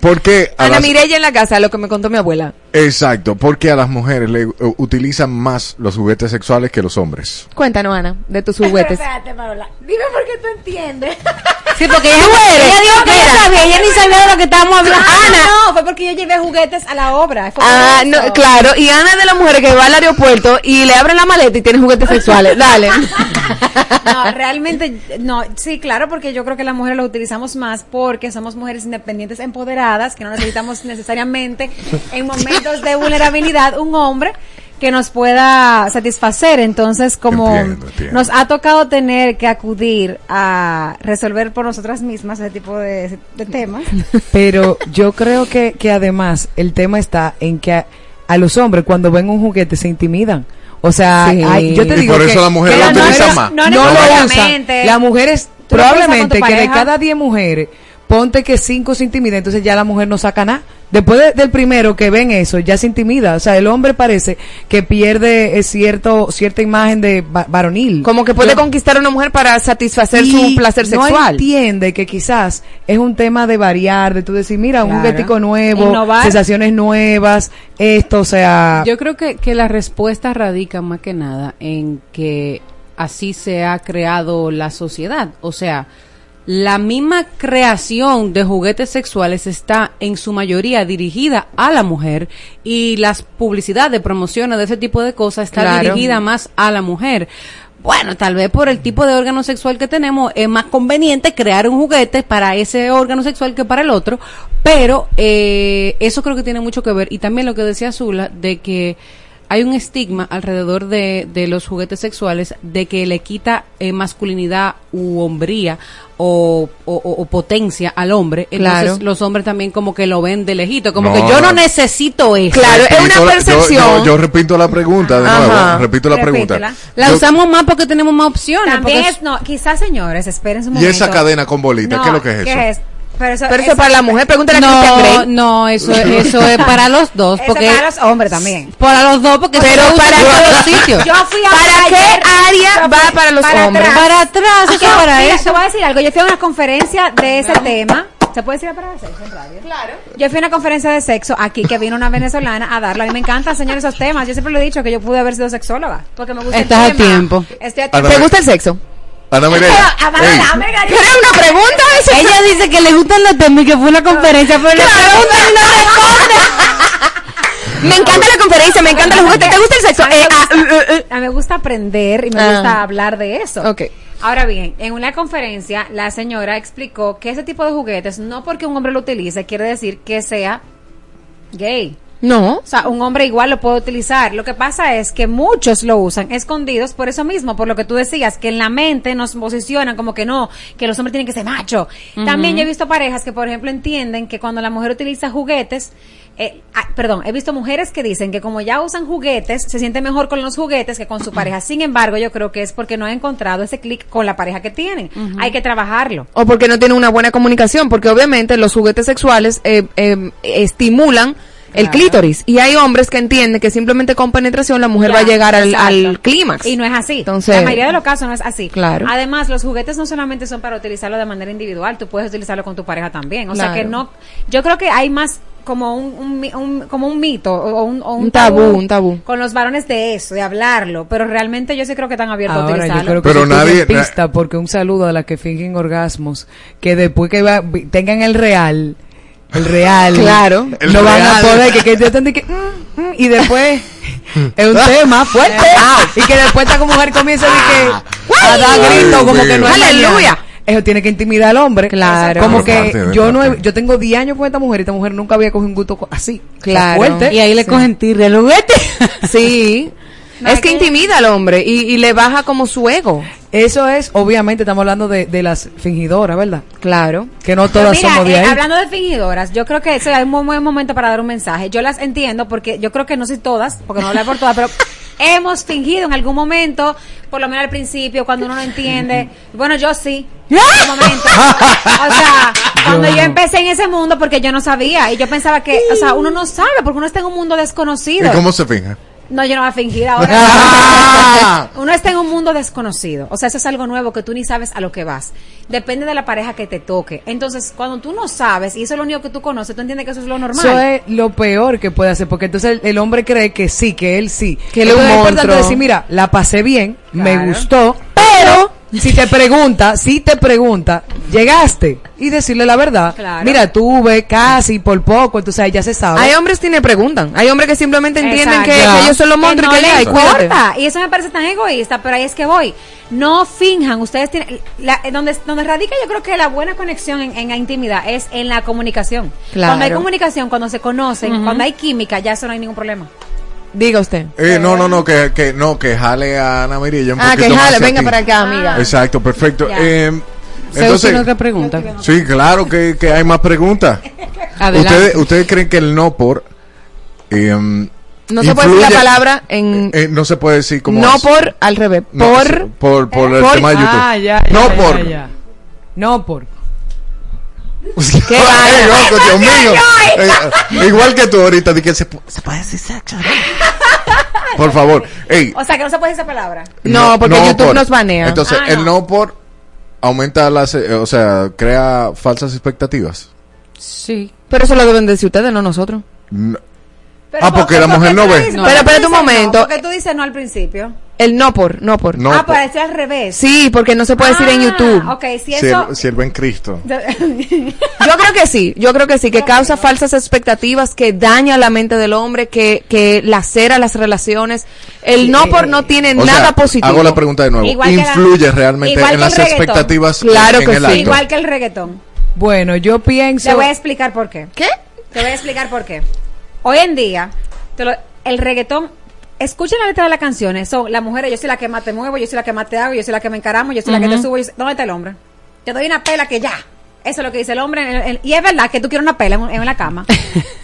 ¿por qué a Ana las- Mireya en la casa, lo que me contó mi abuela. Exacto, ¿por qué a las mujeres le eh, utilizan más los juguetes sexuales que los hombres? Cuéntanos, Ana, de tus juguetes. Espérate, Marola. Dime por qué tú entiendes. Sí, porque ella, ella dijo que ella Mira. sabía, ella ni sabía de lo que estábamos hablando. Ah, no, fue porque yo llevé juguetes a la obra. Ah, no, claro. Y Ana es de las mujeres que va al aeropuerto y le abren la maleta y tiene juguetes sexuales. Dale. <laughs> No, realmente, no, sí, claro, porque yo creo que las mujeres lo utilizamos más porque somos mujeres independientes, empoderadas, que no necesitamos necesariamente en momentos de vulnerabilidad un hombre que nos pueda satisfacer. Entonces, como Entiendo, entiendo. nos ha tocado tener que acudir a resolver por nosotras mismas ese tipo de, de temas. Pero yo creo que, que además el tema está en que a, a los hombres cuando ven un juguete se intimidan. O sea, Sí. yo te Y digo por eso que lo las utilizan mujeres más. No No, lo usan. Las mujeres probablemente que de cada 10 mujeres ponte que 5 se intimidan, entonces ya la mujer no saca nada. Después de- del primero que ven eso, ya se intimida. O sea, el hombre parece que pierde eh, cierto cierta imagen de va- varonil. Como que puede Yo- conquistar a una mujer para satisfacer su placer No sexual. entiende que quizás es un tema de variar, de tú decir, mira, un juguetico nuevo, Innovar. sensaciones nuevas, esto, o sea, Yo creo que, que la respuesta radica más que nada en que así se ha creado la sociedad. O sea, la misma creación de juguetes sexuales está en su mayoría dirigida a la mujer y las publicidades, promociones de ese tipo de cosas está Claro. dirigida más a la mujer. Bueno, tal vez por el tipo de órgano sexual que tenemos es más conveniente crear un juguete para ese órgano sexual que para el otro, pero eh, eso creo que tiene mucho que ver y también lo que decía Zula de que hay un estigma alrededor de, de los juguetes sexuales de que le quita eh, masculinidad u hombría o, o- o- o potencia al hombre. Entonces Claro. los hombres también como que lo ven de lejito, como No, que yo no no. necesito eso. Claro, es una la- yo- percepción. Yo, yo repito la pregunta de Ajá. nuevo. Repito la Repítela. pregunta. La Yo- usamos más porque tenemos más opciones. También es, no, quizás señores, esperen un y momento. esa cadena con bolita, No, ¿qué es lo que es eso? ¿qué es? Pero eso, Pero eso para la mujer, pregúntale a Christian No, Grey. no, eso, eso es para los dos. Eso Porque para los hombres también. para los dos, porque Pero para todos los sitios. Yo fui a ¿Para qué área va fui para los hombres? atrás. Para atrás, eso para a- eso. Te voy a decir algo. Yo fui a una conferencia de ese tema. ¿Se puede decir para sexo en radio? Claro. Yo fui a una conferencia de sexo aquí que vino una venezolana a darla. A mí me encanta, señores, esos temas. Yo siempre lo he dicho que yo pude haber sido sexóloga. Porque me gusta Estás el a tema. tiempo. Estoy a tiempo. ¿Te gusta el sexo? Ana Mireya, ey, ¿Quieres una pregunta? Eso- Ella dice que le gustan los temas y que fue una conferencia, pero le preguntan y no Me encanta la conferencia, me encanta los juguetes. ¿Te gusta el sexo? A mí Eh, me ah, gusta- uh, uh, uh. a mí me gusta aprender y me Ah. gusta hablar de eso. Ok. Ahora bien, en una conferencia la señora explicó que ese tipo de juguetes, no porque un hombre lo utilice, quiere decir que sea gay. No. O sea, un hombre igual lo puede utilizar. Lo que pasa es que muchos lo usan escondidos por eso mismo, por lo que tú decías, que en la mente nos posicionan como que no, que los hombres tienen que ser macho. También yo he visto parejas que, por ejemplo, entienden que cuando la mujer utiliza juguetes, eh, ah, perdón, he visto mujeres que dicen que como ya usan juguetes, se siente mejor con los juguetes que con su pareja. Sin embargo, yo creo que es porque no ha encontrado ese clic con la pareja que tienen. Hay que trabajarlo. O porque no tiene una buena comunicación, porque obviamente los juguetes sexuales eh, eh, estimulan el Claro. clítoris. Y hay hombres que entienden que simplemente con penetración la mujer Ya, va a llegar al, clímax. Y no es así. Entonces- la mayoría de los casos no es así. Claro. Además, los juguetes no solamente son para utilizarlo de manera individual, tú puedes utilizarlo con tu pareja también. O sea que no, yo creo que hay más como un, un mi- un- como un mito o un, o un Un tabú, un tabú. con los varones de eso, de hablarlo, pero realmente yo sí creo que están abiertos a Ahora yo utilizarlo. creo que Pero nadie- en pista porque un saludo a las que fingen orgasmos que después que va- tengan el real el real Claro. El no van a poder que, que yo tendré que mm, mm, y después <laughs> es un tema fuerte <laughs> y que después esta mujer comienza a, decir que, a dar gritos como que no es Aleluya. Eso tiene que intimidar al hombre. Claro. Como De que parte, de yo no he- yo tengo 10 años con esta mujer y esta mujer nunca había cogido un gusto así. Claro. Fuerte. Y ahí le Sí. cogen tirre al juguete. Sí. No, es <laughs> es que que- intimida al hombre y, y le baja como su ego. Eso es, obviamente, estamos hablando de, de las fingidoras, ¿verdad? Claro. Que no todas mira, somos de eh, ahí. hablando de fingidoras, yo creo que ese es un muy buen momento para dar un mensaje. Yo las entiendo porque yo creo que no sé todas, porque no hablo por todas, pero <laughs> hemos fingido en algún momento, por lo menos al principio, cuando uno no entiende. Bueno, yo sí. En un <laughs> momento. O sea, cuando yo empecé en ese mundo, porque yo no sabía, y yo pensaba que, o sea, uno no sabe, porque uno está en un mundo ¿Y desconocido. cómo se finge? No, yo no voy a fingir <laughs> ahora. Ah. Uno está en un mundo desconocido. O sea, eso es algo nuevo que tú ni sabes a lo que vas. Depende de la pareja que te toque. Entonces, cuando tú no sabes, y eso es lo único que tú conoces, tú entiendes que eso es lo normal. Eso es lo peor que puede hacer, porque entonces el, el hombre cree que sí, que él sí. Que él es un monstruo. decir, mira, la pasé bien, me gustó, pero <laughs> si te pregunta, si te pregunta, llegaste y decirle la verdad. Claro. Mira, tuve casi por poco, entonces ahí ya se sabe. Hay hombres que ni preguntan. Hay hombres que simplemente entienden que, que ellos son los monstruos que y que ya, le y cuídate. importa. Y eso me parece tan egoísta, pero ahí es que voy. No finjan, ustedes tienen, la- eh, donde, donde radica yo creo que la buena conexión en, en la intimidad es en la comunicación. Claro. Cuando hay comunicación, cuando se conocen, cuando hay química, ya eso no hay ningún problema. Diga usted. Eh, no, no, no, que, que no, que jale a Ana un Ah, que jale, venga para acá, amiga. Exacto, perfecto. Eh, entonces, otra pregunta. sí, claro que, que hay más preguntas. <laughs> Adelante. ¿Ustedes, ¿Ustedes creen que el no por... eh, No se puede decir la palabra en... eh, no se puede decir como... no es? por, al revés. No, por... por, por el por- tema de YouTube. Ah, ya, ya, no ya, por... No por. ¿Qué <laughs> loco, Dios mío. Eh, igual que tú ahorita, que se, se puede decir sexo. <laughs> Por favor. Ey, O sea, que no se puede decir esa palabra. No, porque YouTube nos banea. Entonces, Ah, el no. no por aumenta las, eh, o sea, crea falsas expectativas. Sí. Pero eso lo deben decir ustedes, no nosotros. No. Ah, porque la ¿por mujer no ve. No. por Pero espérate un no? momento. Porque tú dices no al principio. El no por, no por. No ah, por- para decir al revés. Sí, porque no se puede decir en Ah, YouTube. Ok, si eso... si el buen Cristo. <laughs> Yo creo que sí, yo creo que sí, que causa falsas expectativas, que daña la mente del hombre, que, que lacera las relaciones. El no por no tiene O nada sea, positivo. hago la pregunta de nuevo. Igual que la- ¿Influye realmente igual en las reggaetón. expectativas Claro en que el sí. acto? Igual que el reggaetón. Bueno, yo pienso. Te voy a explicar por qué. ¿Qué? Te voy a explicar por qué. Hoy en día, te lo- el reggaetón, escuchen la letra de las canciones, son las mujeres, yo soy la que más te muevo, yo soy la que más te hago, yo soy la que me encaramo, yo soy la que te subo, yo soy- ¿dónde está el hombre? Te doy una pela que ya. Eso es lo que dice el hombre. y es verdad que tú quieres una pela en, en la cama.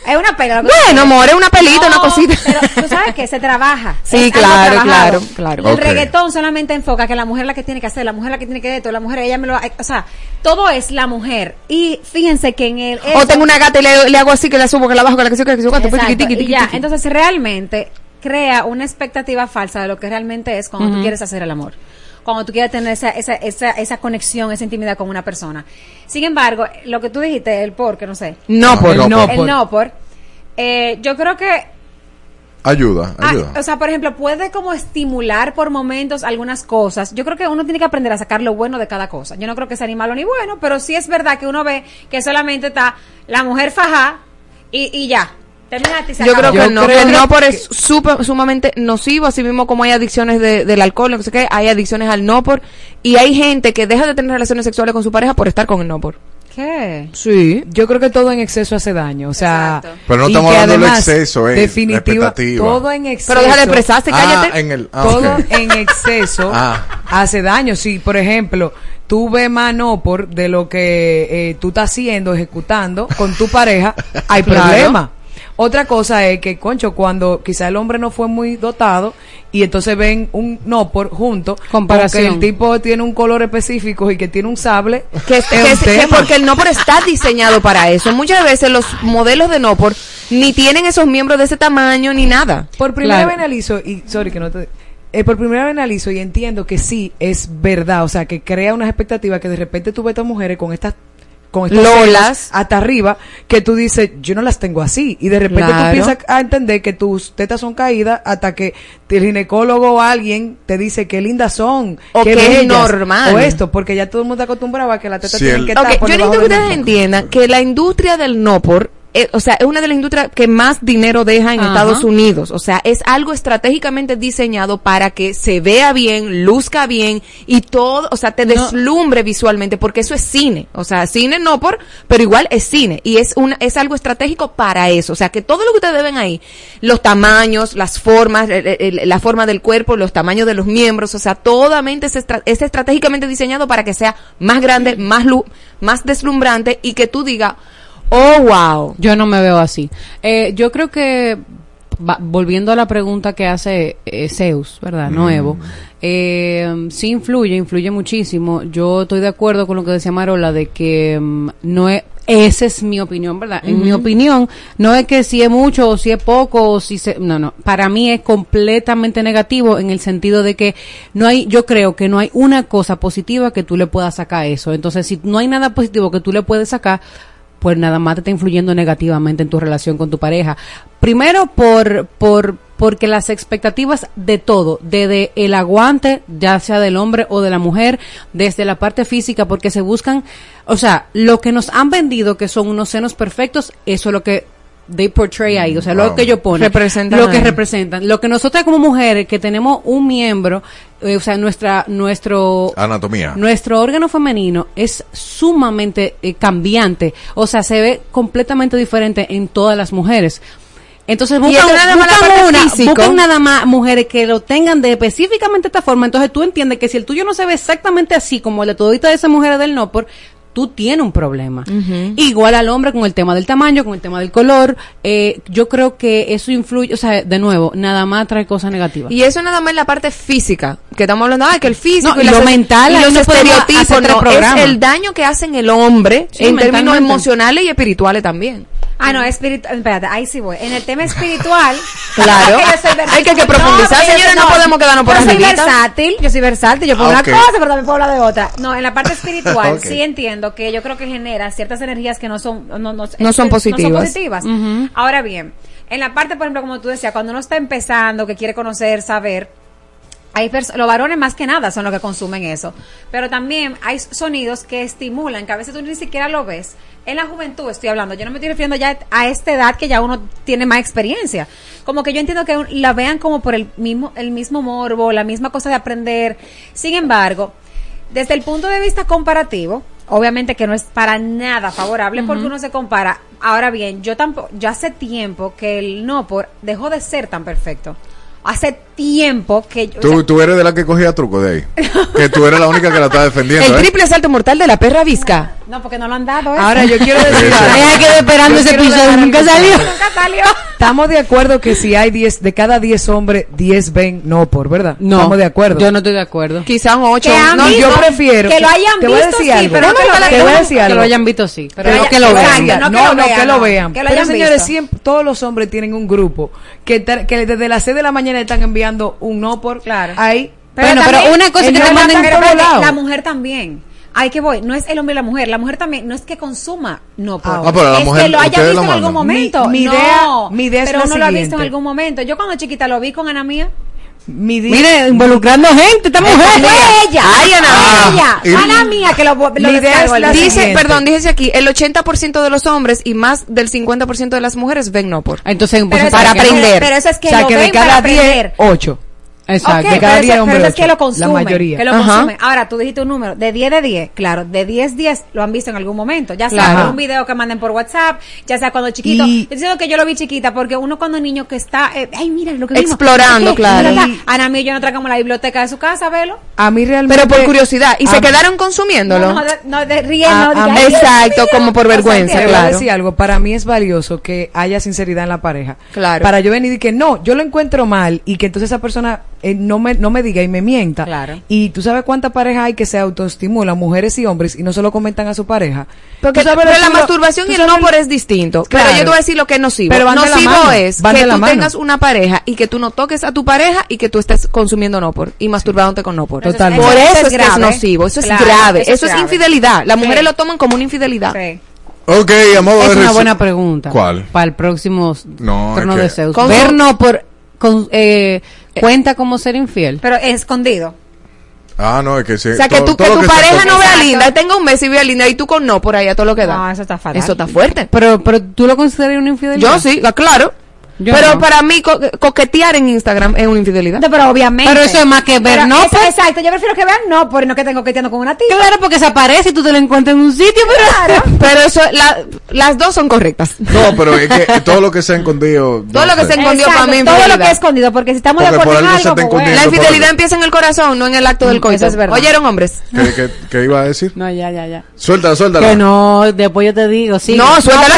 es una pela. Bueno, amor, es una pelita, una cosita. Pero tú sabes que se trabaja. Sí, claro, claro, claro. El reggaetón solamente enfoca que la mujer es la que tiene que hacer, la mujer es la que tiene que de esto, la mujer ella me lo, o sea, todo es la mujer. Y fíjense que en el O tengo una gata y le, le hago así, que la subo, que la bajo, que la que subo, que la que subo, que crea una expectativa falsa de lo que realmente es cuando tú quieres hacer el amor. Cuando tú quieres tener esa, esa, esa, esa conexión, esa intimidad con una persona. Sin embargo, lo que tú dijiste, el por, que no sé. No por, no no por. El no por. eh, yo creo que Ayuda, Ah, ayuda. o sea, por ejemplo, puede como estimular por momentos algunas cosas. Yo creo que uno tiene que aprender a sacar lo bueno de cada cosa. Yo no creo que sea ni malo ni bueno, pero sí es verdad que uno ve que solamente está la mujer faja y, y ya. Terminaste y se Yo acabó. creo que Yo no, creo que el no por es súper- sumamente nocivo, así mismo como hay adicciones de- del alcohol, no sé qué, hay adicciones al no por, y hay gente que deja de tener relaciones sexuales con su pareja por estar con el no por. ¿Qué? Sí. Yo creo que todo en exceso hace daño, o sea, Exacto. Pero no estamos hablando del además, exceso, eh, expectativa. todo en exceso. Pero deja de expresarse, Ah, cállate. en el... ah, todo en exceso <laughs> Ah. hace daño. Si, por ejemplo, tú ves más no por de lo que eh, tú estás haciendo, ejecutando con tu pareja, hay <laughs> Claro. problema. Otra cosa es que, concho, cuando quizá el hombre no fue muy dotado y entonces ven un no por junto, Comparación. porque el tipo tiene un color específico y que tiene un sable, que, es que- que porque el Nopor está diseñado para eso. Muchas veces los modelos de Nopor ni tienen esos miembros de ese tamaño ni nada. Por primera Claro. vez analizo, y sorry que no te... eh, por primera vez analizo y entiendo que sí es verdad, o sea, que crea unas expectativas que de repente tú ves a estas mujeres con estas con estos Lolas. hasta arriba que tú dices, yo no las tengo así y de repente Claro. tú piensas a entender que tus tetas son caídas hasta que el ginecólogo o alguien te dice qué lindas son, O qué que es normal. o esto, porque ya todo el mundo está acostumbrado a que las tetas Sí, tienen el- que estar Ok, por yo necesito que ustedes entiendan que la industria del Nopor, eh, o sea, es una de las industrias que más dinero deja en Ajá. Estados Unidos. O sea, es algo estratégicamente diseñado para que se vea bien, luzca bien y todo, o sea, te deslumbre visualmente, porque eso es cine. O sea, cine Nopor, pero igual es cine. Y es una, es algo estratégico para eso. O sea, que todo lo que ustedes ven ahí, los tamaños, las formas, el- el- la forma del cuerpo, los tamaños de los miembros, o sea, totalmente es, estra- es estratégicamente diseñado para que sea más grande, más lu- más deslumbrante y que tú digas, oh wow. Yo no me veo así. Eh, yo creo que, va- volviendo a la pregunta que hace eh, Zeus, ¿verdad? No Evo. Eh, sí influye, influye muchísimo. Yo estoy de acuerdo con lo que decía Marola de que mm, no es... Esa es mi opinión, ¿verdad? En mi opinión, no es que si es mucho o si es poco o si se... No, no. Para mí es completamente negativo en el sentido de que no hay... Yo creo que no hay una cosa positiva que tú le puedas sacar a eso. Entonces, si no hay nada positivo que tú le puedes sacar, pues nada más te está influyendo negativamente en tu relación con tu pareja. Primero por, por, porque las expectativas de todo, desde el aguante, ya sea del hombre o de la mujer, desde la parte física, porque se buscan, o sea, lo que nos han vendido que son unos senos perfectos, eso es lo que they portray ahí, o sea, lo que ellos ponen, Representan lo que ahí. representan, lo que nosotras como mujeres que tenemos un miembro, eh, o sea, nuestra, nuestro Anatomía. nuestro órgano femenino es sumamente eh, cambiante, o sea, se ve completamente diferente en todas las mujeres. Entonces buscan, nada más la buscan parte una- físico. buscan nada más mujeres que lo tengan de específicamente esta forma. Entonces tú entiendes que si el tuyo no se ve exactamente así como el de todita de esas mujeres del no por tú tienes un problema. Igual al hombre con el tema del tamaño, con el tema del color. eh, yo creo que eso influye, o sea, de nuevo, nada más trae cosas negativas. Y eso nada más en la parte física, que estamos hablando, ah, que el físico No, y las- lo mental, y los no estereotipos, no, es el daño que hacen el hombre Sí, en términos emocionales y espirituales también. Ah, no, espiritual. Espérate, ahí sí voy. En el tema espiritual. <laughs> Claro. es. Hay que- que profundizar, yo señores, soy- no podemos quedarnos por Yo soy versátil, yo soy versátil. Yo puedo Ah, una cosa, pero también puedo hablar de otra. No, en la parte espiritual <laughs> Ok. sí entiendo que yo creo que genera ciertas energías que no son, no, no, No son positivas. positivas. Ahora bien, en la parte, por ejemplo, como tú decías, cuando uno está empezando, que quiere conocer, saber, hay los varones más que nada son los que consumen eso. Pero también hay sonidos que estimulan, que a veces tú ni siquiera lo ves. En la juventud estoy hablando, yo no me estoy refiriendo ya a esta edad que ya uno tiene más experiencia. Como que yo entiendo que la vean como por el mismo, el mismo morbo, la misma cosa de aprender. Sin embargo, desde el punto de vista comparativo, obviamente que no es para nada favorable porque uno se compara. Ahora bien, yo tampoco, ya hace tiempo que el no por dejó de ser tan perfecto. Hace tiempo que yo, o Tú, sea, tú eres de la que cogía truco de ahí. <laughs> Que tú eres la única que la está defendiendo. El ¿eh? triple salto mortal de la perra visca. no porque no lo han dado. ¿eh? Ahora yo quiero decir quedó esperando Yo ese episodio, nunca salió. Nunca salió. Estamos de acuerdo que si hay 10, de cada 10 hombres, 10 ven no por, ¿verdad? No, Estamos de acuerdo. Yo no estoy de acuerdo. Quizás un 8. Que han No, yo visto, prefiero. que lo hayan te voy a visto, decir sí, algo. pero no que lo te vean. voy a decir Que algo. lo hayan visto, sí. Pero Pero no que lo vean. no no, que lo no, vean, que lo vean. Que lo Pero hayan señores, visto. siempre, todos los hombres tienen un grupo que, que desde las 6 de la mañana están enviando un no por Claro. ahí. Bueno, pero también- una cosa que que te mandan Pero por lados. la mujer también. Ay, que voy. No es el hombre y la mujer. La mujer también. No es que consuma. No, por. Ah, pero la es mujer, que lo haya visto en algún momento. Mi- mi No, idea- mi idea es Pero la uno lo ha visto en algún momento. Yo cuando chiquita lo vi con Ana Mía. Mi Mire, involucrando gente, esta mujer. Fue ella. Ay, Ana Mía. Ana Mía que lo, lo Mi idea es la. Dice, siguiente. perdón, dice aquí, el 80% de los hombres y más del 50% de las mujeres ven no por. Entonces, Pero pues, para aprender. Pero eso es que o sea, lo que de ven para cada 10, aprender. 8. Exacto. Ok, De cada pero, 10 eso- hombres, pero es que ocho. lo consumen. La mayoría. Que lo consumen. Ahora, tú dijiste un número. De 10 de 10, claro. De 10, 10 lo han visto en algún momento. Ya sea Claro. por un video que manden por WhatsApp, ya sea cuando chiquito. Y- Yo diciendo que yo lo vi chiquita porque uno cuando niño que está, eh, ay, mira lo que vimos. Explorando, ¿Qué? claro. ¿Verdad? Ana mí y yo no tragamos la biblioteca de su casa, velo. A mí realmente. Pero por curiosidad. ¿Y se quedaron consumiéndolo? No, no, de, no, de riendo. A- de a que, mí- ay, Dios Exacto, como por O sea, vergüenza, claro. decir algo, para mí es valioso que haya sinceridad en la pareja. Claro. Para yo venir y que no, yo lo encuentro mal y que entonces esa persona eh, no me no me diga y me mienta. Claro. Y tú sabes cuántas parejas hay que se autoestimulan, mujeres y hombres, y no se lo comentan a su pareja. Porque Tú sabes pero la masturbación y el no por es distinto. Claro. Pero yo te voy a decir lo que es nocivo. Pero van de la nocivo mano, es van que de la tú mano. tengas una pareja y que tú no toques a tu pareja y que tú estés consumiendo no por y masturbándote con no por. Totalmente. Por eso eso es es, que es grave. nocivo. Eso es Claro, grave. eso es Eso es grave. infidelidad. Las mujeres Sí. lo toman como una infidelidad. Sí. Ok, a modo Es de una buena pregunta. ¿Cuál? Para el próximo No, turno es que- de Zeus. Con- Ver no por... con- eh, cuenta como ser infiel. Pero escondido. Ah, no, es que sí. O sea, que, todo- tú, que tu pareja no vea linda, tenga un mes y vea linda y tú con no por ahí a todo lo que da. No, eso está fatal. Eso está fuerte. Pero, pero tú lo consideras una infidelidad. Yo sí, claro. Yo pero no. para mí co- coquetear en Instagram es una infidelidad. No, pero obviamente. Pero eso es más que ver, Pero ¿no? es- Pues- Exacto, yo prefiero que vean no, por no que tengo coqueteando con una tía. Claro, porque se aparece y tú te lo encuentras en un sitio, pero... <laughs> Pero eso, la- las dos son correctas. No, pero es que todo lo que se ha escondido. <laughs> Todo lo que se escondió Exacto, para mí todo lo que es escondido, porque si estamos de acuerdo por en algo pues. La infidelidad empieza en el corazón, no en el acto del coito. eso es verdad. ¿Oyeron, hombres? ¿Qué, qué, qué iba a decir? No, ya, ya, ya. Suéltala, suéltala. Que no, después yo te digo, sí. No, suéltala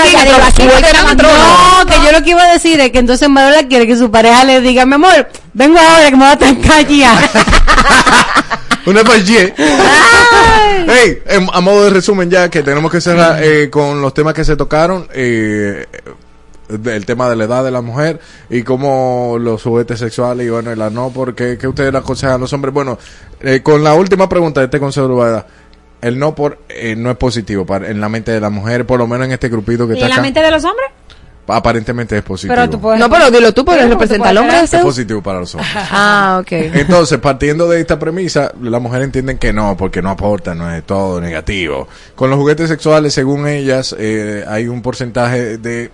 aquí. No, que yo lo que iba a decir es que entonces Marola quiere que su pareja le diga, mi amor, vengo ahora que me voy a trancar ya. <laughs> Una paille. Hey, em, a modo de resumen ya que tenemos que cerrar eh, con los temas que se tocaron. Eh, el tema de la edad de la mujer y cómo los juguetes sexuales y bueno, y la no, porque ¿qué ustedes le aconsejan a los hombres? Bueno, eh, con la última pregunta de este consejo de Urbana, el no por eh, no es positivo para, en la mente de la mujer, por lo menos en este grupito que ¿Y está en la acá. mente de los hombres? Aparentemente es positivo. Pero tú puedes. No, pero dilo tú, porque representa al hombre es positivo para los hombres. <laughs> Ah, ok. Entonces, partiendo de esta premisa, las mujeres entienden que no, porque no aporta, no es todo negativo. Con los juguetes sexuales, según ellas, eh, hay un porcentaje de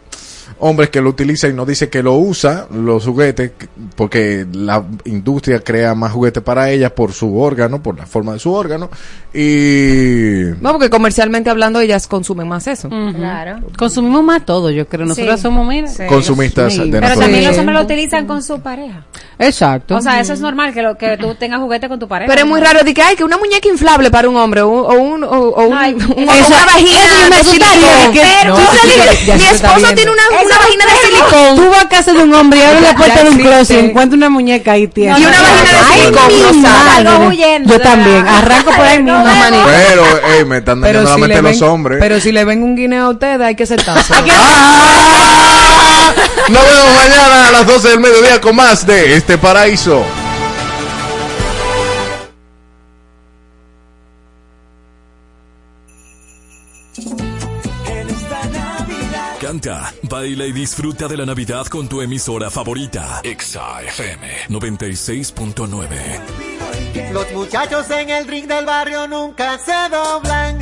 hombres que lo utilizan y no dice que lo usa, los juguetes, porque la industria crea más juguetes para ellas por su órgano, por la forma de su órgano. Y... No, porque comercialmente hablando ellas consumen más eso. Claro. Consumimos más todo, yo creo. Nosotros Sí. somos, mira, Sí. Consumistas de Pero también los Sí. hombres lo utilizan con su pareja. Exacto. O sea, eso es normal que, lo, que tú tengas juguete con tu pareja. Pero es muy raro de que hay que una muñeca inflable para un hombre o un, o un, o, o un- Ay, un- eso- una eso vagina me silicón. que- Pero, No, tú sí, sabes ya- que ya mi esposo tiene una, una vagina de silicón. Tú vas a casa de un hombre y abre la puerta de un closet y encuentra una muñeca ahí tierna. Y una vagina de silicón rosada. Yo también. Arranco por ahí mismo. Pero, ey, me están dañando la mente los hombres. pero si le ven un guineo a ustedes, hay que sentarse. <laughs> ¡Ah! Nos vemos mañana a las 12 del mediodía con más de Este Paraíso. Baila y disfruta de la Navidad con tu emisora favorita. Exa FM 96.9. Los muchachos en el ring del barrio nunca se doblan.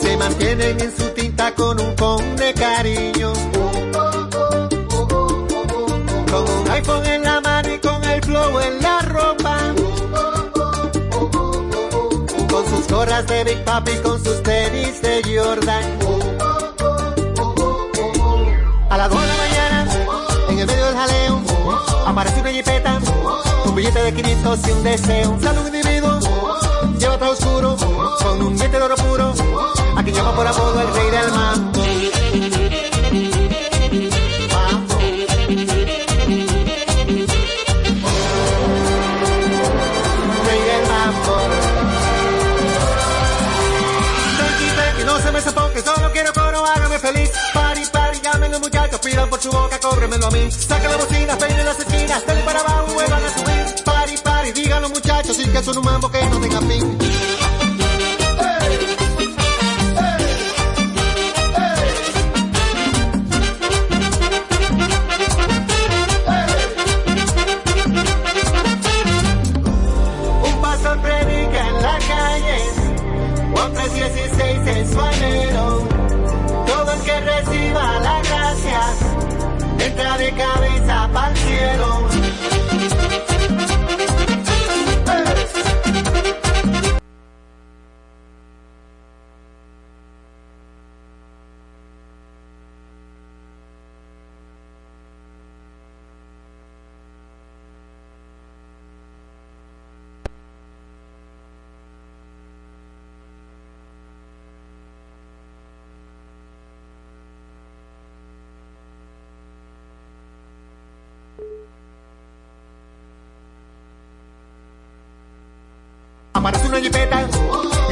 Se mantienen en su tinta con un con de cariño. Con un iPhone en la mano y con el flow en la Sus gorras de Big Papi, con sus tenis de Jordan. A las 2 de la mañana, en el medio del jaleo, aparece una jipeta, un billete de 500 y un deseo. Sale un individuo, lleva todo oscuro, con un diente de oro puro, a quien llama por apodo el rey del mambo. Muchachos, pidan por su boca, córremelo a mí. Saca la bocina, peinen las esquinas, dale para abajo, vuelvan a subir. Pari, pari, digan los muchachos, sí que son un mambo que no tenga fin.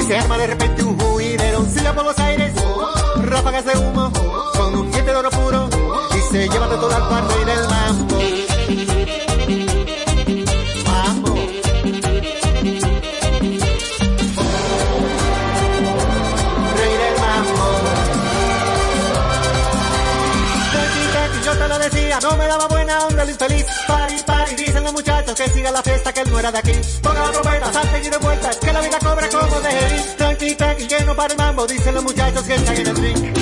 Se arma de repente un juidero. Silla por los aires, ráfagas de humo, con un diente de oro puro y se lleva de todo al par rey del mambo. No me daba buena onda el infeliz. Que siga la fiesta, que él no era de aquí. Ponga la trompeta, salte y de vuelta, que la vida cobra como de Jerry. Tranqui, tranqui, que no para el mambo, dicen los muchachos que están en el ring.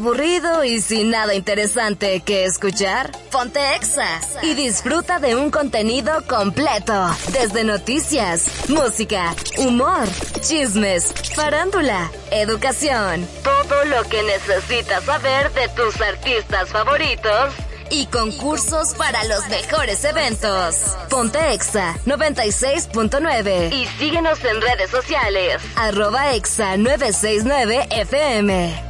¿Aburrido y sin nada interesante que escuchar? Ponte Exa y disfruta de un contenido completo. Desde noticias, música, humor, chismes, farándula, educación. Todo lo que necesitas saber de tus artistas favoritos y concursos para los mejores eventos. Ponte Exa 96.9 y síguenos en redes sociales. Arroba Exa 969 FM.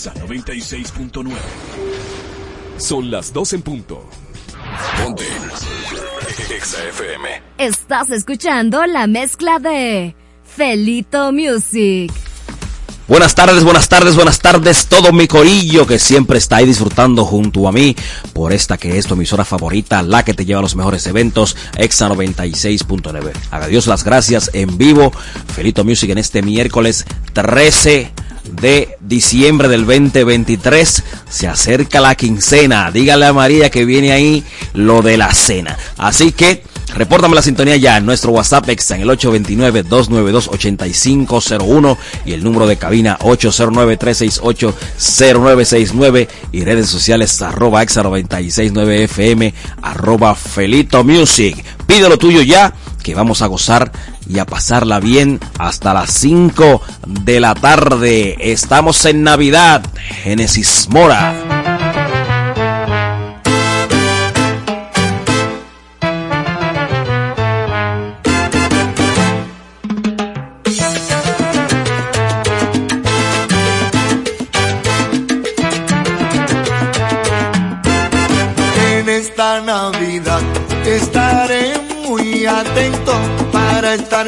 Exa 96.9. Son las 2 en punto. Ponte. Exa FM. Estás escuchando la mezcla de Felito Music. Buenas tardes, buenas tardes, buenas tardes, todo mi corillo que siempre está ahí disfrutando junto a mí por esta que es tu emisora favorita, la que te lleva a los mejores eventos, Exa 96.9. Haga Dios las gracias en vivo, Felito Music en este miércoles 13 de diciembre del 2023. Se acerca la quincena. Dígale a María que viene ahí lo de la cena. Así que repórtame la sintonía ya en nuestro WhatsApp Exa en el 829-292-8501 y el número de cabina 809-368-0969 y redes sociales arroba exa 969 FM arroba Felito Music. Pide lo tuyo ya que vamos a gozar y a pasarla bien hasta las 5 de la tarde. Estamos en Navidad. Génesis Mora.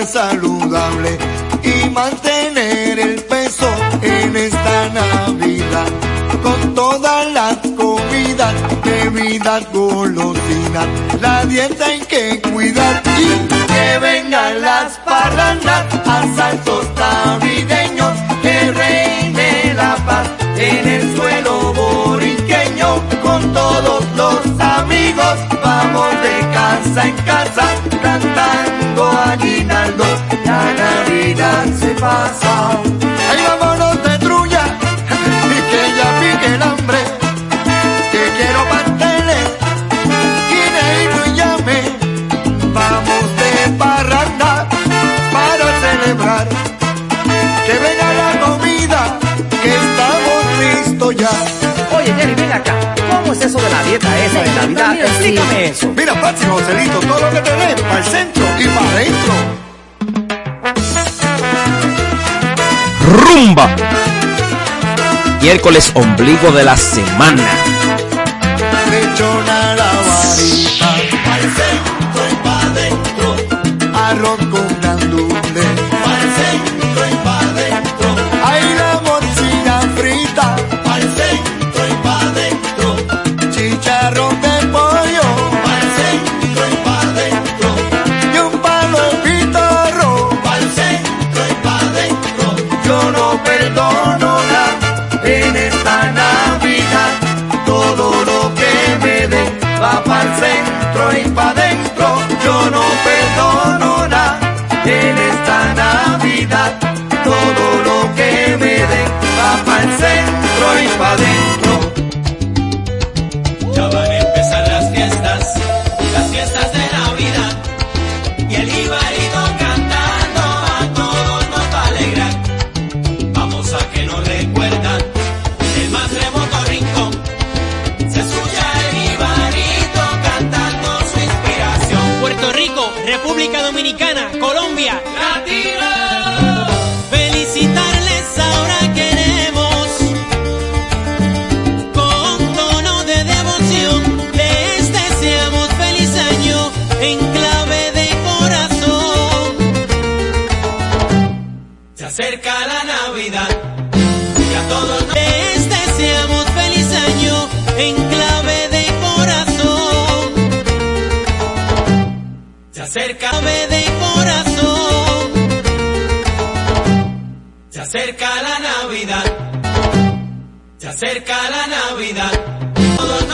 Saludable y mantener el peso en esta Navidad. Con todas las comidas, bebidas, golosinas, la dieta hay que cuidar y que vengan las parrandas, asaltos navideños, que reine la paz en el suelo boriqueño con todos los amigos. Vamos de casa en casa pasa. Ahí vámonos de trulla y que ya pique el hambre. Que quiero pasteles, guineíto y llame. Vamos de parranda para celebrar. Que venga la comida, que estamos listos ya. Oye, Jerry, ven acá. ¿Cómo es eso de la dieta esa de Navidad? Explícame eso. Mira, Patsy, Joselito, todo lo que tenés, para el centro y para adentro. Rumba. Miércoles ombligo de la semana.